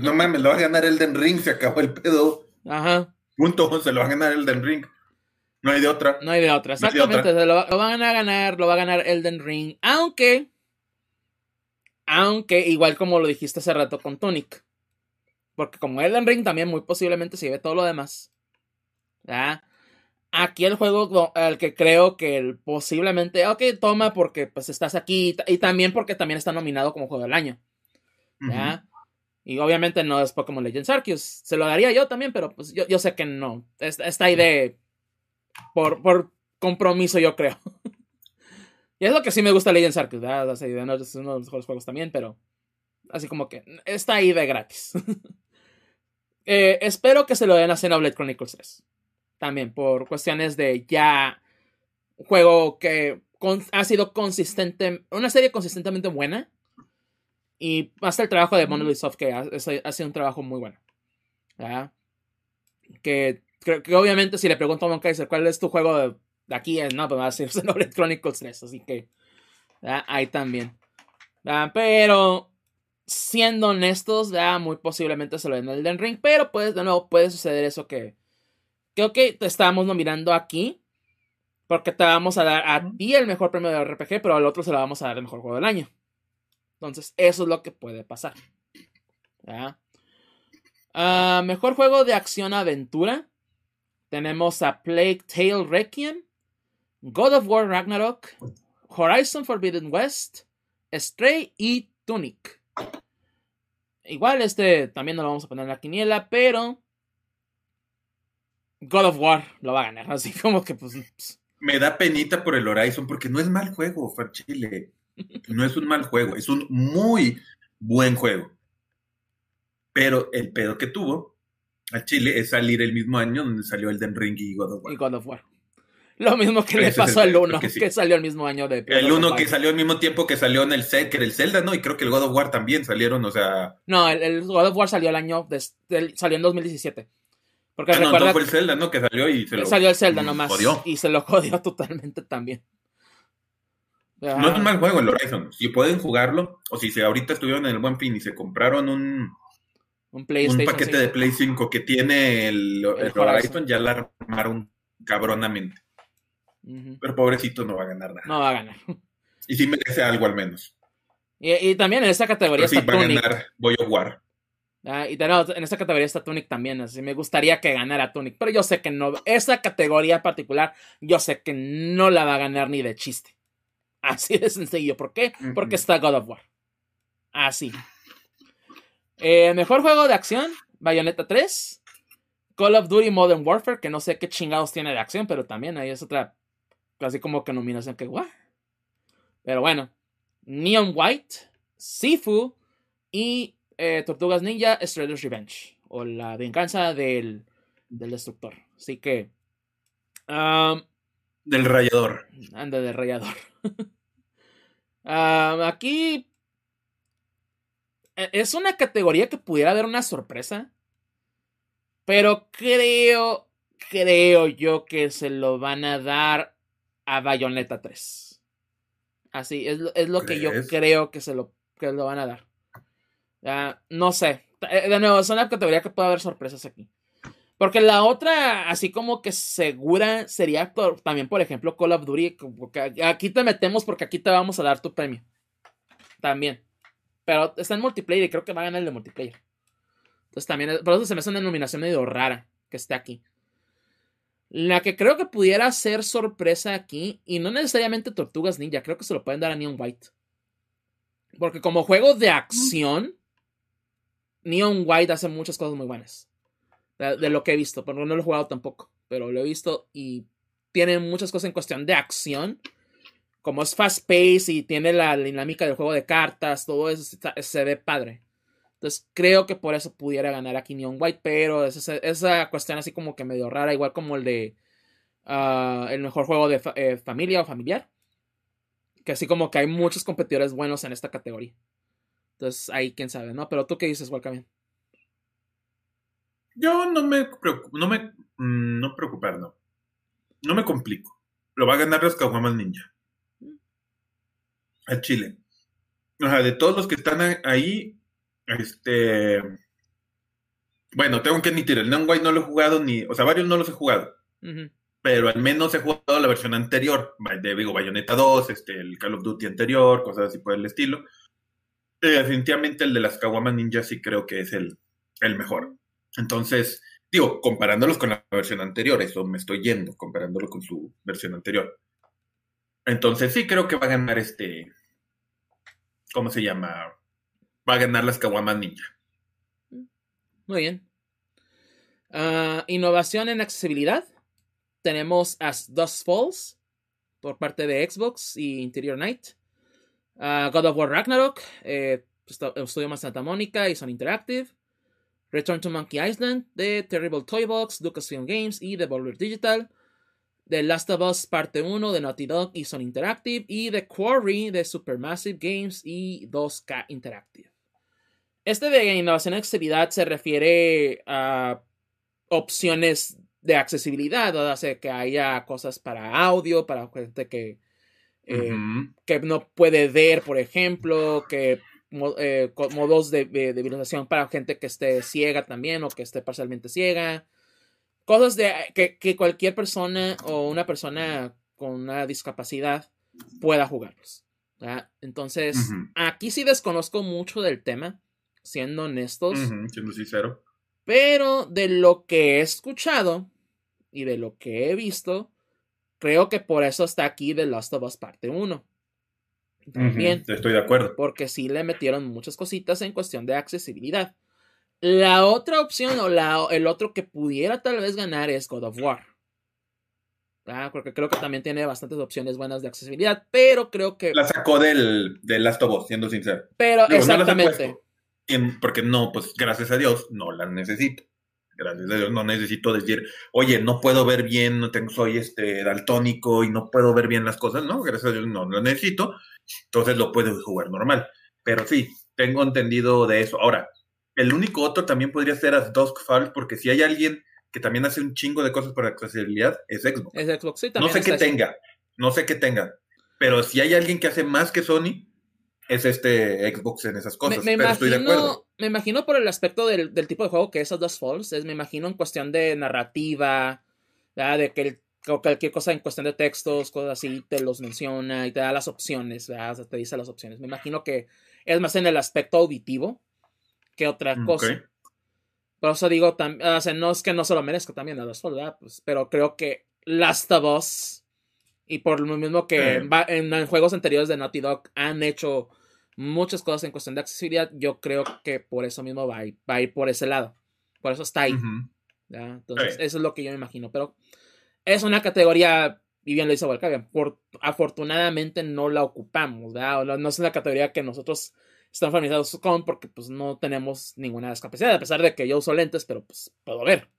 no mames, lo va a ganar Elden Ring, se acabó el pedo. Ajá. Punto, se lo va a ganar Elden Ring. No hay de otra. No hay de otra, exactamente. lo, van a ganar, lo va a ganar Elden Ring. Aunque. Aunque, igual como lo dijiste hace rato con Tonic. Porque como Elden Ring también muy posiblemente se ve todo lo demás. Aquí el juego al que creo que posiblemente, ok, toma porque pues estás aquí y, también porque también está nominado como juego del año. ¿ya? Y obviamente no es Pokémon Legends Arceus. Se lo daría yo también, pero pues yo, sé que no. Está ahí de... Por, por compromiso, yo creo. y es lo que sí me gusta Legends Arceus, ¿verdad? es uno de los mejores juegos también, pero... Así como que está ahí de gratis. Eh, espero que se lo den a Xenoblade Chronicles 3. También por cuestiones de ya... Juego que ha sido consistente... Una serie consistentemente buena y hasta el trabajo de Monolith Soft, que ha, sido un trabajo muy bueno. Que, que, obviamente si le pregunto a Kaiser cuál es tu juego de, aquí, no, pues va a ser Xenoblade Chronicles 3, así que ahí también. Pero siendo honestos, muy posiblemente se lo den el Elden Ring, pero pues de nuevo puede suceder eso que creo que te estábamos nominando aquí porque te vamos a dar a ti el mejor premio de RPG, pero al otro se lo vamos a dar el mejor juego del año. Entonces, eso es lo que puede pasar. Ah, mejor juego de acción-aventura. Tenemos a Plague Tale Requiem, God of War Ragnarok, Horizon Forbidden West, Stray y Tunic. Igual este también no lo vamos a poner en la quiniela, pero God of War lo va a ganar. Así como que pues... pues. Me da penita por el Horizon porque no es mal juego, Chile. No es un mal juego, es un muy buen juego. Pero el pedo que tuvo a Chile es salir el mismo año donde salió el Den Ring y God of War. Y God of War. Lo mismo que le pasó al 1, que, salió el mismo año de El 1 que salió al mismo tiempo que salió en el set, que era el Zelda, ¿no? Y creo que el God of War también salieron, o sea. No, el, God of War salió el año. salió en 2017. Porque ah, recuerda. No, fue el Zelda, ¿no? Que salió y se lo. Salió el Zelda nomás. Y se lo jodió totalmente también. No es un mal juego el Horizon. Si pueden jugarlo, o si ahorita estuvieron en el Buen Fin y se compraron un, un, paquete de Play 5 que tiene el, Horizon, ya la armaron cabronamente. Pero pobrecito no va a ganar nada. No va a ganar. Y sí merece algo al menos. Y, también en esta categoría Pero está sí, va a ganar Voy a War. Ah, y en esta categoría está Tunic también, así me gustaría que ganara Tunic, pero yo sé que no, esa categoría particular, yo sé que no la va a ganar ni de chiste. Así de sencillo. ¿Por qué? Porque está God of War. Así. Eh, mejor juego de acción, Bayonetta 3. Call of Duty Modern Warfare, que no sé qué chingados tiene de acción, pero también ahí es otra, casi como que nominación que, guau. Pero bueno, Neon White, Sifu y eh, Tortugas Ninja Shredder's Revenge, o la venganza del, del destructor. Así que... Um, del rayador. Anda, del rayador. Ah, aquí es una categoría que pudiera haber una sorpresa. Pero creo creo yo que se lo van a dar a Bayonetta 3. Así, es, es lo que yo creo que se lo, que lo van a dar. Ya, no sé. Eh, de nuevo, es una categoría que puede haber sorpresas aquí. Porque la otra, así como que segura, sería también, por ejemplo, Call of Duty. Aquí te metemos porque aquí te vamos a dar tu premio. También. Pero está en multiplayer y creo que va a ganar el de multiplayer. Entonces también, por eso se me hace una nominación medio rara que esté aquí. La que creo que pudiera ser sorpresa aquí, y no necesariamente Tortugas Ninja, creo que se lo pueden dar a Neon White. Porque como juego de acción, Neon White hace muchas cosas muy buenas de, lo que he visto, pero no lo he jugado tampoco, pero lo he visto y tiene muchas cosas en cuestión de acción. Como es fast pace y tiene la dinámica del juego de cartas, todo eso se ve padre. Entonces creo que por eso pudiera ganar aquí Neon White, pero es esa, cuestión así como que medio rara, igual como el de ah, el mejor juego de eh, familia o familiar. Que así como que hay muchos competidores buenos en esta categoría. Entonces ahí quién sabe, ¿no? Pero tú qué dices, Walcamian. Yo no me preocupo, no me, mm, no no. No me complico. Lo va a ganar los Caguamas Ninja. Al Chile. O sea, de todos los que están ahí, este. Bueno, tengo que admitir, el Neon White no lo he jugado ni. O sea, varios no los he jugado. Pero al menos he jugado la versión anterior. De digo, Bayonetta 2, este, el Call of Duty anterior, cosas así por el estilo. Eh, definitivamente el de las Caguamas Ninja sí creo que es el, el mejor. Entonces, digo, comparándolos con la versión anterior, eso me estoy yendo, comparándolo con su versión anterior. Entonces, sí creo que va a ganar este. ¿Cómo se llama? Va a ganar las Kawamas Ninja. Muy bien. Ah, innovación en accesibilidad. Tenemos As Dust Falls por parte de Xbox y Interior Night. Ah, God of War Ragnarok, eh, Estudio más Santa Mónica y Son Interactive. Return to Monkey Island de Terrible Toy Box, Lucasfilm Games y Devolver Digital. The Last of Us Parte 1 de Naughty Dog y Sony Interactive. Y The Quarry de Supermassive Games y 2K Interactive. Este de innovación y accesibilidad se refiere a opciones de accesibilidad, o sea, que haya cosas para audio, para gente que, eh, que no puede ver, por ejemplo, que eh, modos de, de, para gente que esté ciega también o que esté parcialmente ciega. Cosas de que, cualquier persona o una persona con una discapacidad pueda jugarlos. Entonces, aquí sí desconozco mucho del tema, siendo honestos. siendo sincero. Pero de lo que he escuchado y de lo que he visto, creo que por eso está aquí The Last of Us Parte 1. También. estoy de acuerdo. Porque sí le metieron muchas cositas en cuestión de accesibilidad. La otra opción o la, el otro que pudiera tal vez ganar es God of War. Ah, porque creo que también tiene bastantes opciones buenas de accesibilidad, pero creo que... La sacó del, del Last of Us, siendo sincero. Pero exactamente. porque no, pues gracias a Dios, no las necesito. Gracias a Dios, no necesito decir, oye, no puedo ver bien, no tengo, soy este daltónico y no puedo ver bien las cosas. No, gracias a Dios no lo necesito entonces lo puedes jugar normal. Pero sí, tengo entendido de eso. Ahora, el único otro también podría ser As Dusk Falls, porque si hay alguien que también hace un chingo de cosas para accesibilidad, es Xbox. Es Xbox, sí, también. No sé qué tenga, no sé qué tenga. Pero si hay alguien que hace más que Sony, es este Xbox en esas cosas. Me, pero imagino, estoy de acuerdo. Me imagino por el aspecto del, tipo de juego que es As Falls, es, me imagino en cuestión de narrativa, de que el cualquier cosa en cuestión de textos, cosas así, te los menciona y te da las opciones, te dice las opciones. Me imagino que es más en el aspecto auditivo que otra cosa. Por eso digo, o sea, no es que no se lo merezca también a los ¿verdad? Pues, pero creo que Last of Us, y por lo mismo que en, juegos anteriores de Naughty Dog han hecho muchas cosas en cuestión de accesibilidad, yo creo que por eso mismo va a ir, por ese lado. Por eso está ahí. Entonces, eso es lo que yo me imagino. Pero es una categoría, y bien lo hizo por, afortunadamente no la ocupamos, ¿verdad? No es una categoría que nosotros estamos familiarizados con porque pues no tenemos ninguna discapacidad, a pesar de que yo uso lentes, pero pues puedo ver,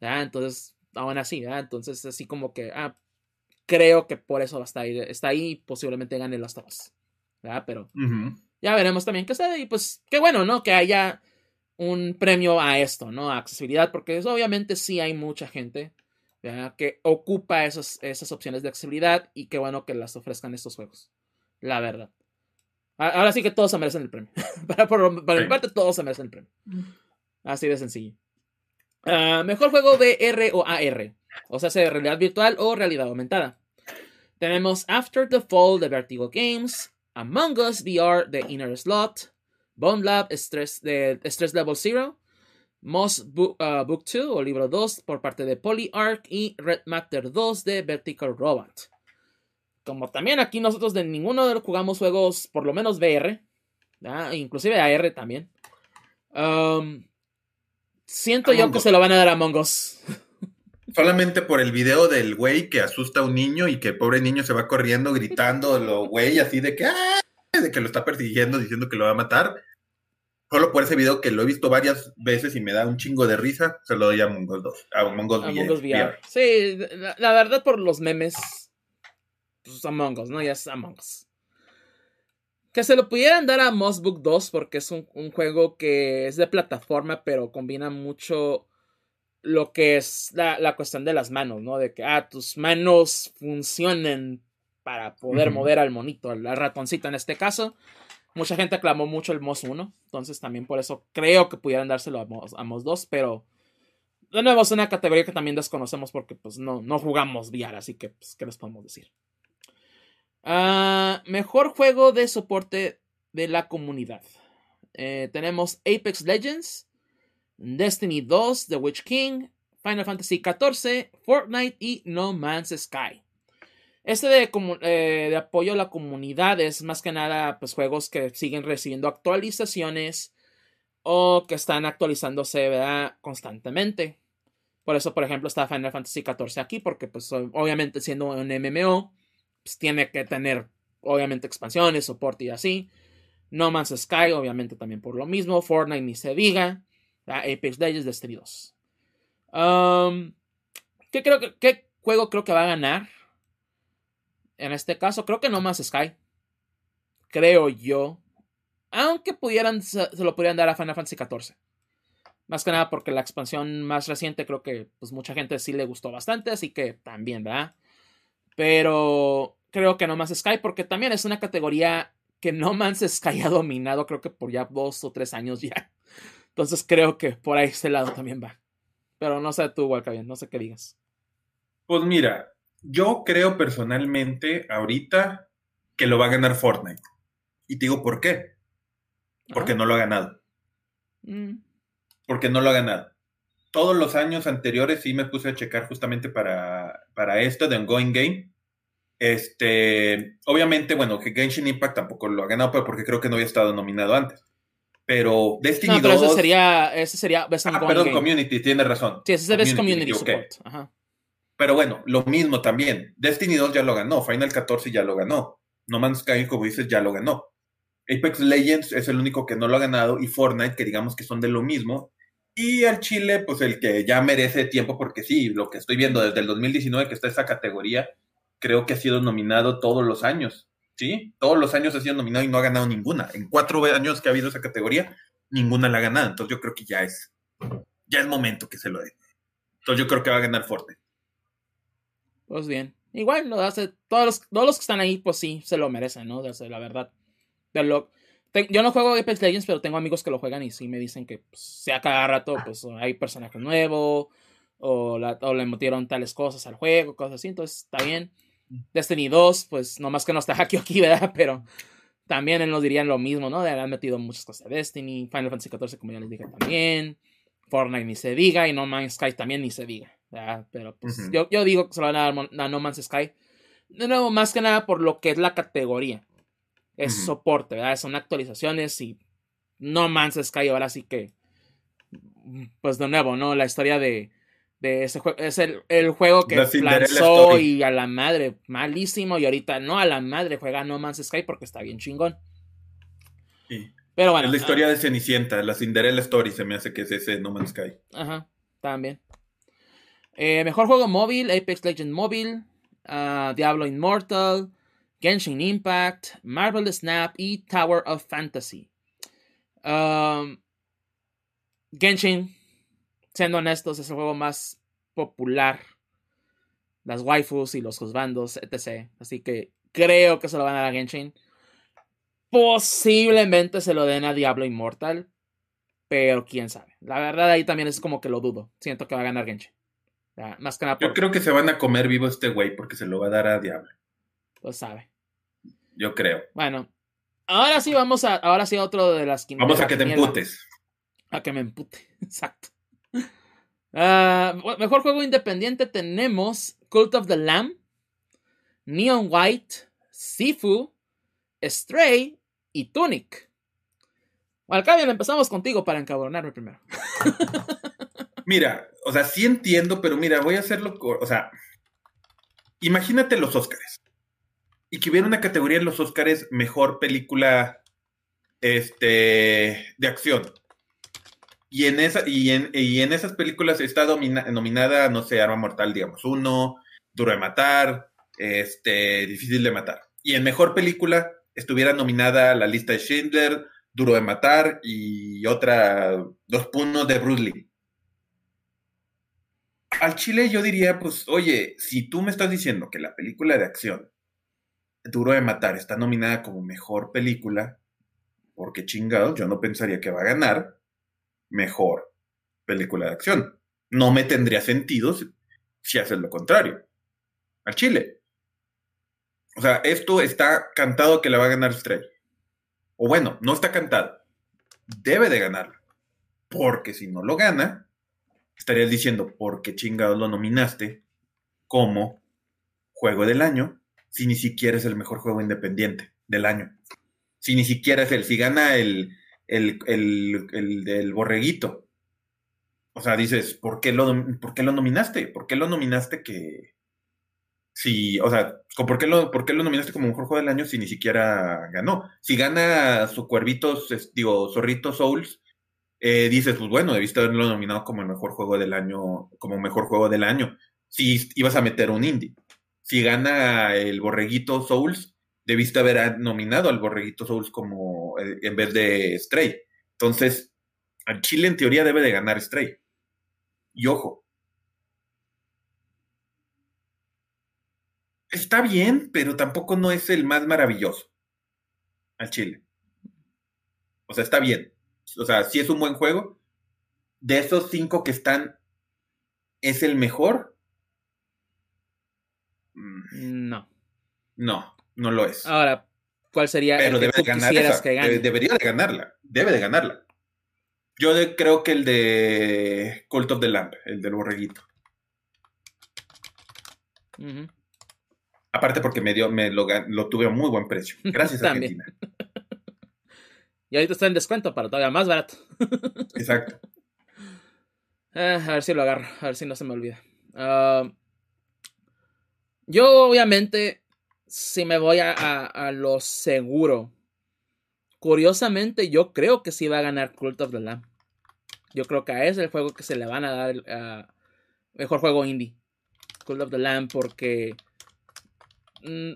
¿verdad? Entonces, aún así, ¿verdad? Entonces, así como que, ah, creo que por eso está ahí, está ahí y posiblemente gane las dos, ¿verdad? Pero ya veremos también qué sucede y pues qué bueno, ¿no? Que haya un premio a esto, ¿no? A accesibilidad, porque obviamente sí hay mucha gente que ocupa esas, esas opciones de accesibilidad y qué bueno que las ofrezcan estos juegos. La verdad. Ahora sí que todos se merecen el premio. para, por, mi parte, todos se merecen el premio. Así de sencillo. Ah, mejor juego VR o AR. O sea, sea realidad virtual o realidad aumentada. Tenemos After the Fall de Vertigo Games, Among Us VR de Inner Slot, Bone Lab Stress, de Stress Level Zero, Moss Book, 2 uh, o libro 2 por parte de PolyArc y Red Matter 2 de Vertical Robot. Como también aquí nosotros de ninguno de los jugamos juegos por lo menos VR, inclusive AR también. Um, siento yo que se lo van a dar a Among Us. Solamente por el video del güey que asusta a un niño y que el pobre niño se va corriendo gritando lo güey así de que ¡ah! de que lo está persiguiendo diciendo que lo va a matar solo por ese video que lo he visto varias veces y me da un chingo de risa, se lo doy a Mongos 2, a Mongos VR. Sí, la, verdad por los memes, pues Among Us, ¿no? Ya es Among Us. Que se lo pudieran dar a Mossbook 2 porque es un, juego que es de plataforma, pero combina mucho lo que es la, cuestión de las manos, ¿no? De que, ah, tus manos funcionen para poder mover al monito, al ratoncito en este caso. Mucha gente aclamó mucho el MOS 1, entonces también por eso creo que pudieran dárselo a MOS, 2, pero de nuevo es una categoría que también desconocemos porque pues no, no jugamos VR, así que pues, ¿qué les podemos decir? Ah, mejor juego de soporte de la comunidad. Eh, tenemos Apex Legends, Destiny 2, The Witch King, Final Fantasy XIV, Fortnite y No Man's Sky. Este de, eh, de, apoyo a la comunidad es más que nada pues, juegos que siguen recibiendo actualizaciones o que están actualizándose constantemente. Por eso, por ejemplo, está Final Fantasy XIV aquí, porque pues obviamente siendo un MMO, pues, tiene que tener obviamente expansiones, soporte y así. No Man's Sky, obviamente también por lo mismo. Fortnite ni se diga. Apex Legends Destiny 2. Um, ¿qué, creo que, ¿Qué juego creo que va a ganar? En este caso, creo que no más Sky. Creo yo. Aunque pudieran, se lo pudieran dar a Final Fantasy XIV. Más que nada porque la expansión más reciente creo que pues mucha gente sí le gustó bastante, así que también, ¿verdad? Pero creo que No más Sky porque también es una categoría que No Man's Sky ha dominado creo que por ya dos o tres años ya. Entonces creo que por ahí este lado también va. Pero no sé tú, Walcavian, no sé qué digas. Pues mira, yo creo personalmente ahorita que lo va a ganar Fortnite. Y te digo por qué. Porque no lo ha ganado. Mm. Porque no lo ha ganado. Todos los años anteriores sí me puse a checar justamente para, para esto de Ongoing Game. Este, obviamente, bueno, que Genshin Impact tampoco lo ha ganado, pero porque creo que no había estado nominado antes. Pero Destiny no, pero 2... Ese sería, ese sería Best ah, perdón, Community, tiene razón. Sí, ese es el Best Community, Support. Ajá. Pero bueno, lo mismo también. Destiny 2 ya lo ganó, Final 14 ya lo ganó. No Man's Sky, como dices, ya lo ganó. Apex Legends es el único que no lo ha ganado y Fortnite, que digamos que son de lo mismo. Y al Chile, pues el que ya merece tiempo, porque sí, lo que estoy viendo desde el 2019 que está esa categoría, creo que ha sido nominado todos los años. ¿Sí? Todos los años ha sido nominado y no ha ganado ninguna. En cuatro años que ha habido esa categoría, ninguna la ha ganado. Entonces yo creo que ya es, ya es momento que se lo dé. Entonces yo creo que va a ganar Fortnite. Pues bien. Igual lo hace. Todos los, todos los que están ahí, pues sí, se lo merecen, ¿no? De la verdad. Yo no juego Apex Legends, pero tengo amigos que lo juegan y sí me dicen que pues, sea cada rato, pues hay personajes nuevos. O, le metieron tales cosas al juego, cosas así. Entonces está bien. Destiny 2, pues nomás que no está aquí aquí, ¿verdad? Pero también nos dirían lo mismo, ¿no? Le han metido muchas cosas de Destiny. Final Fantasy XIV, como ya les dije también. Fortnite ni se diga. Y No Man's Sky también ni se diga. Pero pues yo, yo, digo que se lo van a dar a No Man's Sky. De nuevo, más que nada por lo que es la categoría. Es soporte, ¿verdad? Son actualizaciones y No Man's Sky ahora sí que. Pues de nuevo, ¿no? La historia de, de ese juego. Es el, el juego que lanzó y a la madre, malísimo. Y ahorita no a la madre juega No Man's Sky porque está bien chingón. Sí. Pero bueno. Es la historia ah de Cenicienta, la Cinderella Story, se me hace que es ese No Man's Sky. Ajá, también. Eh, mejor juego móvil, Apex Legends Móvil, ah, Diablo Immortal, Genshin Impact, Marvel Snap y Tower of Fantasy. Um, Genshin, siendo honestos, es el juego más popular las waifus y los juzbandos, etc. Así que creo que se lo van a dar a Genshin. Posiblemente se lo den a Diablo Immortal, pero quién sabe. La verdad ahí también es como que lo dudo. Siento que va a ganar Genshin. más que nada Yo creo que se van a comer vivo este güey porque se lo va a dar a Diablo. Pues sabe. Yo creo. Bueno, ahora sí vamos a, ahora sí otro de las Vamos a que te emputes. A que me empute, exacto. Ah, mejor juego independiente tenemos Cult of the Lamb, Neon White, Sifu, Stray y Tunic. Alcabian, empezamos contigo para encabronarme primero. mira, o sea, sí entiendo, pero mira, voy a hacerlo. O sea, imagínate los Oscars. Y que hubiera una categoría en los Oscars mejor película este, de acción. Y en, esa, y en, y en esas películas está nominada, no sé, Arma Mortal, digamos, uno, Duro de Matar, este, Difícil de Matar. Y en mejor película estuviera nominada La Lista de Schindler, Duro de Matar y otra, dos puntos de Bruce Lee. Al Chile yo diría, pues, oye, si tú me estás diciendo que la película de acción Duro de Matar está nominada como mejor película, porque chingado, yo no pensaría que va a ganar mejor película de acción. No me tendría sentido si, haces lo contrario. Al Chile. O sea, esto está cantado que le va a ganar Stray. O bueno, no está cantado. Debe de ganarlo. Porque si no lo gana, estarías diciendo, ¿por qué chingados lo nominaste como juego del año si ni siquiera es el mejor juego independiente del año? Si ni siquiera es el, si gana el, el, del borreguito. O sea, dices, ¿por qué, lo, ¿por qué lo nominaste? ¿Por qué lo nominaste que... Si, o sea, ¿por qué, lo, ¿por qué lo nominaste como mejor juego del año si ni siquiera ganó? Si gana su cuervitos, digo, Zorrito Souls, eh, dices, pues bueno, debiste haberlo nominado como el mejor juego del año, como mejor juego del año. Si ibas a meter un indie. Si gana el borreguito Souls, debiste haber nominado al Borreguito Souls como eh, en vez de Stray. Entonces, al Chile en teoría debe de ganar Stray. Y ojo. Está bien, pero tampoco no es el más maravilloso. Al Chile. O sea, está bien. O sea, sí es un buen juego. De esos cinco que están, ¿es el mejor? No. No. No lo es. Ahora, ¿cuál sería Pero el que quisieras que gane? Debería de ganarla. Debe de ganarla. Yo creo que el de Cult of the Lamp, el del borreguito. Aparte porque me dio, me lo, tuve a muy buen precio. Gracias, Argentina. y ahorita está en descuento para todavía más barato. Exacto. Eh, a ver si lo agarro, a ver si no se me olvida. Ah, yo obviamente si me voy a, lo seguro. Curiosamente, yo creo que sí va a ganar Cult of the Lamb. Yo creo que es el juego que se le van a dar uh, mejor juego indie. Cult of the Lamb, porque mm,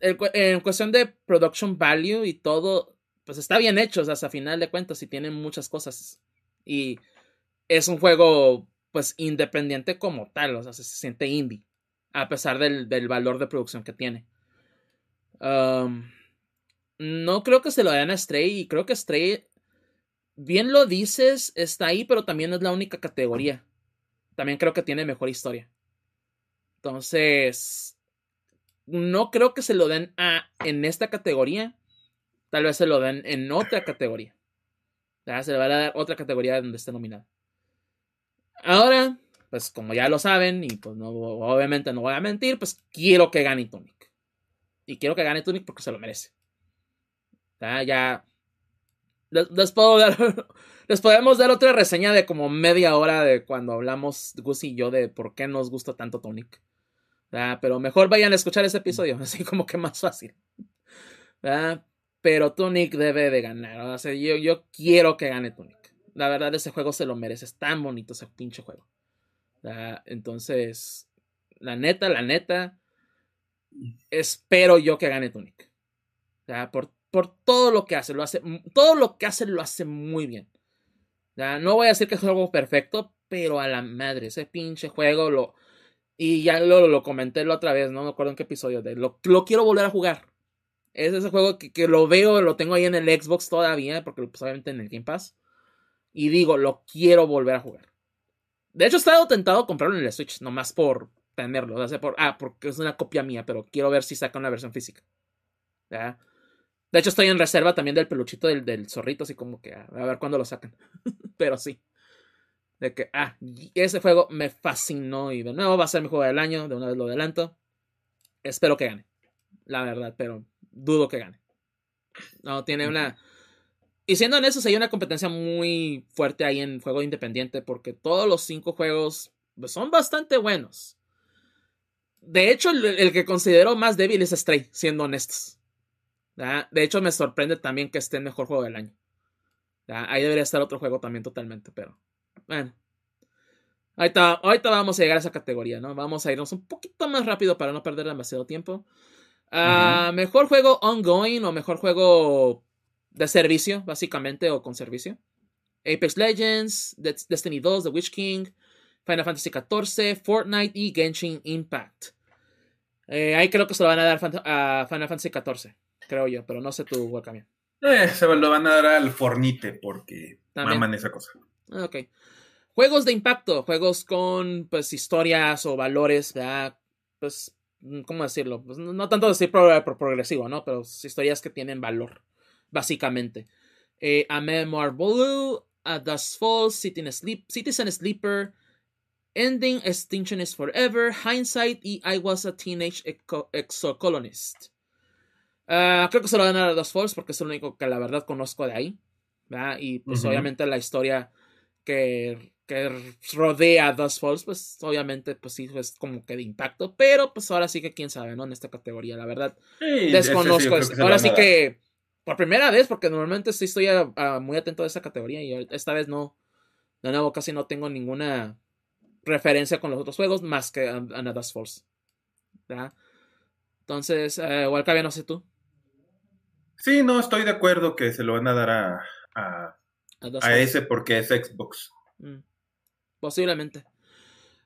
en cuestión de production value y todo, pues está bien hecho. O sea, a final de cuentas, y tiene muchas cosas. Y es un juego, pues, independiente como tal. O sea, se siente indie. A pesar del valor de producción que tiene no creo que se lo den a Stray y creo que Stray, bien lo dices, está ahí, pero también es la única categoría. También creo que tiene mejor historia. Entonces, no creo que se lo den a en esta categoría. Tal vez se lo den en otra categoría. Se le va a dar otra categoría donde esté nominado. Ahora, pues como ya lo saben, y pues no, obviamente no voy a mentir, pues quiero que gane Tony. Y quiero que gane Tunic porque se lo merece. Ya. Les, puedo dar. Les podemos dar otra reseña de como media hora de cuando hablamos Gus y yo de por qué nos gusta tanto Tonic. Pero mejor vayan a escuchar ese episodio, así como que más fácil. Pero Tunic debe de ganar. yo, yo quiero que gane Tunic. La verdad, ese juego se lo merece. Es tan bonito ese pinche juego. Entonces, la neta, la neta espero yo que gane Tunic. por, por, todo lo que hace, lo hace, todo lo que hace lo hace muy bien. no voy a decir que es un juego perfecto, pero a la madre, ese pinche juego lo Y ya lo, lo comenté la otra vez, no me acuerdo en qué episodio. De, lo, lo quiero volver a jugar. Es ese juego que, que, lo veo, lo tengo ahí en el Xbox todavía, porque pues, obviamente en el Game Pass. Y digo, lo quiero volver a jugar. De hecho, he estado tentado a comprarlo en el Switch, nomás por tenerlo. O sea, por, ah, porque es una copia mía, pero quiero ver si saca una versión física. ¿Ya? De hecho, estoy en reserva también del peluchito del, del zorrito, así como que a, ver cuándo lo sacan. pero sí. De que, ah, ese juego me fascinó y de nuevo va a ser mi juego del año, de una vez lo adelanto. Espero que gane, la verdad, pero dudo que gane. No, tiene una... Y siendo en eso, hay una competencia muy fuerte ahí en juego independiente, porque todos los cinco juegos pues, son bastante buenos. De hecho, el, el que considero más débil es Stray, siendo honestos. De hecho, me sorprende también que esté el mejor juego del año. Ahí debería estar otro juego también totalmente, pero bueno. Ahorita, ahorita vamos a llegar a esa categoría, ¿no? Vamos a irnos un poquito más rápido para no perder demasiado tiempo. Uh, Mejor juego ongoing o mejor juego de servicio, básicamente, o con servicio. Apex Legends, Destiny 2, The Witch King, Final Fantasy XIV, Fortnite y Genshin Impact. Eh, ahí creo que se lo van a dar a Final Fantasy XIV creo yo, pero no sé tú, Wakamiya. Eh, se lo van a dar al Fornite porque También. maman esa cosa. Ah, ok. Juegos de impacto, juegos con pues historias o valores, ¿verdad? Pues, ¿cómo decirlo? Pues, no tanto decir progresivo, ¿no? Pero historias que tienen valor, básicamente. Eh, a Memoir Blue, A Dust Falls, Sleep, Citizen Sleeper, Ending Extinction is Forever, Hindsight y I Was a Teenage Exocolonist. Ah, creo que se lo van a Dust Falls porque es lo único que la verdad conozco de ahí. Y pues obviamente la historia que, que rodea a Dust Falls, pues obviamente pues sí es como que de impacto. Pero pues ahora sí que quién sabe, ¿no? En esta categoría, la verdad. desconozco esto. Ahora sí que por primera vez, porque normalmente sí estoy muy atento a esa categoría y esta vez no. De nuevo, casi no tengo ninguna referencia con los otros juegos más que a, a Dust Falls. Entonces, eh, igual no sé tú. Sí, no, estoy de acuerdo que se lo van a dar a, a, ese porque es Xbox. Mm, posiblemente.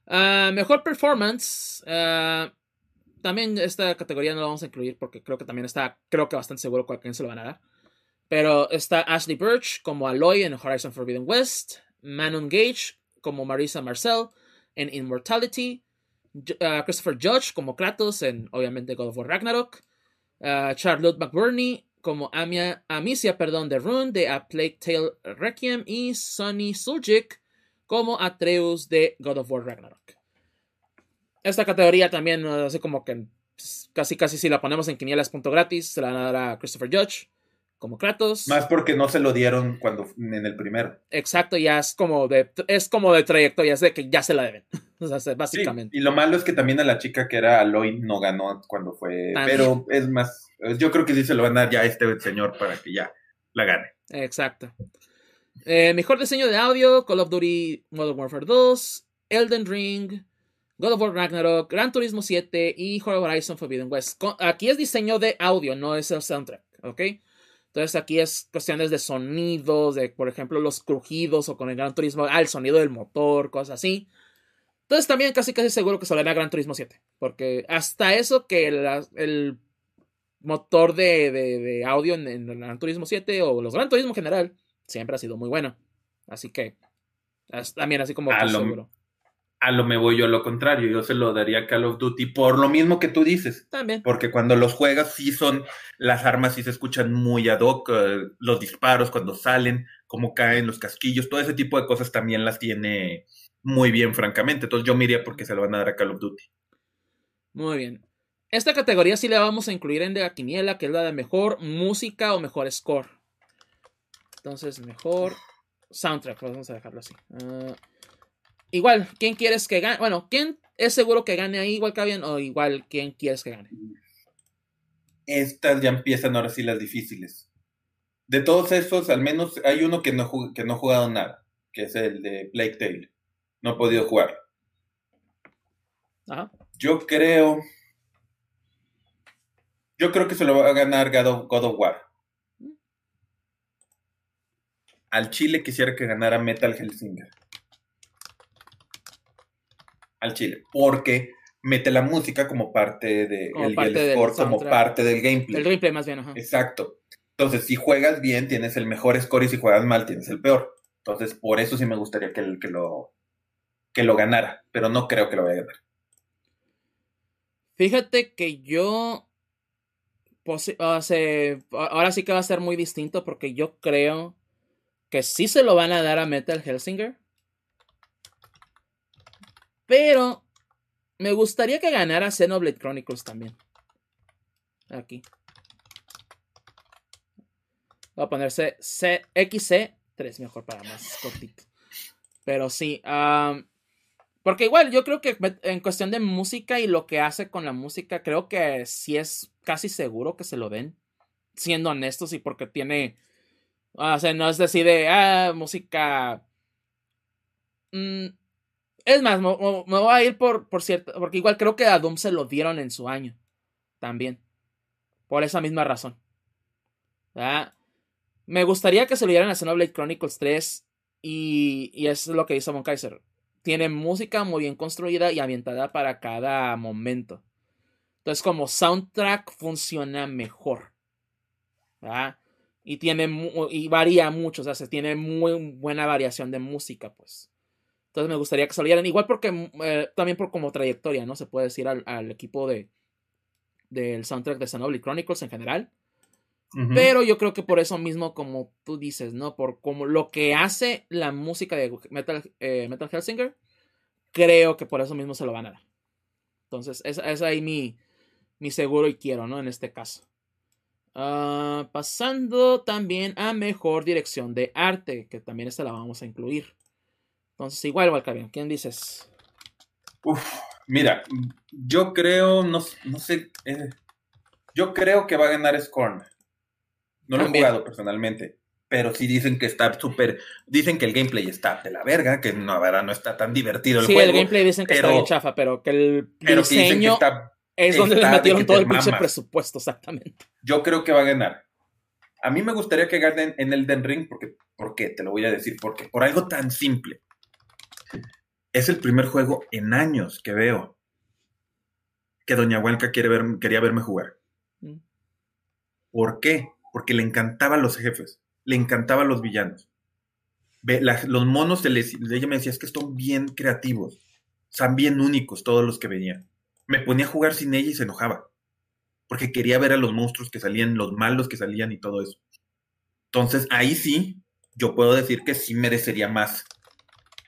Ah, mejor performance. Ah, también esta categoría no la vamos a incluir porque creo que también está, creo que bastante seguro a quién se lo van a dar. Pero está Ashley Birch como Aloy en Horizon Forbidden West, Manon Gage como Marisa Marcel en Immortality, uh, Christopher Judge como Kratos en obviamente God of War Ragnarok, uh, Charlotte McBurney como Amia, Amicia perdón, de Rune de A Plague Tale Requiem y Sonny Suljic como Atreus de God of War Ragnarok. Esta categoría también, así como que pues, casi casi si la ponemos en quinielas punto gratis, se la van a dar a Christopher Judge como Kratos. Más porque no se lo dieron cuando en el primero. Exacto, ya es como de es como de trayectoria, es de que ya se la deben. o sea, básicamente. y lo malo es que también a la chica que era Aloy no ganó cuando fue, pero es más yo creo que sí se lo van a dar ya a este señor para que ya la gane. Exacto. Eh, mejor diseño de audio, Call of Duty Modern Warfare 2, Elden Ring, God of War Ragnarok, Gran Turismo 7 y Horizon Forbidden West. Aquí es diseño de audio, no es el soundtrack, ¿ok? Entonces aquí es cuestiones de sonidos, de por ejemplo los crujidos o con el Gran Turismo, ah, el sonido del motor, cosas así. Entonces también casi casi seguro que a Gran Turismo 7, porque hasta eso que el motor de, de, audio en, el Gran Turismo 7 o los Gran Turismo en general siempre ha sido muy bueno. Así que también así como a lo, seguro. A lo me voy yo a lo contrario, yo se lo daría a Call of Duty por lo mismo que tú dices. También. Porque cuando los juegas sí son, las armas sí se escuchan muy ad hoc, eh, los disparos cuando salen, cómo caen los casquillos, todo ese tipo de cosas también las tiene muy bien, francamente. Entonces yo me iría porque se lo van a dar a Call of Duty. Muy bien. Esta categoría sí la vamos a incluir en de la quiniela, que es la de mejor música o mejor score. Entonces, mejor soundtrack, vamos a dejarlo así. Ah, igual, ¿quién quieres que gane? Bueno, ¿quién es seguro que gane ahí igual que bien o igual quién quieres que gane? Estas ya empiezan ahora sí las difíciles. De todos esos, al menos hay uno que no, que no ha jugado nada, que es el de Blake Taylor. No ha podido jugar. Ajá. Yo creo yo creo que se lo va a ganar God of, War. Al Chile quisiera que ganara Metal Hellsinger. Al Chile. Porque mete la música como parte de el, score, como parte del gameplay. El gameplay más bien, ajá. Exacto. Entonces, si juegas bien, tienes el mejor score y si juegas mal, tienes el peor. Entonces, por eso sí me gustaría que, que, lo, que lo ganara, pero no creo que lo vaya a ganar. Fíjate que yo. ahora sí que va a ser muy distinto porque yo creo que sí se lo van a dar a Metal Helsinger. Pero me gustaría que ganara Xenoblade Chronicles también. Aquí. Voy a ponerse XC3 mejor para más cortito. Pero sí. porque igual yo creo que en cuestión de música y lo que hace con la música, creo que sí es casi seguro que se lo den. Siendo honestos y porque tiene... No es decir de... Ah, música... Mm, es más, me, voy a ir por, por cierto, porque igual creo que a Doom se lo dieron en su año. También. Por esa misma razón. Me gustaría que se lo dieran a Xenoblade Chronicles 3. Y, y es lo que dice Von Kaiser. Tiene música muy bien construida y ambientada para cada momento. Entonces, como soundtrack funciona mejor. Y tiene y varía mucho. O sea, se tiene muy buena variación de música, pues. Entonces me gustaría que salieran. Igual porque mm, eh, también por como trayectoria, ¿no? Se puede decir al, equipo de del soundtrack de Xenoblade Chronicles en general. Pero yo creo que por eso mismo, como tú dices, ¿no? Por como lo que hace la música de Metal, eh, Metal Hellsinger, creo que por eso mismo se lo van a dar. Entonces, es, es ahí mi, mi seguro y quiero, ¿no? En este caso. Ah, pasando también a mejor dirección de arte, que también esta la vamos a incluir. Entonces, igual, Valcavian, ¿quién dices? Uf, mira, yo creo, no, sé, eh, yo creo que va a ganar Scorn. No lo he jugado personalmente, pero sí dicen que está súper, dicen que el gameplay está de la verga, que no, verdad, no está tan divertido el juego. Sí, el gameplay dicen que está bien chafa, pero que el diseño es donde le metieron todo el pinche presupuesto, exactamente. Yo creo que va a ganar. A mí me gustaría que gane en el Den Ring, porque, ¿por qué? Te lo voy a decir, porque por algo tan simple es el primer juego en años que veo que Doña Huelca quiere ver, quería verme jugar. Mm. ¿Por qué? Porque le encantaban los jefes, le encantaban los villanos. los monos, de ella me decía, es que son bien creativos, son bien únicos todos los que venían. Me ponía a jugar sin ella y se enojaba, porque quería ver a los monstruos que salían, los malos que salían y todo eso. Entonces ahí sí, yo puedo decir que sí merecería más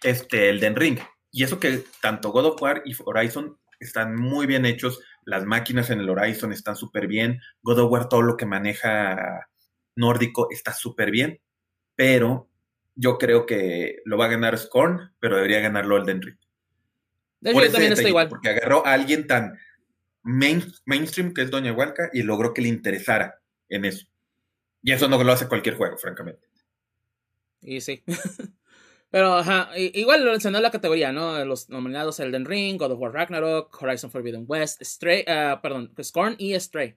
este Elden Ring. Y eso que tanto God of War y Horizon están muy bien hechos, las máquinas en el Horizon están súper bien, God of War todo lo que maneja nórdico está súper bien, pero yo creo que lo va a ganar Scorn, pero debería ganarlo Elden Ring. Por también está igual. Porque agarró a alguien tan mainstream que es Doña Hualca y logró que le interesara en eso. Y eso no lo hace cualquier juego, francamente. Y sí. Pero, ajá, igual lo mencionó la categoría, ¿no? Los nominados Elden Ring, God of War Ragnarok, Horizon Forbidden West, Stray, uh, perdón, Scorn y Stray.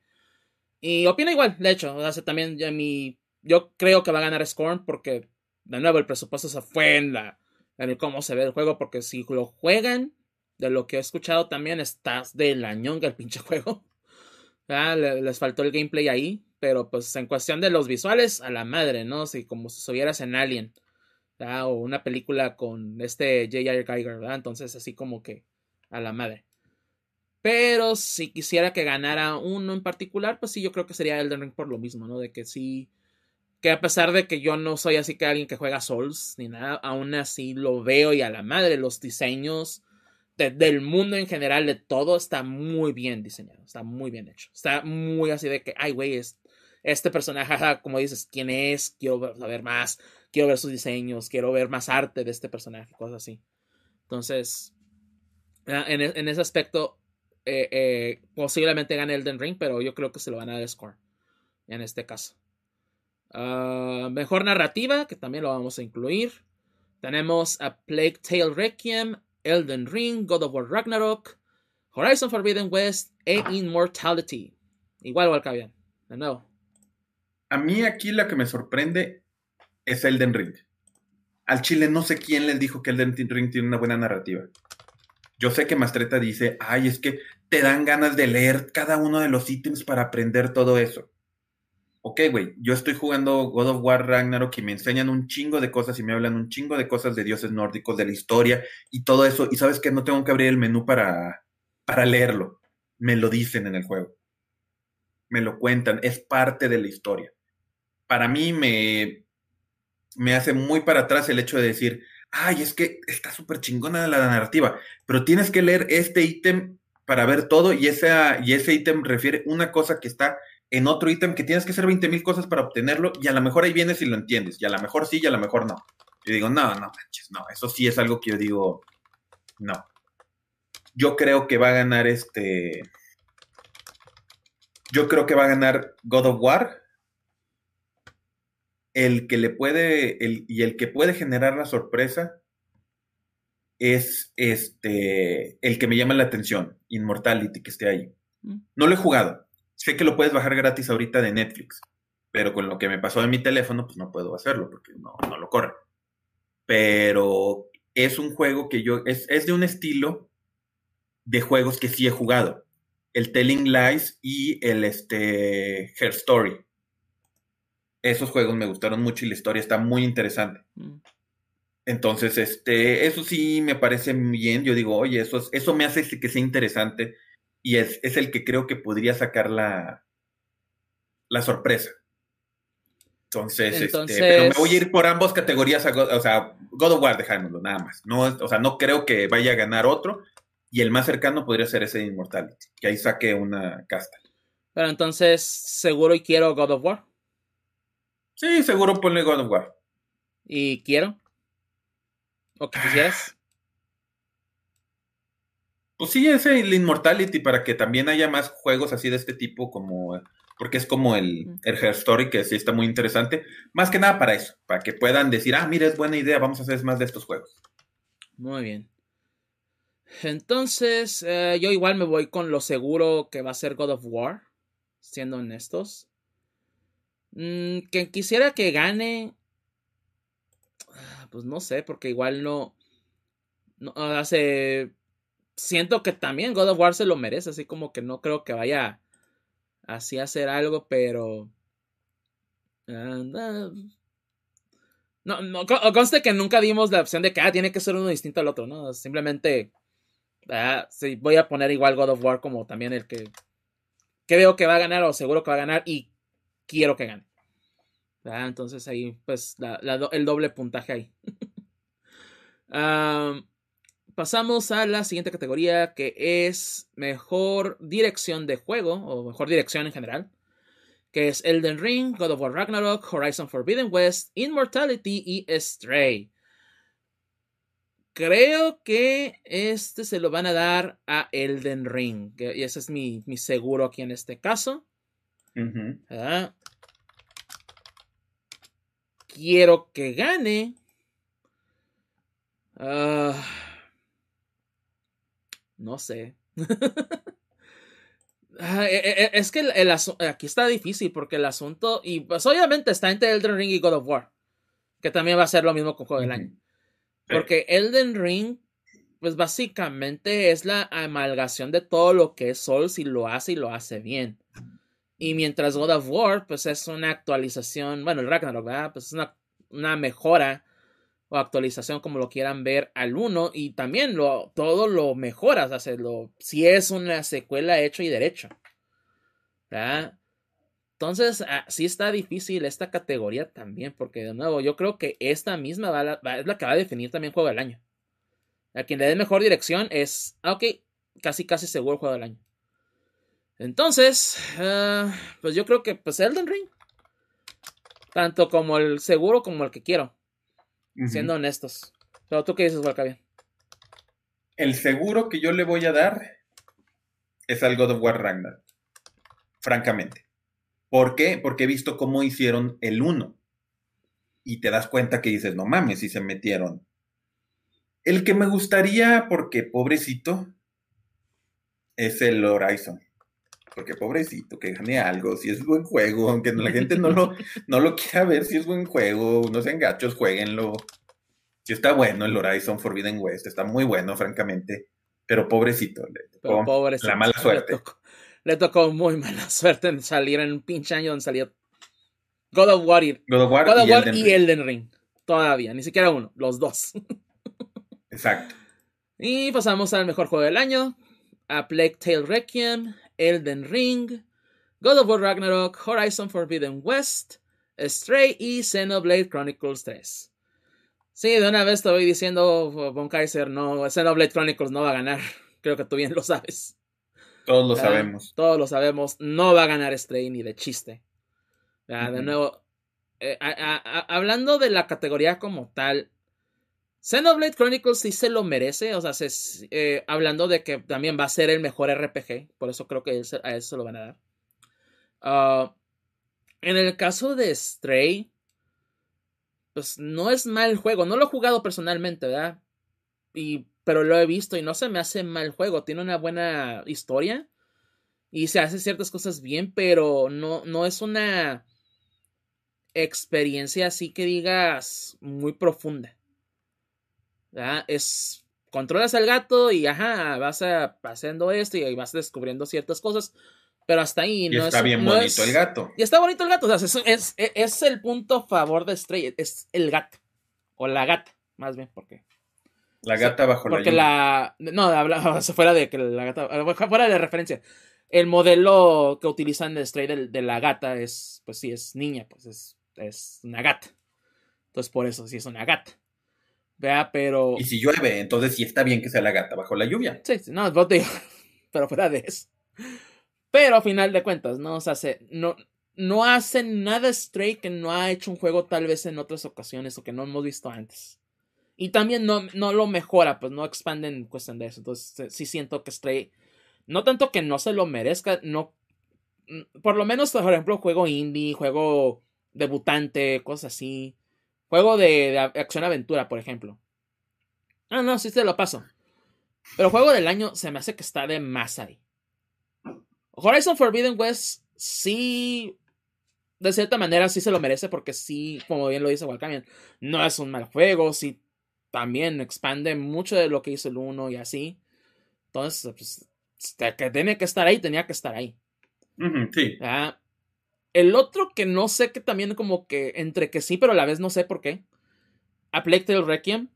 Y opina igual, de hecho, o sea, también ya mi, yo creo que va a ganar Scorn porque, de nuevo, el presupuesto se fue en la, en cómo se ve el juego, porque si lo juegan, de lo que he escuchado también, estás de la ñonga el pinche juego. Les faltó el gameplay ahí, pero pues en cuestión de los visuales, a la madre, ¿no? Si como si estuvieras en Alien o una película con este J.R. Geiger. Entonces, así como que a la madre. Pero si quisiera que ganara uno en particular, pues sí, yo creo que sería Elden Ring por lo mismo, ¿no? De que sí, que a pesar de que yo no soy así que alguien que juega Souls ni nada, aún así lo veo y a la madre, los diseños del mundo en general, de todo, está muy bien diseñado, está muy bien hecho. Está muy así de que, ay, güey, es, este personaje, como dices, ¿quién es? Quiero saber más quiero ver sus diseños, quiero ver más arte de este personaje, cosas así. Entonces, ah, en, en ese aspecto, eh, eh, posiblemente gane Elden Ring, pero yo creo que se lo van a dar Score en este caso. Ah, mejor narrativa, que también lo vamos a incluir. Tenemos a Plague Tale Requiem, Elden Ring, God of War Ragnarok, Horizon Forbidden West e Immortality. Igual Valkavian, de nuevo. A mí aquí la que me sorprende es Elden Ring. Al Chile no sé quién les dijo que Elden Ring tiene una buena narrativa. Yo sé que Mastreta dice, ay, es que te dan ganas de leer cada uno de los ítems para aprender todo eso. Ok, güey, yo estoy jugando God of War Ragnarok y me enseñan un chingo de cosas y me hablan un chingo de cosas de dioses nórdicos, de la historia y todo eso. Y sabes que no tengo que abrir el menú para, para leerlo. Me lo dicen en el juego. Me lo cuentan. Es parte de la historia. Para mí me, me hace muy para atrás el hecho de decir, ay, es que está súper chingona la narrativa, pero tienes que leer este ítem para ver todo y, y ese ítem refiere una cosa que está en otro ítem que tienes que hacer 20 mil cosas para obtenerlo y a lo mejor ahí vienes y lo entiendes, y a lo mejor sí y a lo mejor no. Yo digo, no, no manches, no, eso sí es algo que yo digo, no. Yo creo que va a ganar este... Yo creo que va a ganar God of War el que le puede, el, y el que puede generar la sorpresa es este, el que me llama la atención, Immortality, que esté ahí. Mm. No lo he jugado. Sé que lo puedes bajar gratis ahorita de Netflix, pero con lo que me pasó en mi teléfono, pues no puedo hacerlo porque no, no lo corre. Pero es un juego que yo, es, es de un estilo de juegos que sí he jugado. El Telling Lies y el este, Her Story esos juegos me gustaron mucho y la historia está muy interesante. Mm. Entonces, este, eso sí me parece bien. Yo digo, oye, eso, eso me hace que sea interesante y es, el que creo que podría sacar la, la sorpresa. Entonces, Este, pero me voy a ir por ambas categorías, o sea, God of War, dejándolo, nada más. No, o sea, no creo que vaya a ganar otro y el más cercano podría ser ese Immortality, que ahí saque una casta. Pero entonces, seguro y quiero God of War. Sí, seguro ponle God of War. ¿Y quiero? ¿O que quisieras? Pues sí, ese el Immortality para que también haya más juegos así de este tipo como porque es como el, el Her Story que sí está muy interesante. Más que nada para eso, para que puedan decir, ah, mira, es buena idea, vamos a hacer más de estos juegos. Muy bien. Entonces, eh, yo igual me voy con lo seguro que va a ser God of War, siendo honestos. Mm, que quisiera que gane. Ah, pues no sé, porque igual no. no hace. Siento que también God of War se lo merece, así como que no creo que vaya así a hacer algo, pero. Ah, no, no, conste que nunca dimos la opción de que ah, tiene que ser uno distinto al otro, ¿no? Simplemente. Ah, voy a poner igual God of War como también el que. Que veo que va a ganar o seguro que va a ganar y quiero que gane. Entonces ahí, pues, el doble puntaje ahí. pasamos a la siguiente categoría que es mejor dirección de juego o mejor dirección en general. Que es Elden Ring, God of War Ragnarok, Horizon Forbidden West, Immortality y Stray. Creo que este se lo van a dar a Elden Ring. Y ese es mi, seguro aquí en este caso quiero que gane. Ah, no sé. Ah, e, e, e, es que el, aquí está difícil porque el asunto, y pues obviamente está entre Elden Ring y God of War, que también va a ser lo mismo con Juego del Año. Porque Elden Ring, pues básicamente es la amalgación de todo lo que es Souls y lo hace y lo hace bien. Y mientras God of War, pues es una actualización, bueno, el Ragnarok, ¿verdad? Pues es una, una mejora o actualización, como lo quieran ver, al 1. Y también lo, todo lo mejoras, hacerlo, si es una secuela hecho y derecho. ¿verdad? Entonces, ah, sí está difícil esta categoría también, porque de nuevo, yo creo que esta misma es la que va a definir también juego del año. A quien le dé mejor dirección es, ah, ok, casi casi seguro juego del año. Entonces, ah, pues yo creo que pues Elden Ring. Tanto como el seguro como el que quiero. Siendo honestos. Pero tú qué dices, Valcavian. El seguro que yo le voy a dar es al God of War Ragnarok. Francamente. ¿Por qué? Porque he visto cómo hicieron el 1. Y te das cuenta que dices, no mames, si se metieron. El que me gustaría, porque pobrecito, es el Horizon porque pobrecito, que gane algo, si es buen juego, aunque la gente no lo, no lo quiera ver, si es buen juego, no sean gachos, jueguenlo. Si está bueno el Horizon Forbidden West, está muy bueno, francamente. pero pobrecito, le tocó pobrecito, la mala suerte. Le tocó, muy mala suerte en salir en un pinche año donde salió God of War y, God of War, God of y, War Elden y. Elden Ring. Todavía, ni siquiera uno, los dos. Exacto. Y pasamos al mejor juego del año: A Plague Tale Requiem, Elden Ring, God of War Ragnarok, Horizon Forbidden West, Stray y Xenoblade Chronicles 3. Sí, de una vez te voy diciendo, Von Kaiser, no, Xenoblade Chronicles no va a ganar. Creo que tú bien lo sabes. Todos lo Ya, sabemos. Todos lo sabemos. No va a ganar Stray ni de chiste. Ya, De nuevo, eh, a- a- a- hablando de la categoría como tal, Xenoblade Chronicles sí se lo merece. O sea, se- eh, hablando de que también va a ser el mejor RPG. Por eso creo que a eso lo van a dar. Ah, en el caso de Stray, pues no es mal juego. No lo he jugado personalmente, ¿verdad? Y, pero lo he visto y no se me hace mal juego. Tiene una buena historia y se hace ciertas cosas bien, pero no, no es una experiencia así que digas muy profunda. ¿Verdad? Es controlas al gato y ajá, vas a, haciendo esto y vas descubriendo ciertas cosas, pero hasta ahí Y no está es bien no bonito es- el gato. y está bonito el gato. O sea, es, es, es el punto a favor de Stray. Es el gato. O la gata, más bien, porque. La gata bajo la Porque la. No, habla, fuera de que la gata. Fuera de referencia. El modelo que utilizan de Stray de, de la gata es. Pues sí, es niña, pues es, es una gata. Entonces, por eso sí es una gata. Vea, pero. Y si llueve, entonces sí está bien que sea la gata bajo la lluvia. Sí, sí, no, no te digo, pero fuera de eso. Pero a final de cuentas, no, o sea, se- no, no hacen nada Stray que no ha hecho un juego tal vez en otras ocasiones o que no hemos visto antes. Y también no, no lo mejora, pues no expanden en cuestión de eso. Entonces sí siento que Stray, no tanto que no se lo merezca, no, mm, por lo menos, por ejemplo, juego indie, juego debutante, cosas así. Juego de, de acción-aventura, por ejemplo. Ah, no, sí te lo paso. Pero juego del año se me hace que está de más ahí. Horizon Forbidden West sí, de cierta manera sí se lo merece porque sí, como bien lo dice Walcamian, no es un mal juego, sí también expande mucho de lo que hizo el 1 y así. Entonces, pues, que tiene que estar ahí, tenía que estar ahí. Sí. Ah, el otro que no sé que también como que entre que sí, pero a la vez no sé por qué. A Plague Tale Requiem.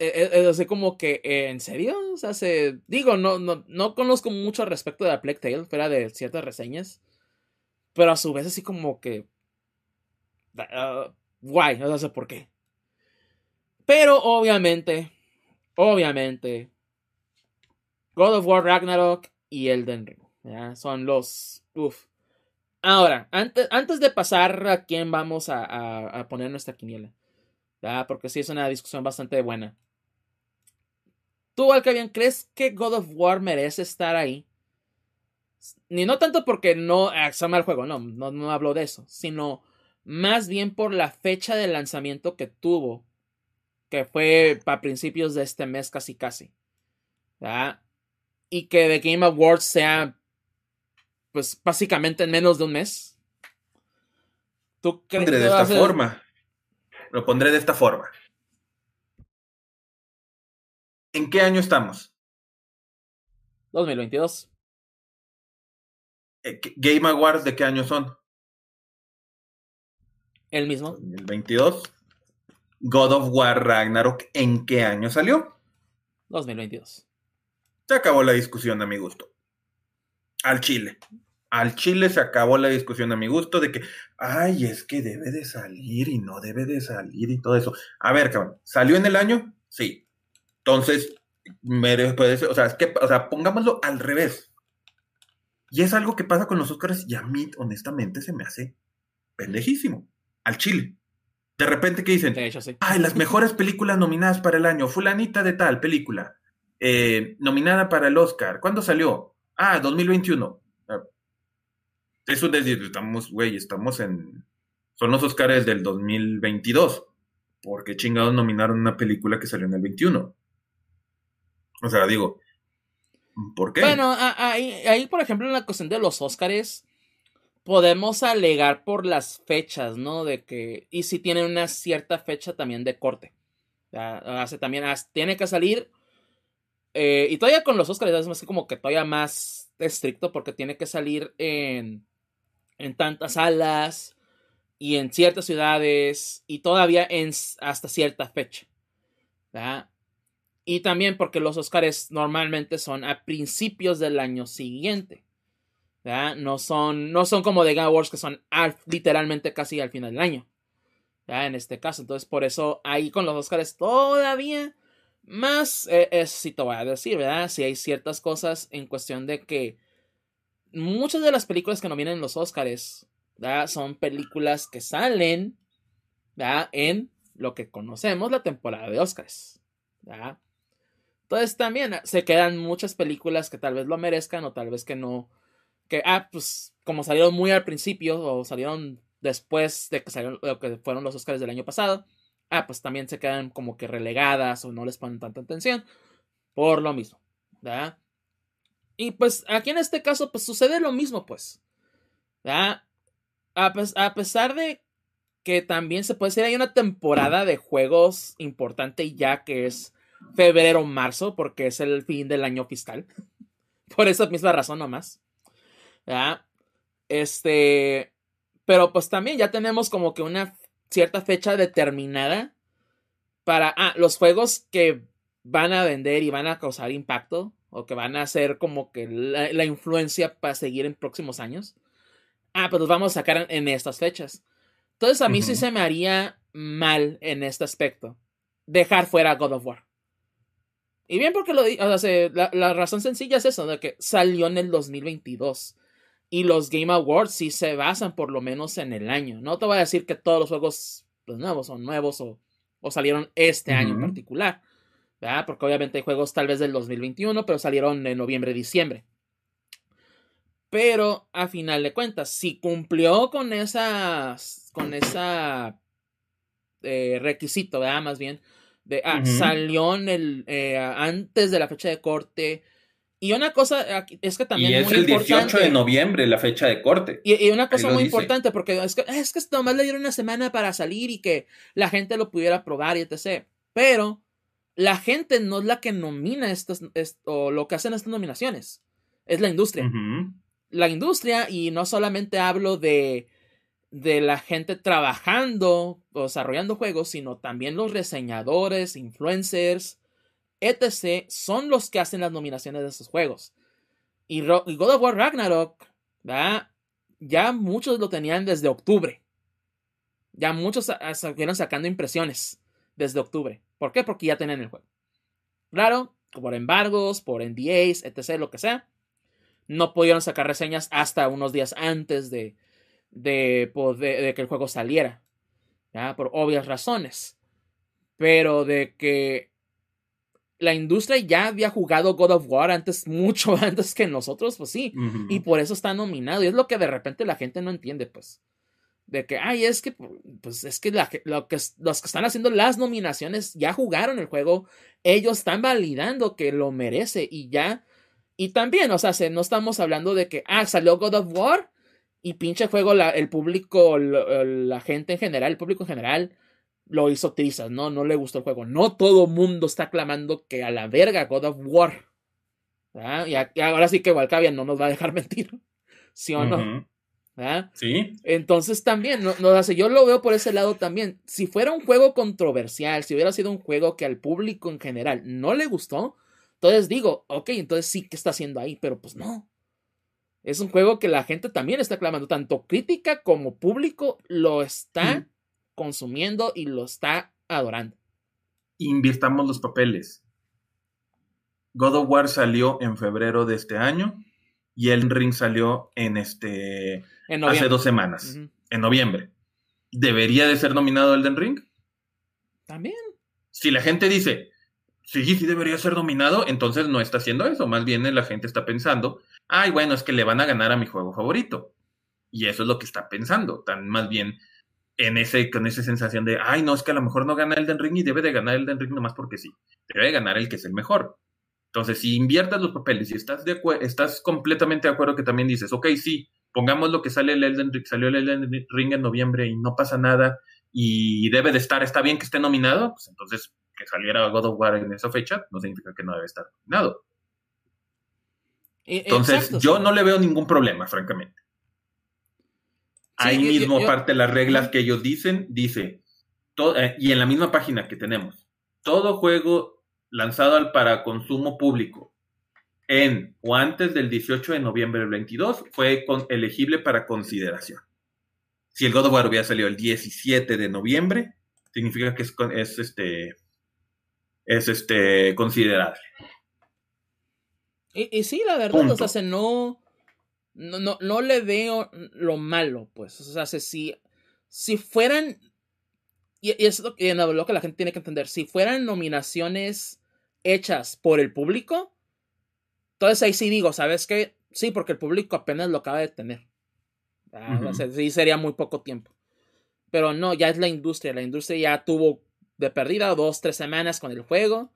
Eh, eh, como que, eh, ¿en serio? O sea, se, digo, no, no, no conozco mucho al respecto de A Plague Tale, fuera de ciertas reseñas. Pero a su vez así como que... ah, guay, no sé por qué. Pero obviamente, obviamente, God of War Ragnarok y Elden Ring. Son los... Uf. Ahora, antes, antes de pasar a quién vamos a, a- poner nuestra quiniela. ¿ya? Porque sí es una discusión bastante buena. ¿Tú, Alcabian, crees que God of War merece estar ahí? Ni no tanto porque no ah, sea mal juego, no, no, hablo de eso, sino más bien por la fecha de lanzamiento que tuvo, que fue para principios de este mes casi casi. ¿ya? Y que The Game Awards sea, pues básicamente en menos de un mes. ¿Tú crees Pondré de que a esta forma. Lo pondré de esta forma. ¿En qué año estamos? 2022. Eh, ¿qué- Game Awards de qué año son? El mismo. 2022. God of War Ragnarok, ¿en qué año salió? 2022. Se acabó la discusión a mi gusto. Al Chile. Al Chile se acabó la discusión a mi gusto de que, ay, es que debe de salir y no debe de salir y todo eso. A ver, cabrón, ¿salió en el año? Sí. Entonces, ser- o sea, es que, o sea, pongámoslo al revés. Y es algo que pasa con los Oscars y a mí, honestamente, se me hace pendejísimo. Al Chile. De repente, ¿qué dicen? Hecho, sí. Ay, las mejores películas nominadas para el año. Fulanita de tal película. eh, nominada para el Oscar. ¿Cuándo salió? Ah, 2021. Ah, Eso es decir, estamos, güey, estamos en... Son los Oscars del 2022. ¿Por qué chingados nominaron una película que salió en el 21? O sea, digo, ¿por qué? Bueno, ahí, ahí, por ejemplo, en la cuestión de los Óscares, podemos alegar por las fechas, ¿no? De que, y si tienen una cierta fecha también de corte. Ya, hace también, tiene que salir Eh, y todavía con los Oscars es más como que todavía más estricto porque tiene que salir en, en tantas salas y en ciertas ciudades y todavía en hasta cierta fecha. Y también porque los Oscars normalmente son a principios del año siguiente. No son, no son como The Game Awards que son literalmente casi al final del año. En este caso. Entonces, por eso ahí con los Oscars todavía más, eh, eso te voy a decir, ¿verdad? Si hay ciertas cosas en cuestión de que muchas de las películas que nominan los Oscars, Son películas que salen, En lo que conocemos la temporada de Oscars, Entonces también se quedan muchas películas que tal vez lo merezcan o tal vez que no, que, ah, pues como salieron muy al principio o salieron después de que salieron lo que fueron los Oscars del año pasado, ah, pues también se quedan como que relegadas o no les ponen tanta atención por lo mismo, ¿verdad? Y pues aquí en este caso, pues sucede lo mismo, pues, ¿verdad? A, pesar de que también se puede decir hay una temporada de juegos importante ya que es febrero-marzo, porque es el fin del año fiscal. Por esa misma razón nomás. ¿verdad? Este, pero pues también ya tenemos como que una cierta fecha determinada para ah, los juegos que van a vender y van a causar impacto o que van a ser como que la, influencia para seguir en próximos años. Ah, pues los vamos a sacar en, estas fechas. Entonces a mí sí se me haría mal en este aspecto dejar fuera God of War. Y bien porque lo o sea, la, la, razón sencilla es eso, de que salió en el 2022. Y los Game Awards sí se basan por lo menos en el año. No te voy a decir que todos los juegos pues, nuevos son nuevos o, salieron este año en particular. ¿verdad? Porque obviamente hay juegos tal vez del 2021, pero salieron en noviembre, diciembre. Pero a final de cuentas, si cumplió con esas. con esa eh, requisito, ¿verdad? Más bien. De, ah, salió en el, eh, antes de la fecha de corte y una cosa es que también. Y es el 18 de noviembre la fecha de corte. Y, una cosa muy importante, porque es que, es que nomás le dieron una semana para salir y que la gente lo pudiera probar y etc. Pero la gente no es la que nomina estas, o lo que hacen estas nominaciones. Es la industria. La industria, y no solamente hablo de, de la gente trabajando o desarrollando juegos, sino también los reseñadores, influencers etc., son los que hacen las nominaciones de esos juegos. Y, God of War Ragnarok, ya muchos lo tenían desde octubre. Ya muchos estuvieron sacando impresiones desde octubre. ¿Por qué? Porque ya tenían el juego. Claro, por embargos, por NDAs, etc., lo que sea. No pudieron sacar reseñas hasta unos días antes de, de, de que el juego saliera. Por obvias razones. Pero de que la industria ya había jugado God of War antes, mucho antes que nosotros, pues sí. Y por eso está nominado. Y es lo que de repente la gente no entiende, pues. De que, ay, es que, pues es que, lo que los que están haciendo las nominaciones ya jugaron el juego. Ellos están validando que lo merece y ya. Y también, o sea, no estamos hablando de que, ah, salió God of War y pinche juego el público, la gente en general, el público en general lo hizo trizas, ¿no? No le gustó el juego. No todo mundo está clamando que a la verga God of War. Y, ahora sí que Valcavia no nos va a dejar mentir. ¿Sí o no? Sí. Entonces también, no, no, yo lo veo por ese lado también. Si fuera un juego controversial, si hubiera sido un juego que al público en general no le gustó, entonces digo, ok, entonces sí que está haciendo ahí, pero pues no. Es un juego que la gente también está clamando, tanto crítica como público lo está consumiendo y lo está adorando. Invirtamos los papeles. God of War salió en febrero de este año y Elden Ring salió en este hace dos semanas, en noviembre. ¿Debería de ser nominado Elden Ring? También. Si la gente dice, sí, sí debería ser nominado, entonces no está haciendo eso. Más bien la gente está pensando, ay, bueno, es que le van a ganar a mi juego favorito. Y eso es lo que está pensando. Tan más bien, en ese, con esa sensación de, ay, no, es que a lo mejor no gana Elden Ring y debe de ganar Elden Ring nomás porque sí. Debe de ganar el que es el mejor. Entonces, si inviertas los papeles y estás, de estás completamente de acuerdo que también dices, ok, sí, pongamos lo que sale el Elden Ring, salió el Elden Ring en noviembre y no pasa nada y debe de estar, está bien que esté nominado, pues entonces que saliera God of War en esa fecha, no significa que no debe estar nominado. Entonces, yo no le veo ningún problema, francamente. Ahí mismo, parte de las reglas que ellos dicen, dice, eh, y en la misma página que tenemos, todo juego lanzado al para consumo público en o antes del 18 de noviembre del 22 fue elegible para consideración. Si el God of War hubiera salido el 17 de noviembre, significa que es, es este es este considerable. Y, sí, la verdad, o sea, no, no, no, le veo lo malo, pues. O sea, si, si fueran, y, es lo que, lo que la gente tiene que entender, si fueran nominaciones hechas por el público, entonces ahí sí digo, ¿sabes qué? Sí, porque el público apenas lo acaba de tener. Ah, sí, sería muy poco tiempo. Pero no, ya es la industria. La industria ya tuvo de perdida dos, tres semanas con el juego.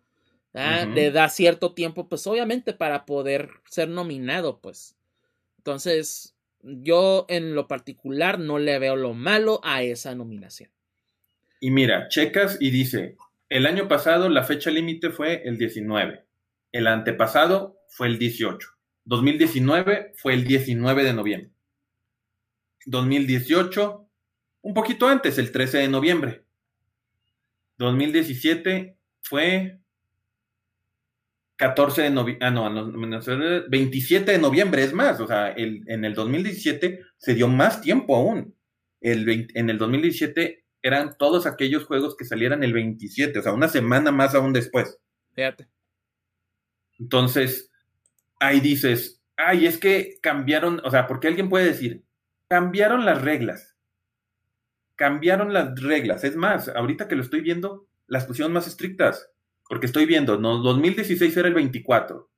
Le da cierto tiempo, pues obviamente, para poder ser nominado, pues. Entonces, yo en lo particular no le veo lo malo a esa nominación. Y mira, checas y dice, el año pasado la fecha límite fue el 19, el antepasado fue el 18, 2019 fue el 19 de noviembre, 2018 un poquito antes, el 13 de noviembre, 2017 fue 14 de noviembre, ah, no, 27 de noviembre, es más, o sea, en el 2017 se dio más tiempo aún. El en el 2017 eran todos aquellos juegos que salieran el 27, o sea, una semana más aún después. Fíjate. Entonces, ahí dices, ay, es que cambiaron, o sea, porque alguien puede decir, cambiaron las reglas. Cambiaron las reglas. Es más, ahorita que lo estoy viendo, las pusieron más estrictas. Porque estoy viendo, ¿no? 2016 era el 24.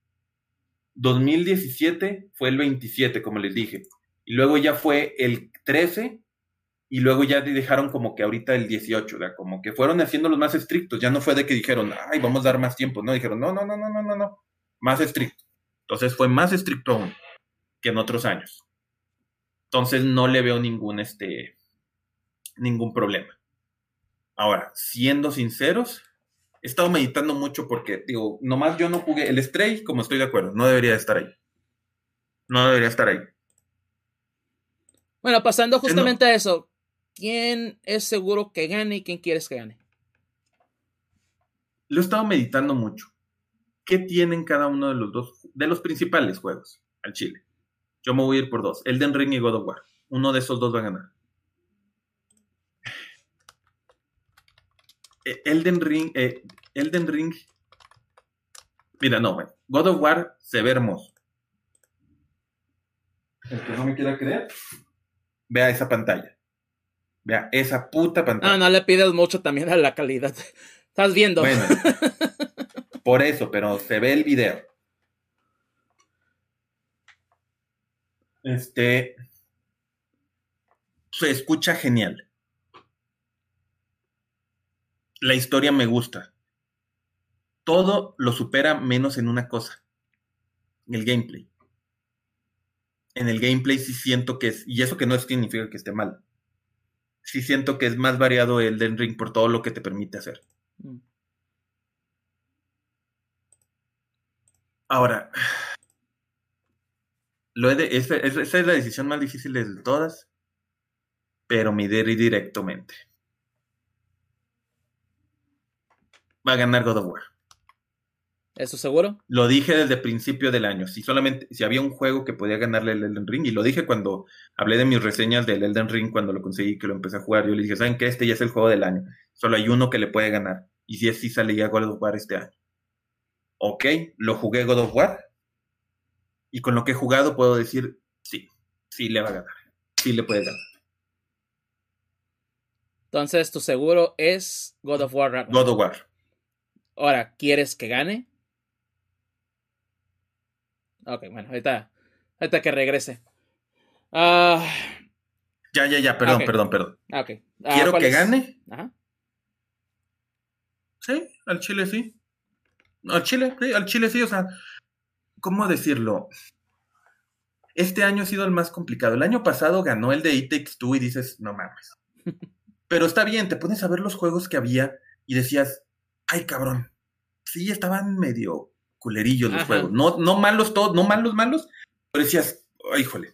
2017 fue el 27, como les dije. Y luego ya fue el 13 y luego ya dejaron como que ahorita el 18, sea, como que fueron haciendo los más estrictos, ya no fue de que dijeron, ay, vamos a dar más tiempo, no, dijeron, no, no, no, no, no, no, no, más estricto. Entonces fue más estricto aún que en otros años. Entonces no le veo ningún, este, ningún problema. Ahora, siendo sinceros, he estado meditando mucho porque, digo, nomás yo no jugué el Stray, como estoy de acuerdo, no debería estar ahí. No debería estar ahí. Bueno, pasando justamente a eso, ¿quién es seguro que gane y quién quieres que gane? Lo he estado meditando mucho. ¿Qué tienen cada uno de los dos, de los principales juegos al Chile? Yo me voy a ir por dos, Elden Ring y God of War. Uno de esos dos va a ganar. Eh, Elden Ring, eh, Elden Ring. Mira, no, God of War se ve hermoso. El que no me quiera creer, vea esa pantalla. Vea esa puta pantalla. Ah, no le pides mucho también a la calidad. Estás viendo. Bueno, por eso, pero se ve el video. Este. Se escucha genial la historia me gusta. Todo lo supera menos en una cosa, el gameplay. En el gameplay sí siento que es, y eso que no significa que esté mal, sí siento que es más variado el Den Ring por todo lo que te permite hacer. Mm. Ahora, lo esa, es la decisión más difícil de todas, pero me diré directamente. va a ganar God of War. ¿Eso seguro? Lo dije desde el principio del año. Si solamente, si había un juego que podía ganarle el Elden Ring, y lo dije cuando hablé de mis reseñas del Elden Ring, cuando lo conseguí, que lo empecé a jugar, yo le dije, ¿saben qué? Este ya es el juego del año. Solo hay uno que le puede ganar. Y si es si salía God of War este año. Ok, lo jugué God of War. Y con lo que he jugado puedo decir, sí, sí le va a ganar. Sí le puede ganar. Entonces, tu seguro es God of War. God of War. Ahora, ¿quieres que gane? Ok, bueno, ahorita, ahorita que regrese. Ah, ya, ya, ya, perdón, perdón, perdón. Ah, ah, ¿Quiero que gane? Ajá. Sí, al Chile sí. Al Chile, sí, al Chile sí, o sea, ¿cómo decirlo? Este año ha sido el más complicado. El año pasado ganó el de It Takes Two y dices, no mames. Pero está bien, te pones a ver los juegos que había y decías, ay cabrón, sí estaban medio culerillos los juegos. No, no malos todos, no malos, malos, pero decías, híjole.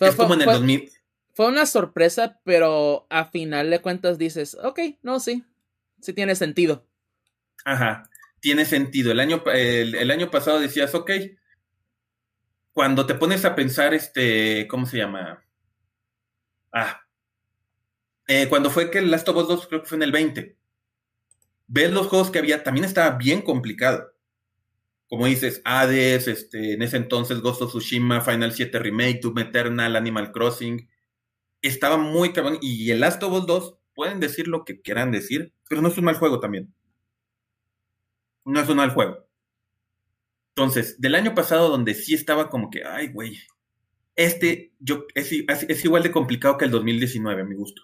es como en el 2000. Fue una sorpresa, pero a final de cuentas dices, ok, no, sí, sí tiene sentido. Ajá, tiene sentido. El año, el, año pasado decías, ok, cuando te pones a pensar, este, ¿cómo se llama? Ah, eh, cuando fue que el Last of Us 2, creo que fue en el 20, ves los juegos que había, también estaba bien complicado. Como dices, Hades, este, en ese entonces Ghost of Tsushima, Final 7 Remake, Doom Eternal, Animal Crossing. Estaba muy cabrón. Y el Last of Us 2, pueden decir lo que quieran decir, pero no es un mal juego también. No es un mal juego. Entonces, del año pasado, donde sí estaba como que, ay, güey, este yo, es, es, igual de complicado que el 2019, a mi gusto,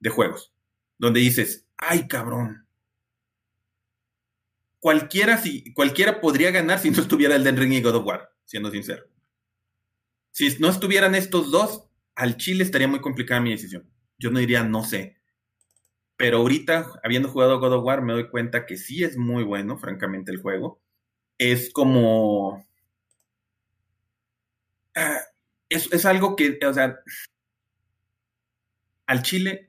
de juegos. Donde dices, ay, cabrón, cualquiera, si, cualquiera podría ganar si no estuviera el Ring y God of War, siendo sincero. Si no estuvieran estos dos, al Chile estaría muy complicada mi decisión. Yo no diría, no sé. Pero ahorita, habiendo jugado God of War, me doy cuenta que sí es muy bueno, francamente, el juego. Es como. Ah, es, es algo que, o sea. Al Chile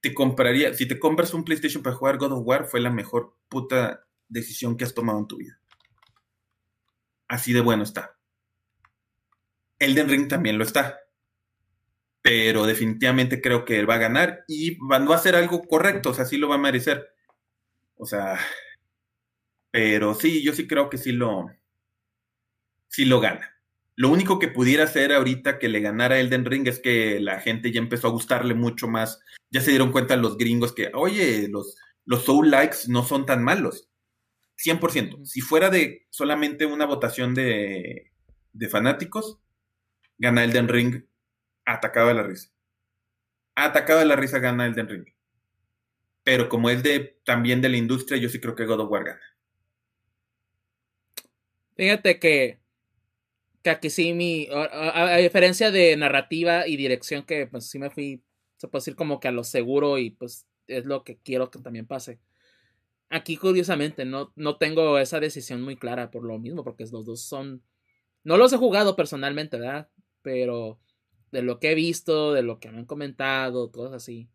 te compraría. Si te compras un PlayStation para jugar God of War, fue la mejor puta decisión que has tomado en tu vida. Así de bueno está. Elden Ring también lo está. Pero definitivamente creo que él va a ganar y va, a hacer algo correcto, o sea, sí lo va a merecer. O sea, pero sí, yo sí creo que sí lo, sí lo gana. Lo único que pudiera hacer ahorita que le ganara Elden Ring es que la gente ya empezó a gustarle mucho más. Ya se dieron cuenta los gringos que, oye, los, los Soul Likes no son tan malos. 100%. Si fuera de solamente una votación de, de fanáticos, gana Elden Ring atacado de la risa. Atacado de la risa gana Elden Ring. Pero como es de también de la industria, yo sí creo que God of War gana. Fíjate que, que aquí sí mi, a, diferencia de narrativa y dirección que pues sí me fui, se puede decir como que a lo seguro y pues es lo que quiero que también pase. Aquí, curiosamente, no, no tengo esa decisión muy clara por lo mismo, porque los dos son. No los he jugado personalmente, ¿verdad? Pero de lo que he visto, de lo que me han comentado, todo así.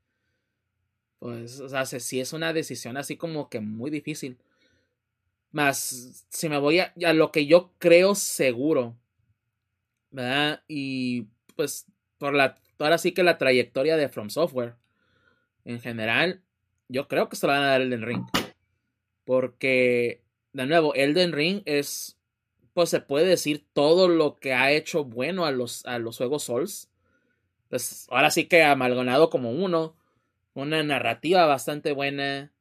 Pues, o sea, sí es una decisión así como que muy difícil. Más, si me voy a, a lo que yo creo seguro, ¿verdad? Y pues, por la, ahora sí que la trayectoria de From Software, en general, yo creo que se lo van a dar el ring. Porque, de nuevo, Elden Ring es, pues se puede decir todo lo que ha hecho bueno a los, a los juegos Souls. Pues ahora sí que amalgonado como uno. Una narrativa bastante buena.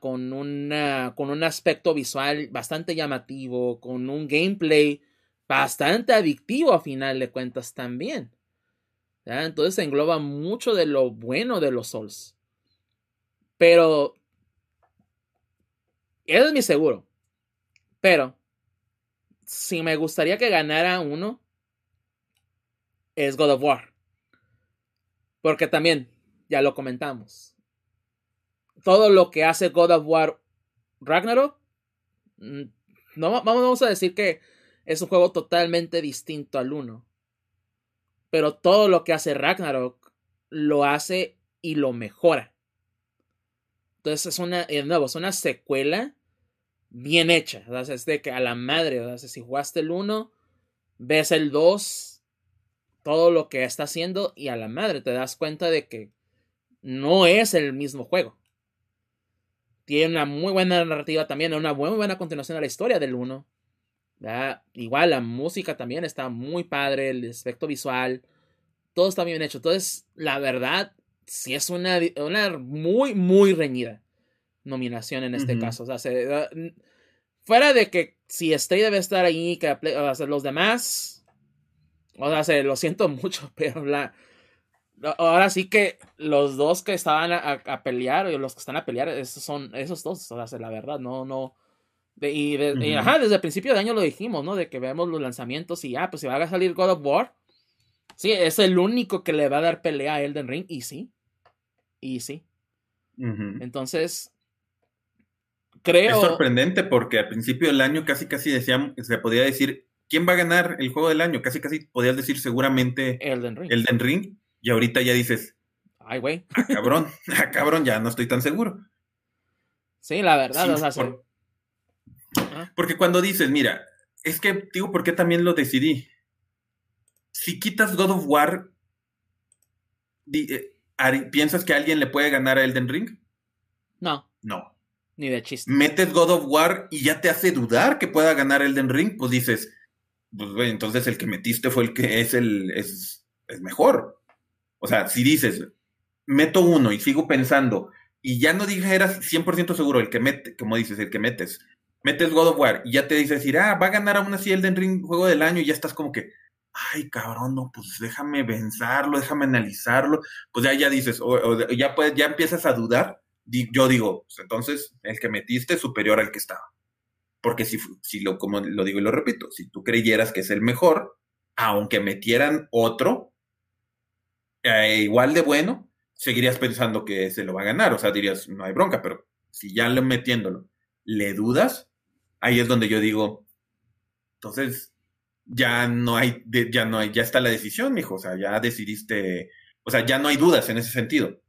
Con, una, con un aspecto visual bastante llamativo. Con un gameplay bastante adictivo a final de cuentas también. Entonces engloba mucho de lo bueno de los Souls. Pero es mi seguro. Pero, si me gustaría que ganara uno, es God of War. Porque también, ya lo comentamos. Todo lo que hace God of War Ragnarok, mm, no, vamos a decir que es un juego totalmente distinto al uno. Pero todo lo que hace Ragnarok lo hace y lo mejora. Entonces es una, de nuevo, es una secuela bien hecha. Es de que a la madre, si jugaste el 1, ves el 2, todo lo que está haciendo y a la madre te das cuenta de que no es el mismo juego. Tiene una muy buena narrativa también, una muy buena continuación a la historia del 1. Igual la música también está muy padre, el aspecto visual, todo está bien hecho. Entonces, la verdad, sí es una, una muy, muy reñida nominación en este caso. O sea, fuera de que si Stay debe estar ahí, que los demás, o sea, lo siento mucho, pero la, ahora sí que los dos que estaban a, pelear, o los que están a pelear, esos son esos dos, o sea, la verdad, no, no. y, ajá, desde el principio de año lo dijimos, ¿no? De que vemos los lanzamientos y, ah, pues si va a salir God of War, sí, es el único que le va a dar pelea a Elden Ring, y sí, y sí. Entonces, creo. Es sorprendente porque al principio del año casi casi decían, se podía decir quién va a ganar el juego del año. Casi casi podías decir seguramente Elden Ring. Elden Ring. Y ahorita ya dices, Ay, güey. ah, cabrón, ah, cabrón, ya no estoy tan seguro. Sí, la verdad, Sí, o sea, por-. Ah, Porque cuando dices, mira, es que, digo, ¿por qué también lo decidí? Si quitas God of War, di- eh, ¿piensas que alguien le puede ganar a Elden Ring? No, No. Ni de chiste. Metes God of War y ya te hace dudar que pueda ganar Elden Ring, pues dices, pues entonces el que metiste fue el que es el es, es mejor. O sea, si dices, meto uno y sigo pensando, y ya no dijeras 100% seguro el que mete, como dices, el que metes, metes God of War y ya te dice decir, ah, va a ganar aún así Elden Ring juego del año y ya estás como que, ay, cabrón, no, pues déjame pensarlo, déjame analizarlo, pues ya, ya dices, o, ya, puedes, ya empiezas a dudar, yo digo, pues entonces el que metiste es superior al que estaba. Porque si, si lo, como lo digo y lo repito, si tú creyeras que es el mejor, aunque metieran otro, eh, igual de bueno, seguirías pensando que se lo va a ganar. O sea, dirías, no hay bronca, pero si ya lo metiéndolo, le dudas, ahí es donde yo digo, entonces ya no hay, ya no hay, ya está la decisión, mijo. O sea, ya decidiste, o sea, ya no hay dudas en ese sentido.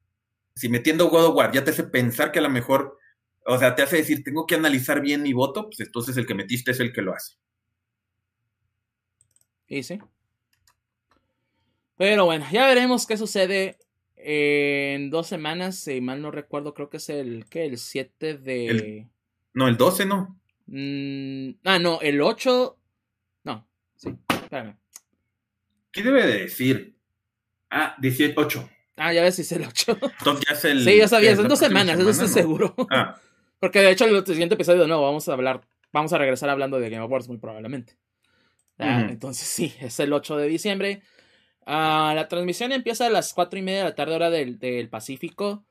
Si metiendo God of War ya te hace pensar que a lo mejor, o sea, te hace decir, tengo que analizar bien mi voto, pues entonces el que metiste es el que lo hace. Y sí. Pero bueno, ya veremos qué sucede en dos semanas. Si mal no recuerdo, creo que es el, ¿qué? El 7 de... El- No, el 12 no. Mm, ah, no, el 8... No, sí, espérame. ¿Qué debe de decir? Ah, 18. Ah, ya ves si es el 8. Entonces ya es el. sí, ya sabía, son dos semanas, eso estoy ¿no? seguro. Ah, Porque de hecho, en el siguiente episodio de nuevo vamos a hablar, vamos a regresar hablando de Game Awards muy probablemente. Ah. Entonces sí, es el 8 de diciembre. Ah, la transmisión empieza a las 4 y media de la tarde, hora del, del Pacífico.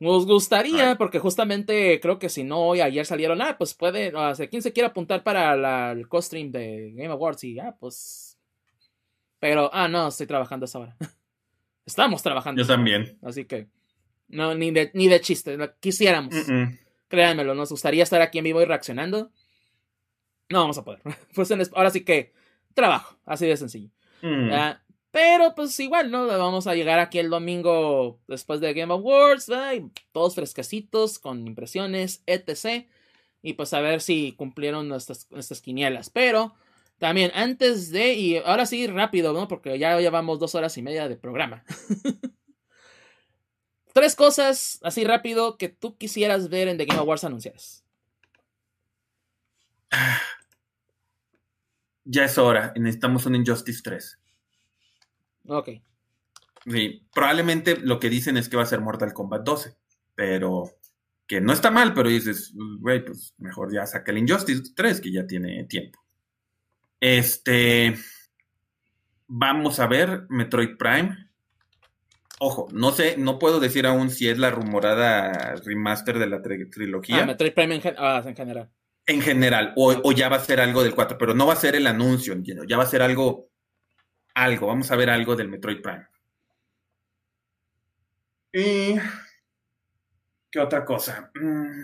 Nos gustaría, porque justamente creo que si no hoy, ayer salieron, ah, pues puede, o sea, quien se quiera apuntar para la- el co-stream de Game Awards y, ah, pues... Pero, ah, no, estoy trabajando a esa hora. Estamos trabajando. yo también. Así que, no, ni de, ni de chiste, quisiéramos. Créanmelo, nos gustaría estar aquí en vivo y reaccionando. No vamos a poder. Pues en ahora sí que trabajo, así de sencillo. Mm. Ah, pero pues igual, ¿no? Vamos a llegar aquí el domingo después de Game Awards, todos fresquecitos, con impresiones, etc. Y pues a ver si cumplieron nuestras, nuestras quinielas. Pero también antes de, y ahora sí rápido, ¿no? Porque ya llevamos dos horas y media de programa. Tres cosas así rápido que tú quisieras ver en The Game Awards anunciadas. Ya es hora. Necesitamos un Injustice 3. Ok. Sí, probablemente lo que dicen es que va a ser Mortal Kombat 12. Pero. Que no está mal, pero dices, güey, pues mejor ya saca el Injustice 3, que ya tiene tiempo. Este. Vamos a ver Metroid Prime. Ojo, no sé, no puedo decir aún si es la rumorada remaster de la tri- trilogía. Ah, Metroid Prime en, gen- ah, en general. En general, o, o ya va a ser algo del 4, pero no va a ser el anuncio, entiendo. Ya va a ser algo, algo, vamos a ver algo del Metroid Prime. Y... ¿Qué otra cosa? Mm.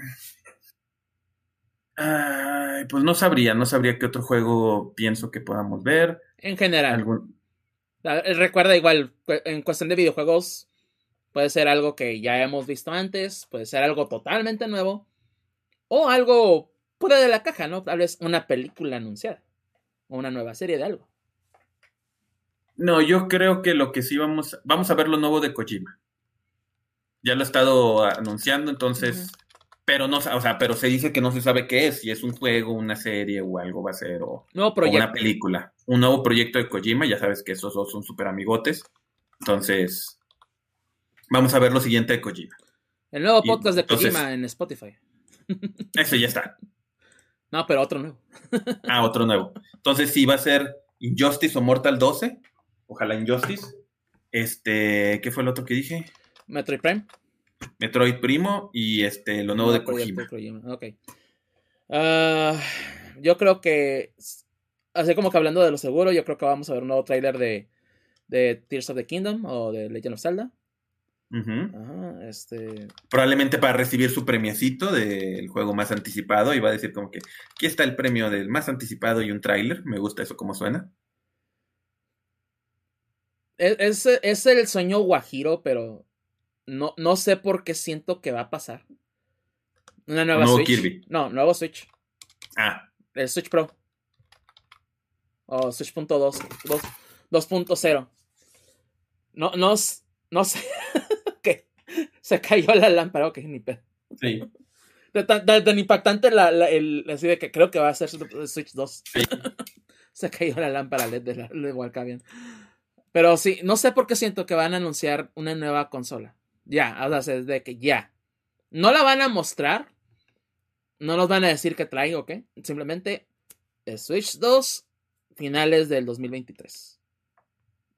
Ay, pues no sabría, no sabría qué otro juego pienso que podamos ver. En general. Algún- Ah, Recuerda igual, en cuestión de videojuegos, puede ser algo que ya hemos visto antes, puede ser algo totalmente nuevo, o algo fuera de la caja, ¿no? Tal vez una película anunciada, o una nueva serie de algo. No, yo creo que lo que sí vamos, vamos a ver lo nuevo de Kojima. Ya lo he estado anunciando, entonces. Pero no, o sea, pero se dice que no se sabe qué es, si es un juego, una serie o algo va a ser, o, o una película. Un nuevo proyecto de Kojima, ya sabes que esos dos son súper amigotes. Entonces, vamos a ver lo siguiente de Kojima. El nuevo y podcast de entonces- Kojima en Spotify. Ese ya está. No, pero otro nuevo. Ah, otro nuevo. Entonces, sí, va a ser Injustice o Mortal 12. Ojalá Injustice. Este, ¿qué fue el otro que dije? Metroid Prime. Metroid Primo y este, lo nuevo de Kojima. de Kojima, Ok. Ah, yo creo que, así como que hablando de lo seguro, yo creo que vamos a ver un nuevo tráiler de, de Tears of the Kingdom o de Legend of Zelda. este... Probablemente para recibir su premiecito del juego más anticipado y va a decir como que aquí está el premio del más anticipado y un tráiler. Me gusta eso como suena. Es, es, el sueño guajiro, pero no, no sé por qué siento que va a pasar. Una nueva Switch. No, nuevo Switch. Ah. El Switch Pro. O Switch.2. 2.0. No, no, no sé. ¿Qué? Se cayó la lámpara. Ok, ni pedo. Sí. Tan, impactante la, el, así de que creo que va a ser Switch 2. Sí. Se cayó la lámpara LED de, la, de bien. Pero sí, no sé por qué siento que van a anunciar una nueva consola. Ya, o sea, de que ya. No la van a mostrar. No nos van a decir que trae, ¿ok? Simplemente Switch 2, finales del 2023.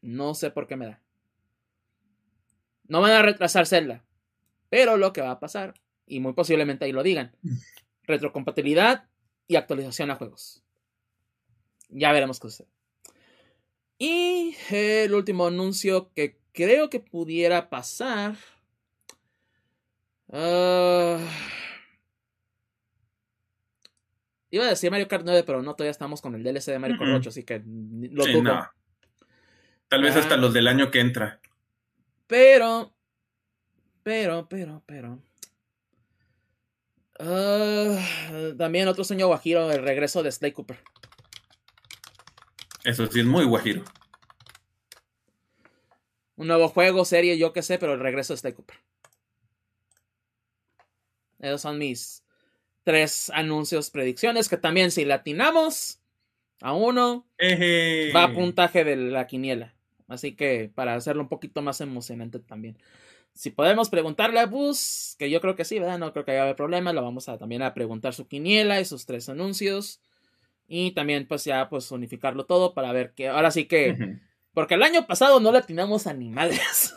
No sé por qué me da. No van a retrasar Zelda. Pero lo que va a pasar, y muy posiblemente ahí lo digan, retrocompatibilidad y actualización a juegos. Ya veremos qué sucede. Y el último anuncio que creo que pudiera pasar. Ah, iba a decir Mario Kart 9, pero no, todavía estamos con el DLC de Mario Kart 8, así que lo sí, Tal vez hasta ah. los del año que entra. Pero, pero, pero, pero. Ah, también otro sueño guajiro, el regreso de Sly Cooper. Eso sí es muy guajiro. Un nuevo juego, serie, yo qué sé, pero el regreso de Sly Cooper. Esos son mis tres anuncios, predicciones, que también si latinamos a uno, va a puntaje de la quiniela. Así que para hacerlo un poquito más emocionante también. Si podemos preguntarle a Bus, que yo creo que sí, ¿verdad? No creo que haya problema, lo vamos a también a preguntar su quiniela y sus tres anuncios. Y también, pues ya, pues unificarlo todo para ver que ahora sí que. Porque el año pasado no le atinamos a animales.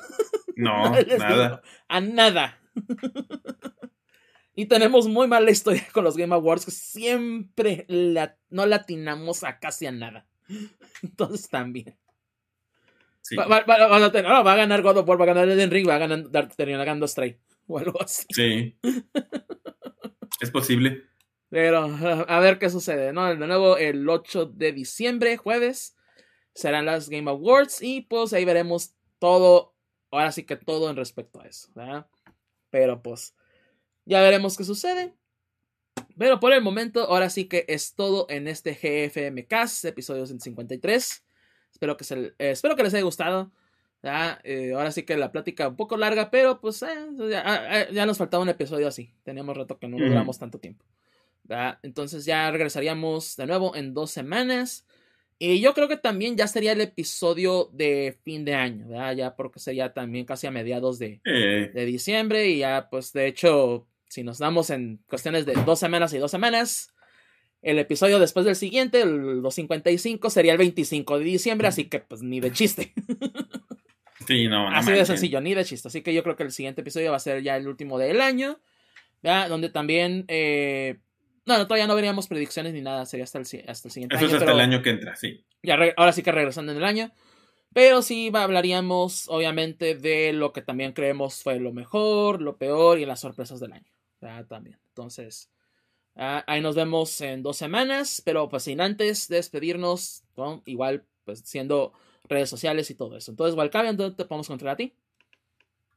No, nada. a nada. Y tenemos muy mala historia con los Game Awards, que siempre no le atinamos a casi a nada. Entonces también. Va, a ganar God of War, va a ganar Eden Ring, va a ganar, terminar ganando Stray. O algo así. Sí. es posible. Pero a ver qué sucede, ¿no? De nuevo, el 8 de diciembre, jueves, serán las Game Awards y pues ahí veremos todo, ahora sí que todo en respecto a eso, ¿verdad? Pero pues ya veremos qué sucede. Pero por el momento, ahora sí que es todo en este GFM Cast, episodio 153. Espero que, se, eh, espero que les haya gustado. Eh, ahora sí que la plática un poco larga, pero pues eh, ya, ya, nos faltaba un episodio así. Teníamos rato que no duramos tanto tiempo. Entonces ya regresaríamos de nuevo en dos semanas. Y yo creo que también ya sería el episodio de fin de año, ¿verdad? Ya porque sería también casi a mediados de, de diciembre. Y ya, pues de hecho, si nos damos en cuestiones de dos semanas y dos semanas, el episodio después del siguiente, el 255, sería el 25 de diciembre, así que pues ni de chiste. Sí, no, Así de sencillo, ni de chiste. Así que yo creo que el siguiente episodio va a ser ya el último del año, ¿verdad? Donde también eh, no, no, todavía no veríamos predicciones ni nada, sería hasta el, hasta el siguiente año. Eso es hasta el año que entra, sí. Ya ahora sí que regresando en el año. Pero sí hablaríamos, obviamente, de lo que también creemos fue lo mejor, lo peor y las sorpresas del año. Ya, también. Entonces, ah, ahí nos vemos en dos semanas. Pero pues sin antes despedirnos, igual, pues siendo redes sociales y todo eso. Entonces, Walcavian, ¿dónde te podemos encontrar a ti?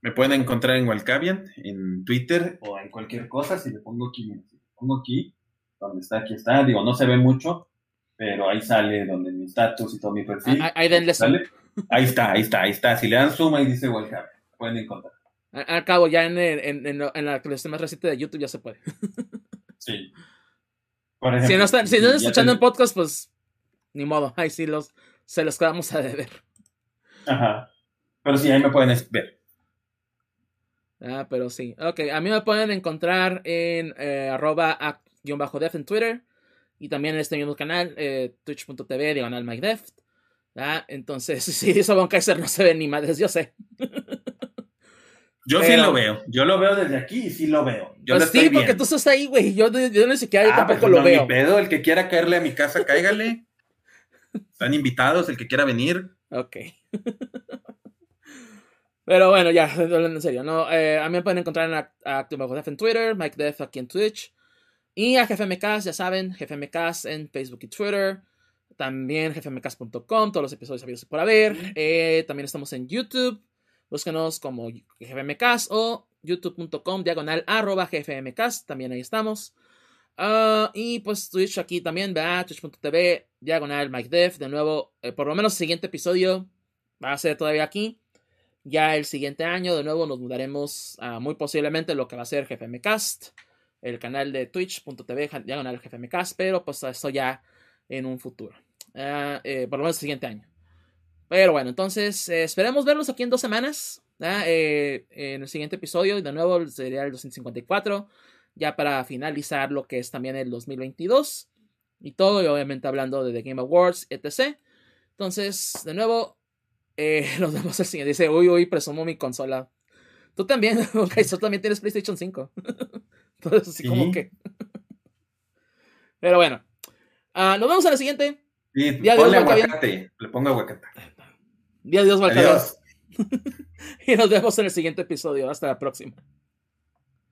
Me pueden encontrar en Walcavian, en Twitter o en cualquier cosa. Si le pongo aquí, pongo aquí, donde está, aquí está. Digo, no se ve mucho, pero ahí sale donde mi status y todo mi perfil. Ah, ahí denle zoom. Ahí está, ahí está, ahí está. Si le dan zoom, ahí dice welcome. Pueden encontrar. Al cabo, ya en, en, en, en la que más reciente de YouTube ya se puede. sí. Por ejemplo, si no están, si no están escuchando en podcast, pues ni modo. Ahí sí los, se los quedamos a deber. Ajá. Pero sí, ahí me pueden ver. Ah, pero sí. Ok, a mí me pueden encontrar en eh, arroba act-def en Twitter. Y también en este mismo canal, eh, twitch.tv, diagonal MikeDeft. ¿Ah? Entonces, si eso Von Kaiser no se ve ni madres, yo sé. Yo sí lo veo. Yo lo veo desde aquí y sí lo veo. Yo pues sí, porque tú estás ahí, güey. Yo, yo, no siquiera yo ah, tampoco pues lo veo. pedo, el que quiera caerle a mi casa, cáigale. Están invitados, el que quiera venir. Ok. Pero bueno, ya, en serio, ¿no? Eh, a mí me pueden encontrar en ActiveDef en Twitter, Mike Def aquí en Twitch. Y a GFMcast, ya saben, GFMcast en Facebook y Twitter. También gfmcast.com, todos los episodios habidos por haber. Eh, también estamos en YouTube. Búsquenos como GFMcast o youtube.com diagonal GFMcast. También ahí estamos. Ah, y pues Twitch aquí también, ¿verdad? Twitch.tv diagonal Mike Def. De nuevo, eh, por lo menos el siguiente episodio va a ser todavía aquí. Ya el siguiente año, de nuevo, nos mudaremos a muy posiblemente lo que va a ser GFMcast, el canal de twitch.tv, diagonal GFMcast, pero pues eso ya en un futuro. Ah, eh, por lo menos el siguiente año. Pero bueno, entonces eh, esperemos verlos aquí en dos semanas. Eh, en el siguiente episodio, de nuevo sería el 254, ya para finalizar lo que es también el 2022 y todo, y obviamente hablando de The Game Awards, etc. Entonces, de nuevo, eh, nos vemos el siguiente. Dice, uy, uy, presumo mi consola. Tú también, ok, tú también tienes PlayStation 5. Entonces, así como que. Pero bueno. Uh, nos vemos en el siguiente. Sí, Día ponle aguacate. Le pongo aguacate. Día Adiós. y nos vemos en el siguiente episodio. Hasta la próxima.